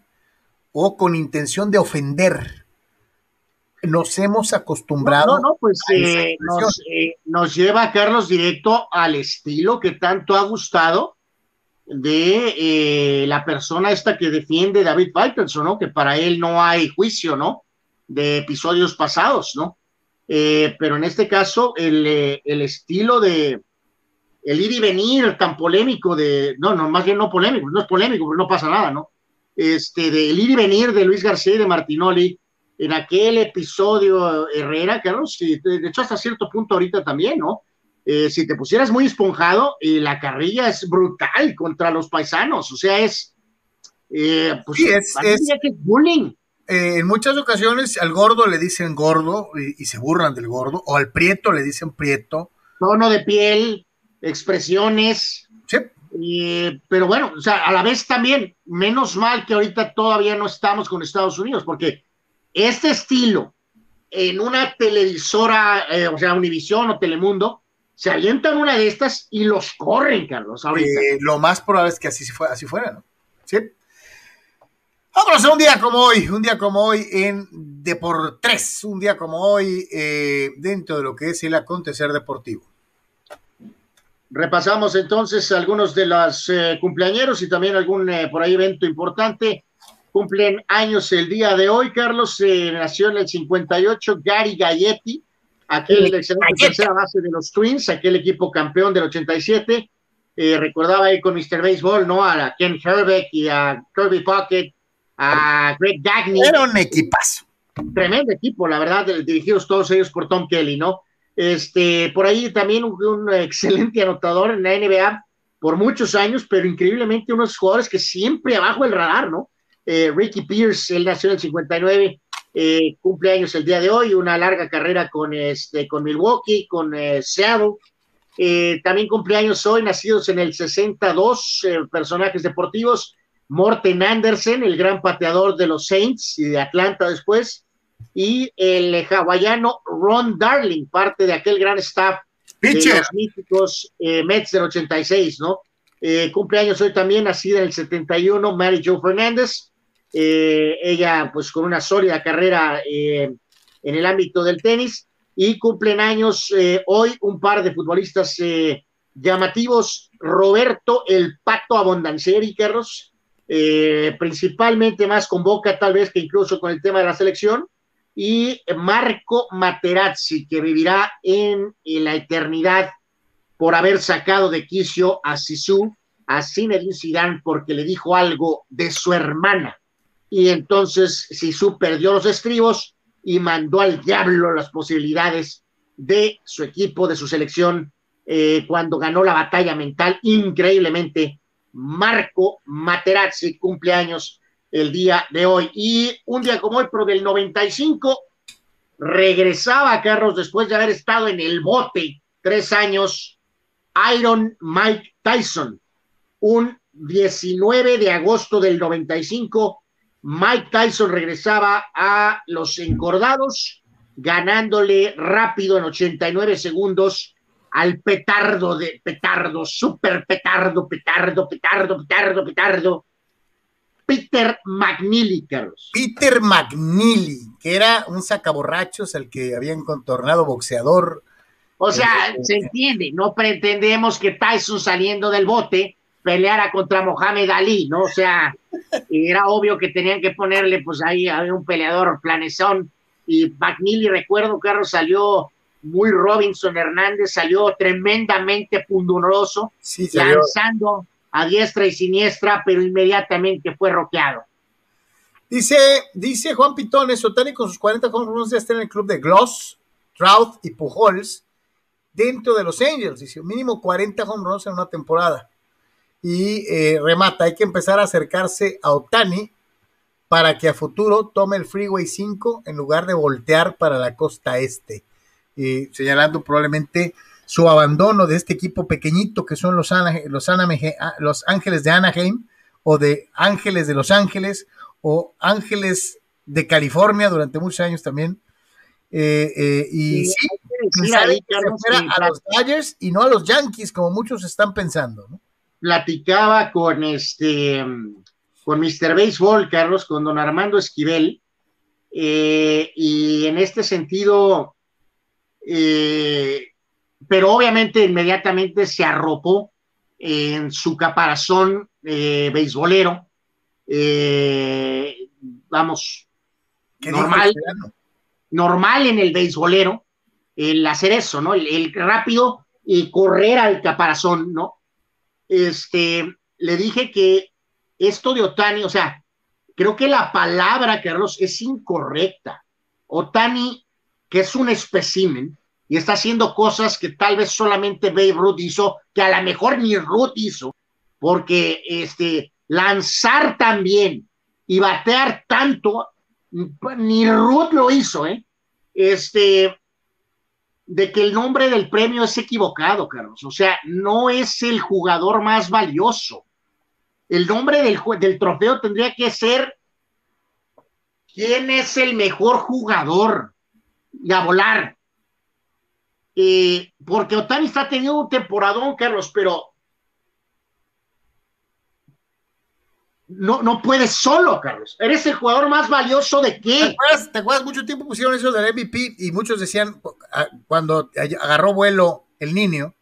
o con intención de ofender nos hemos acostumbrado. No, no, pues eh, nos, eh, nos, lleva, Carlos, directo al estilo que tanto ha gustado de eh, la persona esta que defiende David Faitelson, ¿no? Que para él no hay juicio, ¿no? De episodios pasados, ¿no? pero en este caso, el, el, estilo de el ir y venir tan polémico de, no, no, más bien no polémico, no es polémico, porque no pasa nada, ¿no? Este, del ir y venir de Luis García y de Martinoli, en aquel episodio Herrera, Carlos, de hecho hasta cierto punto ahorita también, ¿no? Eh, si te pusieras muy esponjado, eh, la carrilla es brutal contra los paisanos, o sea, es, eh, pues, sí, es, bullying. Eh, en muchas ocasiones al gordo le dicen gordo y, se burlan del gordo, o al prieto le dicen prieto. Tono de piel, expresiones. Sí. pero bueno, o sea, a la vez también, menos mal que ahorita todavía no estamos con Estados Unidos, porque este estilo en una televisora, eh, o sea, Univisión o Telemundo, se avientan una de estas y los corren, Carlos, ahorita. Eh, lo más probable es que así, así fuera, ¿no? Sí. Vámonos a un día como hoy, un día como hoy en Deportes, un día como hoy eh, dentro de lo que es el acontecer deportivo. Repasamos entonces algunos de los eh, cumpleañeros y también algún eh, por ahí evento importante. Cumplen años el día de hoy, Carlos, nació en el 58 Gary Galletti, aquel excelente tercera base de los Twins, aquel equipo campeón del 87. recordaba ahí con Mr. Baseball, ¿no? A Ken Herbeck y a Kirby Pocket, a Greg Gagne. Era un equipazo. Tremendo equipo, la verdad, dirigidos todos ellos por Tom Kelly, ¿no? Este, por ahí también un, excelente anotador en la NBA por muchos años, pero increíblemente unos jugadores que siempre abajo del radar, ¿no? Eh, Ricky Pierce, él nació en el 59, eh, cumple años el día de hoy, una larga carrera con, este, con Milwaukee, con eh, Seattle. Eh, también cumpleaños hoy, nacidos en el 62, personajes deportivos. Morten Andersen, el gran pateador de los Saints y de Atlanta después, y el hawaiano Ron Darling, parte de aquel gran staff de los míticos eh, Mets del 86, ¿no? Eh, cumpleaños hoy también, nacida en el 71, Mary Jo Fernández, eh, ella pues con una sólida carrera en el ámbito del tenis, y cumplen años hoy un par de futbolistas llamativos, Roberto el Pato Abondancieri, Carlos, eh, principalmente más con Boca tal vez que incluso con el tema de la selección, y Marco Materazzi, que vivirá en, la eternidad por haber sacado de quicio a Sisu, a Zinedine Zidane, porque le dijo algo de su hermana. Y entonces Sisu perdió los estribos y mandó al diablo las posibilidades de su equipo, de su selección, eh, cuando ganó la batalla mental increíblemente Marco Materazzi, cumpleaños el día de hoy. Y un día como hoy, pero del 95, regresaba Carlos después de haber estado en el bote tres años, Iron Mike Tyson. Un 19 de agosto del 95, Mike Tyson regresaba a los encordados, ganándole rápido en 89 segundos al petardo de petardo, super petardo, petardo, petardo, petardo, petardo. Peter McNeely, Carlos. Peter McNeely, que era un sacaborrachos al que habían contornado boxeador. O sea, eh, se entiende, no pretendemos que Tyson saliendo del bote peleara contra Mohamed Ali, ¿no? O sea, era obvio que tenían que ponerle, pues ahí había un peleador planezón y McNeely, recuerdo, Carlos, salió muy Robinson Hernández, salió tremendamente pundonoroso, lanzando a diestra y siniestra, pero inmediatamente fue roqueado. Dice, dice Juan Pitones, Otani con sus 40 home ya está en el club de Gloss, Trout y Pujols dentro de los Angels. Dice, mínimo 40 home runs en una temporada. Y eh, remata, hay que empezar a acercarse a Otani para que a futuro tome el Freeway 5 en lugar de voltear para la costa este señalando probablemente su abandono de este equipo pequeñito que son los, los, ah, los Ángeles de Anaheim o de Ángeles de Los Ángeles o Ángeles de California durante muchos años también. Eh, eh, y sí, a los Dodgers y no a los Yankees como muchos están pensando. Platicaba con este con Mr. Baseball, Carlos, con don Armando Esquivel, eh, y en este sentido, eh, pero obviamente inmediatamente se arropó en su caparazón eh, beisbolero, eh, vamos, normal, normal en el beisbolero, el hacer eso, ¿no? El, rápido y correr al caparazón, ¿no? Este, le dije que esto de Otani, o sea, creo que la palabra, Carlos, es incorrecta. Otani que es un espécimen y está haciendo cosas que tal vez solamente Babe Ruth hizo, que a lo mejor ni Ruth hizo, porque este, lanzar también y batear tanto ni Ruth lo hizo, ¿eh? Este, de que el nombre del premio es equivocado, Carlos. O sea, no es el jugador más valioso. El nombre del, del trofeo tendría que ser quién es el mejor jugador y a volar. Eh, porque Otani está teniendo un temporadón, Carlos, pero no, no puedes solo, Carlos. Eres el jugador más valioso de qué. ¿Te acuerdas? Mucho tiempo pusieron eso del MVP y muchos decían, ah, cuando agarró vuelo el niño,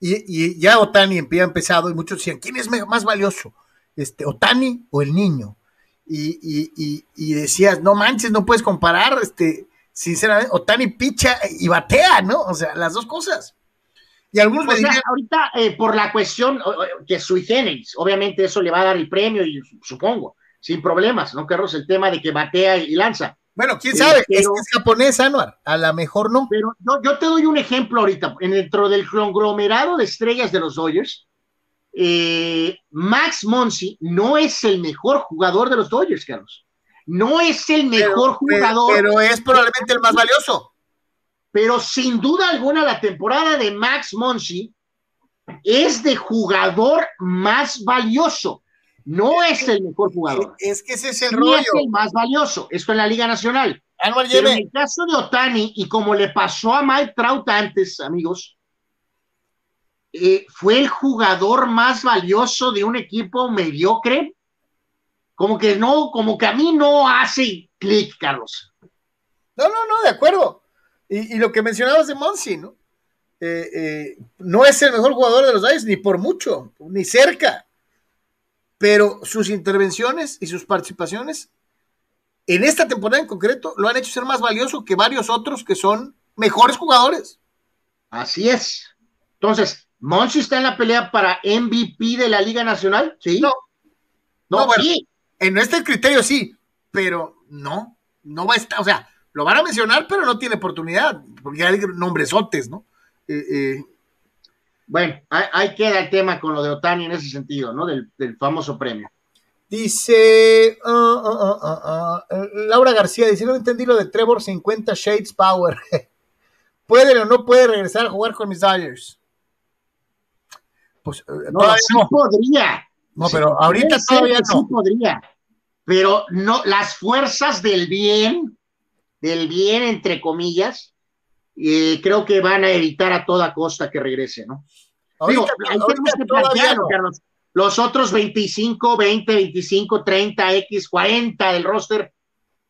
y, ya Otani había empezado, y muchos decían, ¿quién es más valioso? Este, ¿Otani o el niño? Y, y, decías, no manches, no puedes comparar, este, sinceramente, Otani picha y batea, ¿no? O sea, las dos cosas. Y algunos me dirían, ahorita eh, por la cuestión que sui generis, obviamente eso le va a dar el premio y supongo, sin problemas, ¿no, Carlos? El tema de que batea y lanza. Bueno, quién sabe, es que es japonés, Anuar, a lo mejor no. Pero yo te doy un ejemplo ahorita, dentro del conglomerado de estrellas de los Dodgers, eh, Max Monsi no es el mejor jugador de los Dodgers, Carlos. No es el mejor jugador. pero es probablemente el más valioso pero sin duda alguna la temporada de Max Monsi es de jugador más valioso. No es el mejor jugador. Es que ese es el rollo. es el más valioso. Esto en la Liga Nacional. Pero en el caso de Otani, y como le pasó a Mike Trout antes, amigos, eh, fue el jugador más valioso de un equipo mediocre. Como que no, como que a mí no hace clic, Carlos. No, no, no, de acuerdo. Y, lo que mencionabas de Monsi, ¿no? Eh, eh, no es el mejor jugador de los Dodgers, ni por mucho, ni cerca. Pero sus intervenciones y sus participaciones en esta temporada en concreto lo han hecho ser más valioso que varios otros que son mejores jugadores. Así es. Entonces, ¿Monsi está en la pelea para MVP de la Liga Nacional? Sí. No. No, sí. En este criterio sí, pero no, no va a estar, o sea, lo van a mencionar, pero no tiene oportunidad, porque hay nombresotes, ¿no? Eh, eh. Bueno, ahí, queda el tema con lo de Otani en ese sentido, ¿no? Del, famoso premio. Dice uh, uh, uh, Laura García, dice, no entendí lo de Trevor 50 Shades Power. ¿Puede o no puede regresar a jugar con mis Dodgers? Pues eh, no, sí podría. No, pero ahorita todavía no. Sí podría. Pero no, las fuerzas del bien del bien, entre comillas, y creo que van a evitar a toda costa que regrese, ¿no? Digo, tenemos que plantearlo, Carlos. Los otros 25, 20, 25, 30, X, 40 del roster,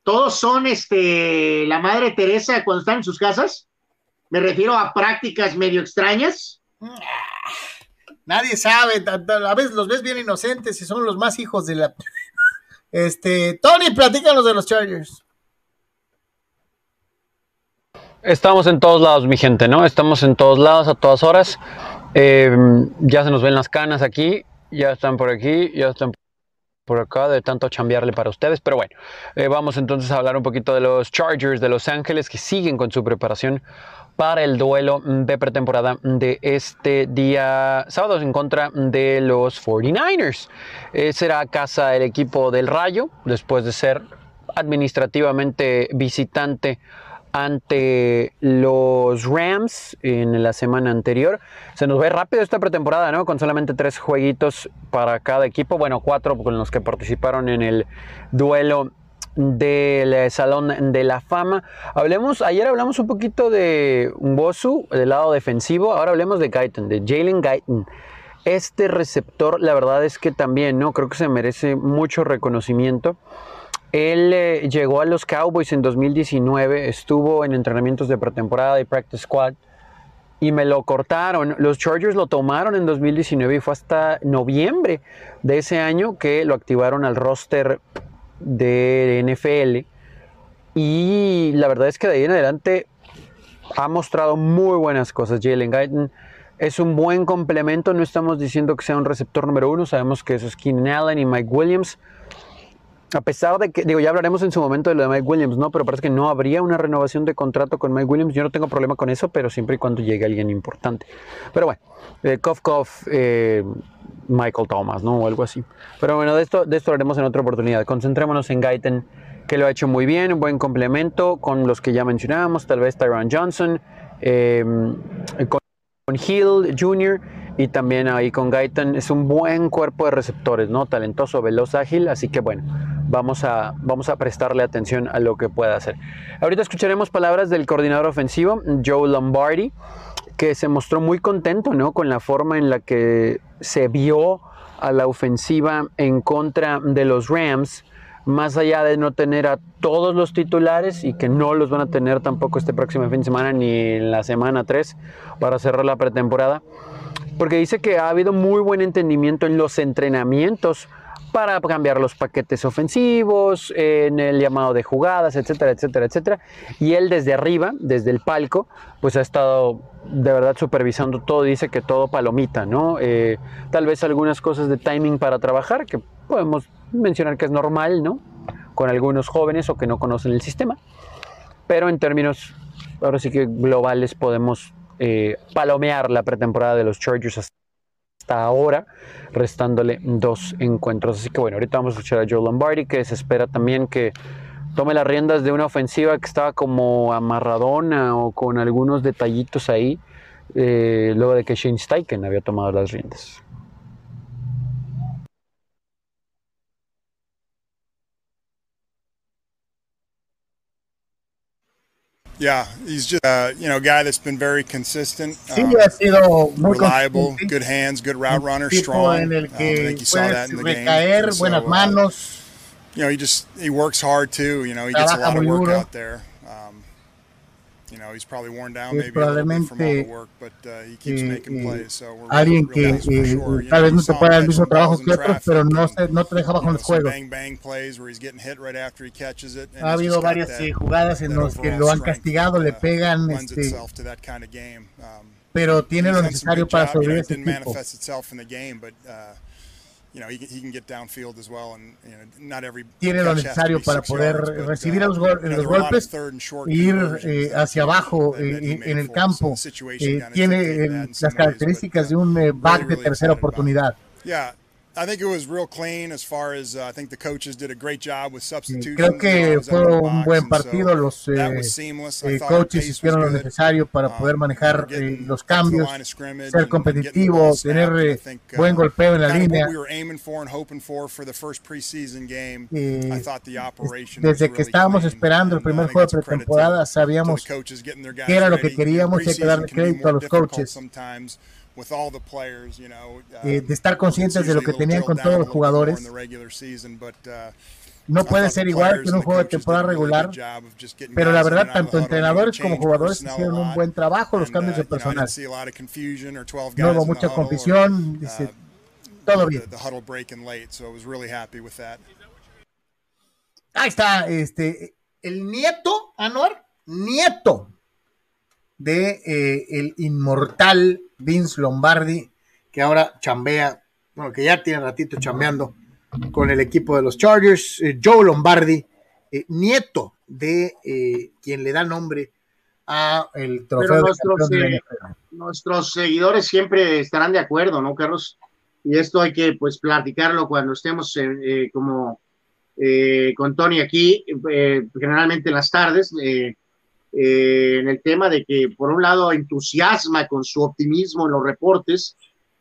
todos son este, la madre Teresa cuando están en sus casas. Me refiero a prácticas medio extrañas. Nadie sabe, a veces los ves bien inocentes y son los más hijos de la. Este, Tony, platícanos de los Chargers. Estamos en todos lados, mi gente, ¿no? Estamos en todos lados a todas horas. Eh, ya se nos ven las canas aquí, ya están por aquí, ya están por acá de tanto chambearle para ustedes. Pero bueno, eh, vamos entonces a hablar un poquito de los Chargers de Los Ángeles que siguen con su preparación para el duelo de pretemporada de este día sábado en contra de los 49ers. Eh, será casa el equipo del Rayo después de ser administrativamente visitante ante los Rams en la semana anterior. Se nos ve rápido esta pretemporada, ¿no? Con solamente tres jueguitos para cada equipo. Bueno, cuatro con los que participaron en el duelo del Salón de la Fama. Hablemos, ayer hablamos un poquito de Bosu, del lado defensivo. Ahora hablemos de Guyton, de Jalen Guyton. Este receptor, la verdad es que también, ¿no? Creo que se merece mucho reconocimiento. Él eh, llegó a los Cowboys en 2019, estuvo en entrenamientos de pretemporada y practice squad y me lo cortaron. Los Chargers lo tomaron en 2019 y fue hasta noviembre de ese año que lo activaron al roster de NFL. Y la verdad es que de ahí en adelante ha mostrado muy buenas cosas. Jalen Guyton es un buen complemento. No estamos diciendo que sea un receptor número uno. Sabemos que eso es Keenan Allen y Mike Williams a pesar de que, digo, ya hablaremos en su momento de lo de Mike Williams, ¿no? Pero parece que no habría una renovación de contrato con Mike Williams. Yo no tengo problema con eso, pero siempre y cuando llegue alguien importante. Pero bueno, eh, eh, Michael Thomas, ¿no? O algo así. Pero bueno, de esto, de esto hablaremos en otra oportunidad. Concentrémonos en Gaiten que lo ha hecho muy bien, un buen complemento con los que ya mencionábamos, tal vez Tyron Johnson, em, con Hill Jr. y también ahí con Gaitan. Es un buen cuerpo de receptores, ¿no? Talentoso, veloz, ágil, así que bueno, vamos a, vamos a prestarle atención a lo que pueda hacer. Ahorita escucharemos palabras del coordinador ofensivo, Joe Lombardi, que se mostró muy contento, ¿no? Con la forma en la que se vio a la ofensiva en contra de los Rams más allá de no tener a todos los titulares y que no los van a tener tampoco este próximo fin de semana ni en la semana 3 para cerrar la pretemporada, porque dice que ha habido muy buen entendimiento en los entrenamientos para cambiar los paquetes ofensivos, en el llamado de jugadas, etcétera, etcétera, etcétera. Y él desde arriba, desde el palco, pues ha estado de verdad supervisando todo, dice que todo palomita, ¿no? Eh, tal vez algunas cosas de timing para trabajar, que podemos mencionar que es normal, ¿no? Con algunos jóvenes o que no conocen el sistema. Pero en términos, ahora sí que globales, podemos eh, palomear la pretemporada de los Chargers hasta ahora, restándole dos encuentros. Así que bueno, ahorita vamos a escuchar a Joe Lombardi, que se espera también que tome las riendas de una ofensiva que estaba como amarradona o con algunos detallitos ahí, eh, luego de que Shane Steichen había tomado las riendas. Yeah, he's just uh, you know a guy that's been very consistent. Sí, um, ha sido muy reliable, good hands, good route runner, strong. En el que um, I think you saw that in the recaer, game. buenas so, manos. Uh, you know, he just he works hard too. You know, he gets a lot of work out there. You know, he's probably worn down maybe probablemente from all the work, but uh, he keeps making plays. So we're alguien que sure. tal vez no te pueda dar el mismo trabajo que otros, pero no, se, no te deja bajo los juegos. Bang, bang plays where he's getting hit right after he catches it, ha habido varias that, eh, jugadas en las que lo han castigado, le uh, pegan, este, um, pero tiene lo necesario para sobrevivir ese tipo. Tiene lo necesario para poder recibir uh, los, los golpes e ir eh, hacia abajo eh, en el campo. Eh, tiene las características de un back de tercera oportunidad. I think it was real clean as far as uh, I think the coaches did a great job with substitutions. Creo que fue un buen partido. Los eh, eh, coaches hicieron lo necesario para um, poder manejar eh, los cambios, ser competitivo, tener eh, buen uh, golpeo en la línea. Desde que estábamos esperando el primer juego de pretemporada, sabíamos que era lo que queríamos y hay que darle crédito a los coaches. Uh, eh, de estar conscientes de lo que tenían con todos los jugadores. Uh, no puede ser igual que en un juego de temporada regular, pero la verdad, tanto entrenadores como jugadores hicieron un buen trabajo los cambios uh, de personal. No hubo mucha confusión, dice, todo bien. Ahí está, este, el nieto, Anuar, nieto de eh, el inmortal Vince Lombardi, que ahora chambea, bueno, que ya tiene ratito chambeando con el equipo de los Chargers, eh, Joe Lombardi, eh, nieto de quien le da nombre a el trofeo. nuestros, nuestros seguidores siempre estarán de acuerdo, ¿no, Carlos? Y esto hay que pues platicarlo cuando estemos como con Tony aquí, generalmente en las tardes. Eh, en el tema de que, por un lado, entusiasma con su optimismo en los reportes,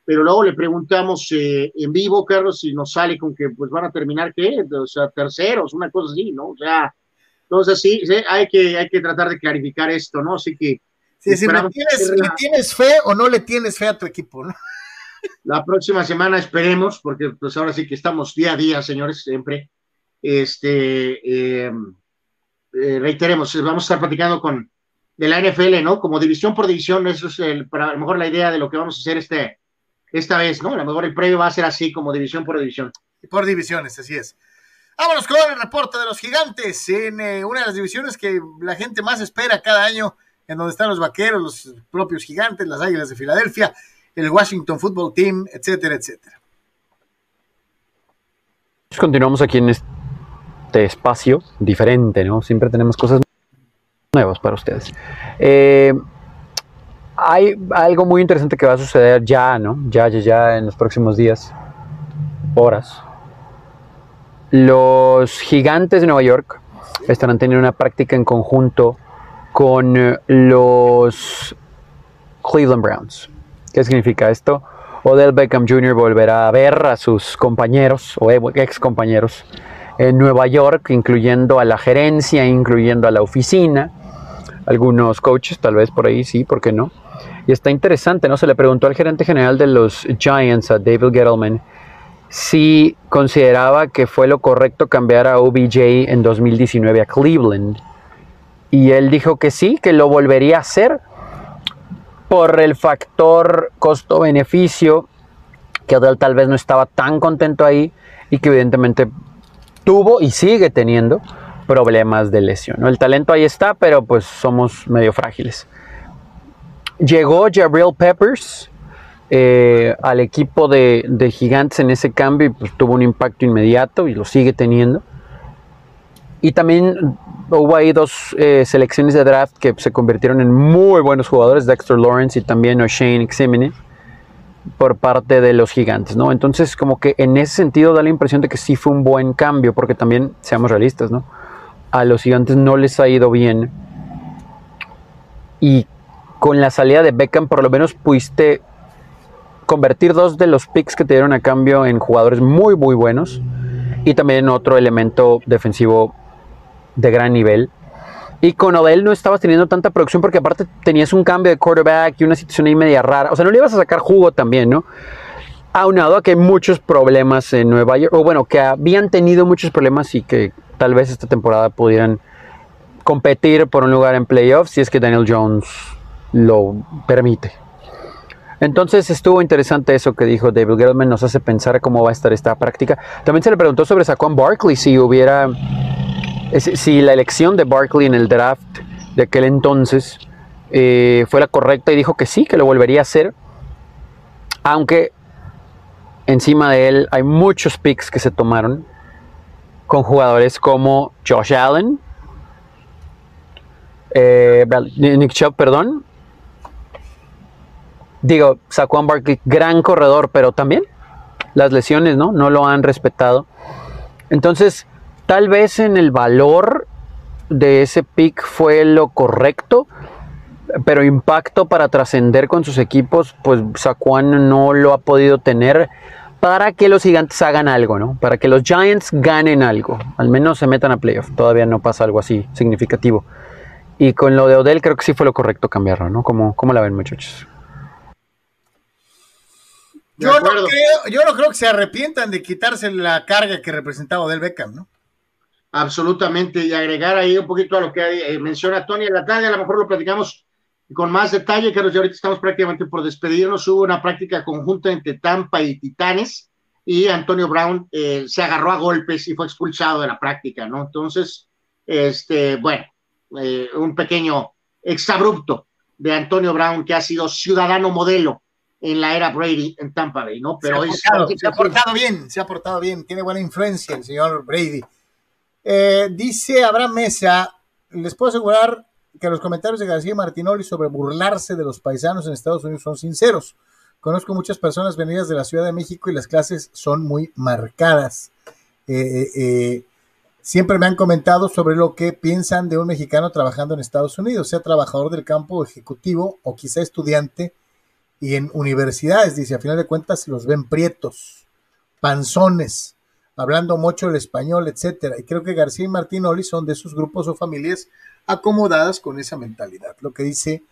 pero luego le preguntamos eh, en vivo, Carlos, si nos sale con que pues van a terminar, ¿qué? O sea, terceros, una cosa así, ¿no? O sea, entonces sí, hay, que, hay que tratar de clarificar esto, ¿no? Así que... Sí, si le tienes, ¿Le tienes fe o no le tienes fe a tu equipo, ¿no? La próxima semana esperemos, porque pues ahora sí que estamos día a día, señores, siempre. Este, eh, eh, reiteremos, vamos a estar platicando con de la NFL, ¿no? Como división por división, eso es el, para, a lo mejor la idea de lo que vamos a hacer este, esta vez, ¿no? A lo mejor el previo va a ser así, como división por división. Por divisiones, así es. Vámonos con el reporte de los gigantes en eh, una de las divisiones que la gente más espera cada año, en donde están los vaqueros, los propios gigantes, las águilas de Filadelfia, el Washington Football Team, etcétera, etcétera. Continuamos aquí en este este espacio diferente, ¿no? Siempre tenemos cosas nuevas para ustedes. Eh, hay algo muy interesante que va a suceder ya, ¿no? Ya, ya, ya en los próximos días, horas. Los gigantes de Nueva York estarán teniendo una práctica en conjunto con eh, los Cleveland Browns. ¿Qué significa esto? Odell Beckham Jr. volverá a ver a sus compañeros o ex compañeros en Nueva York, incluyendo a la gerencia, incluyendo a la oficina, algunos coaches, tal vez por ahí sí, ¿por qué no? Y está interesante, ¿no? Se le preguntó al gerente general de los Giants, a David Gettleman, si consideraba que fue lo correcto cambiar a OBJ en 2019 a Cleveland. Y él dijo que sí, que lo volvería a hacer por el factor costo-beneficio, que Odell tal vez no estaba tan contento ahí y que evidentemente tuvo y sigue teniendo problemas de lesión. El talento ahí está, pero pues somos medio frágiles. Llegó Jabril Peppers eh, al equipo de, Gigantes en ese cambio y pues, tuvo un impacto inmediato y lo sigue teniendo. Y también hubo ahí dos eh, selecciones de draft que se convirtieron en muy buenos jugadores, Dexter Lawrence y también O'Shane Ximene por parte de los gigantes, ¿no? Entonces, como que en ese sentido da la impresión de que sí fue un buen cambio, porque también, seamos realistas, ¿no? A los gigantes no les ha ido bien. Y con la salida de Beckham, por lo menos pudiste convertir dos de los picks que te dieron a cambio en jugadores muy, muy buenos. Y también otro elemento defensivo de gran nivel. Y con Odell no estabas teniendo tanta producción porque aparte tenías un cambio de quarterback y una situación ahí media rara. O sea, no le ibas a sacar jugo también, ¿no? Aunado a que hay muchos problemas en Nueva York, o bueno, que habían tenido muchos problemas y que tal vez esta temporada pudieran competir por un lugar en playoffs si es que Daniel Jones lo permite. Entonces estuvo interesante eso que dijo David Gettleman, nos hace pensar cómo va a estar esta práctica. También se le preguntó sobre Saquon Barkley si hubiera si la elección de Barkley en el draft de aquel entonces eh, fue la correcta y dijo que sí, que lo volvería a hacer. Aunque encima de él hay muchos picks que se tomaron con jugadores como Josh Allen, eh, Nick Chubb, perdón. Digo, Saquon Barkley, gran corredor, pero también las lesiones, ¿no? No lo han respetado. Entonces, Tal vez en el valor de ese pick fue lo correcto, pero impacto para trascender con sus equipos, pues Saquon no lo ha podido tener para que los gigantes hagan algo, ¿no? Para que los Giants ganen algo, al menos se metan a playoff. Todavía no pasa algo así significativo. Y con lo de Odell creo que sí fue lo correcto cambiarlo, ¿no? ¿Cómo, cómo la ven, muchachos? Yo no, creo, yo no creo que se arrepientan de quitarse la carga que representaba Odell Beckham, ¿no? Absolutamente, y agregar ahí un poquito a lo que eh, menciona Tony en la tarde, a lo mejor lo platicamos con más detalle, Carlos, ya ahorita estamos prácticamente por despedirnos, hubo una práctica conjunta entre Tampa y Titanes, y Antonio Brown eh, se agarró a golpes y fue expulsado de la práctica, ¿no? Entonces, este, bueno, eh, un pequeño exabrupto de Antonio Brown, que ha sido ciudadano modelo en la era Brady en Tampa Bay, ¿no? Pero se ha, se ha portado bien, se ha portado bien, tiene buena influencia el señor Brady eh, dice Abraham Mesa, les puedo asegurar que los comentarios de García Martinoli sobre burlarse de los paisanos en Estados Unidos son sinceros. Conozco muchas personas venidas de la Ciudad de México y las clases son muy marcadas. Eh, eh, siempre me han comentado sobre lo que piensan de un mexicano trabajando en Estados Unidos, sea trabajador del campo ejecutivo o quizá estudiante y en universidades. Dice, a final de cuentas los ven prietos, panzones, hablando mucho el español, etcétera. Y creo que García y Martín Oli son de esos grupos o familias acomodadas con esa mentalidad. Lo que dice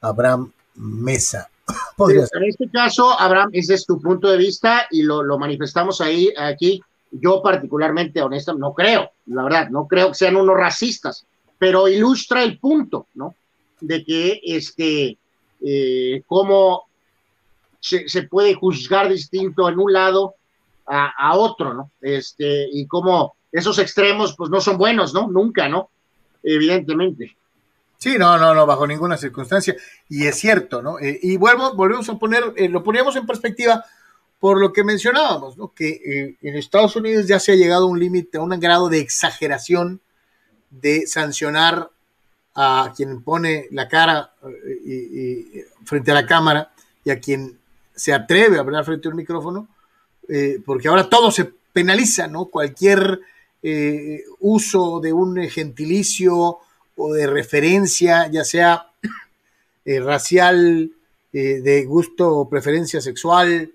Abraham Mesa. En este caso, Abraham, ese es tu punto de vista y lo, manifestamos ahí, aquí. Yo particularmente, honesto, no creo, la verdad, no creo que sean unos racistas, pero ilustra el punto, ¿no? De que, este, eh, cómo se, se puede juzgar distinto en un lado a, otro, ¿no? Este, y como esos extremos, pues no son buenos, ¿no? Nunca, ¿no? Evidentemente. Sí, no, no, no, bajo ninguna circunstancia. Y es cierto, ¿no? Eh, y vuelvo, volvemos a poner, eh, lo poníamos en perspectiva por lo que mencionábamos, ¿no? Que eh, en Estados Unidos ya se ha llegado a un límite, a un grado de exageración de sancionar a quien pone la cara frente a la cámara y a quien se atreve a hablar frente a un micrófono, eh, porque ahora todo se penaliza, ¿no? Cualquier eh, uso de un gentilicio o de referencia, ya sea eh, racial, de gusto o preferencia sexual,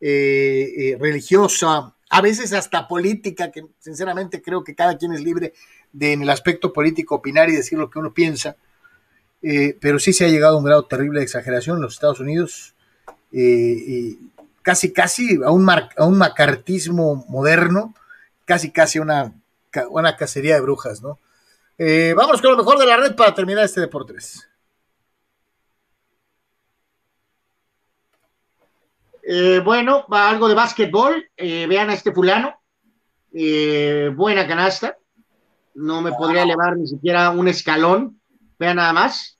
religiosa, a veces hasta política, que sinceramente creo que cada quien es libre de en el aspecto político opinar y decir lo que uno piensa, pero sí se ha llegado a un grado terrible de exageración en los Estados Unidos, casi casi a un, a un macartismo moderno, casi casi una, una cacería de brujas, ¿no? Eh, vamos con lo mejor de la red para terminar este Deportes. Eh, bueno, va algo de básquetbol. Eh, vean a este fulano. buena canasta. No me podría elevar ni siquiera un escalón. Vean nada más.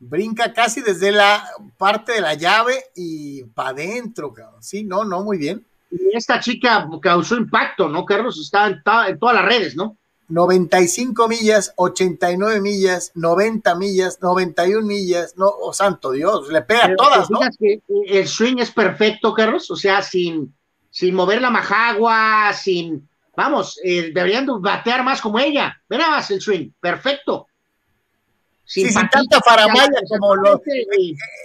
Brinca casi desde la parte de la llave y para adentro, Sí, no, no, muy bien. Y esta chica causó impacto, ¿no, Carlos? Está en, todas las redes, ¿no? 95 millas, 89 millas, 90 millas, 91 millas, no, oh santo Dios, le pega todas, ¿no? Que el swing es perfecto, Carlos, o sea, sin, sin mover la majagua, sin, vamos, eh, deberían batear más como ella, verás el swing, perfecto sin, tanta faramaya como, lo,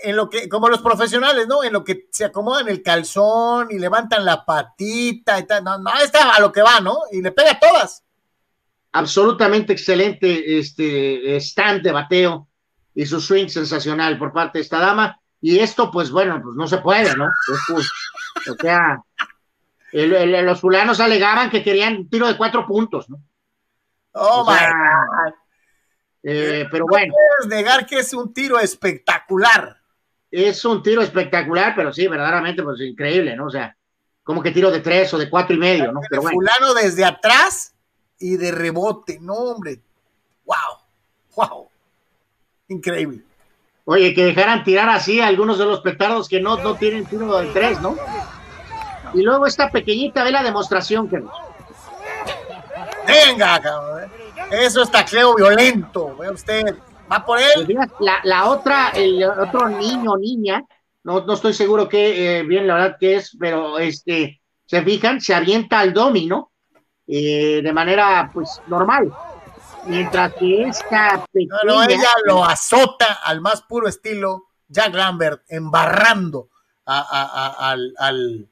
en lo que, como los profesionales, ¿no? En lo que se acomodan el calzón y levantan la patita y tal. No, no, está a lo que va, ¿no? Y le pega a todas. Absolutamente excelente este stand de bateo y su swing sensacional por parte de esta dama. Y esto, pues bueno, pues no se puede, ¿no? o sea, los fulanos alegaban que querían un tiro de cuatro puntos, ¿no? Oh, my God. Eh, pero bueno. puedes negar que es un tiro espectacular. Es un tiro espectacular, pero sí, verdaderamente, pues increíble, ¿no? O sea, como que tiro de tres o de cuatro y medio, ¿no? Pero Fulano desde atrás y de rebote, no, hombre. ¡Wow! ¡Wow! Increíble. Oye, que dejaran tirar así a algunos de los petardos que no, no tienen tiro de tres, ¿no? Y luego esta pequeñita, ve la demostración que. Venga, cabrón. ¿eh? Eso es tacleo violento, ve usted. Va por él. Pues la, otra, el otro niño niña, no, no estoy seguro qué, eh, bien la verdad que es, pero este, se fijan, se avienta al domino eh, de manera pues normal. Mientras que esta pequeña, no, ella lo azota al más puro estilo Jack Lambert, embarrando al, al,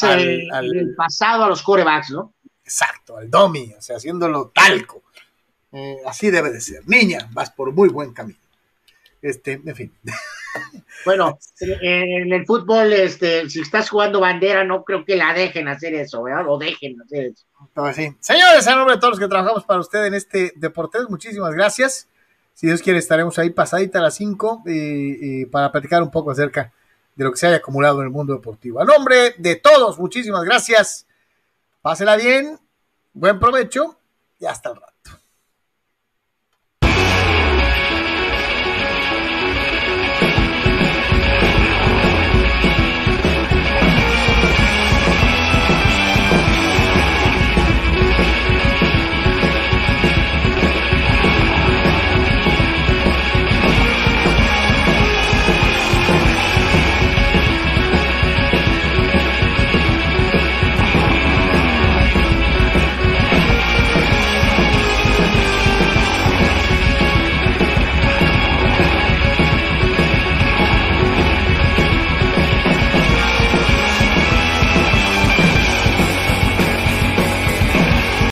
el pasado a los corebacks, ¿no? Exacto, al domi, o sea, haciéndolo talco. Eh, así debe de ser. Niña, vas por muy buen camino. Este, en fin. Bueno, en el fútbol, este, si estás jugando bandera, no creo que la dejen hacer eso, ¿verdad? O dejen hacer eso. Pues sí. Señores, en nombre de todos los que trabajamos para usted en este Deportes, muchísimas gracias. Si Dios quiere, estaremos ahí pasadita a las 5 para platicar un poco acerca de lo que se haya acumulado en el mundo deportivo. A nombre de todos, muchísimas gracias. Pásela bien, buen provecho y hasta el rato.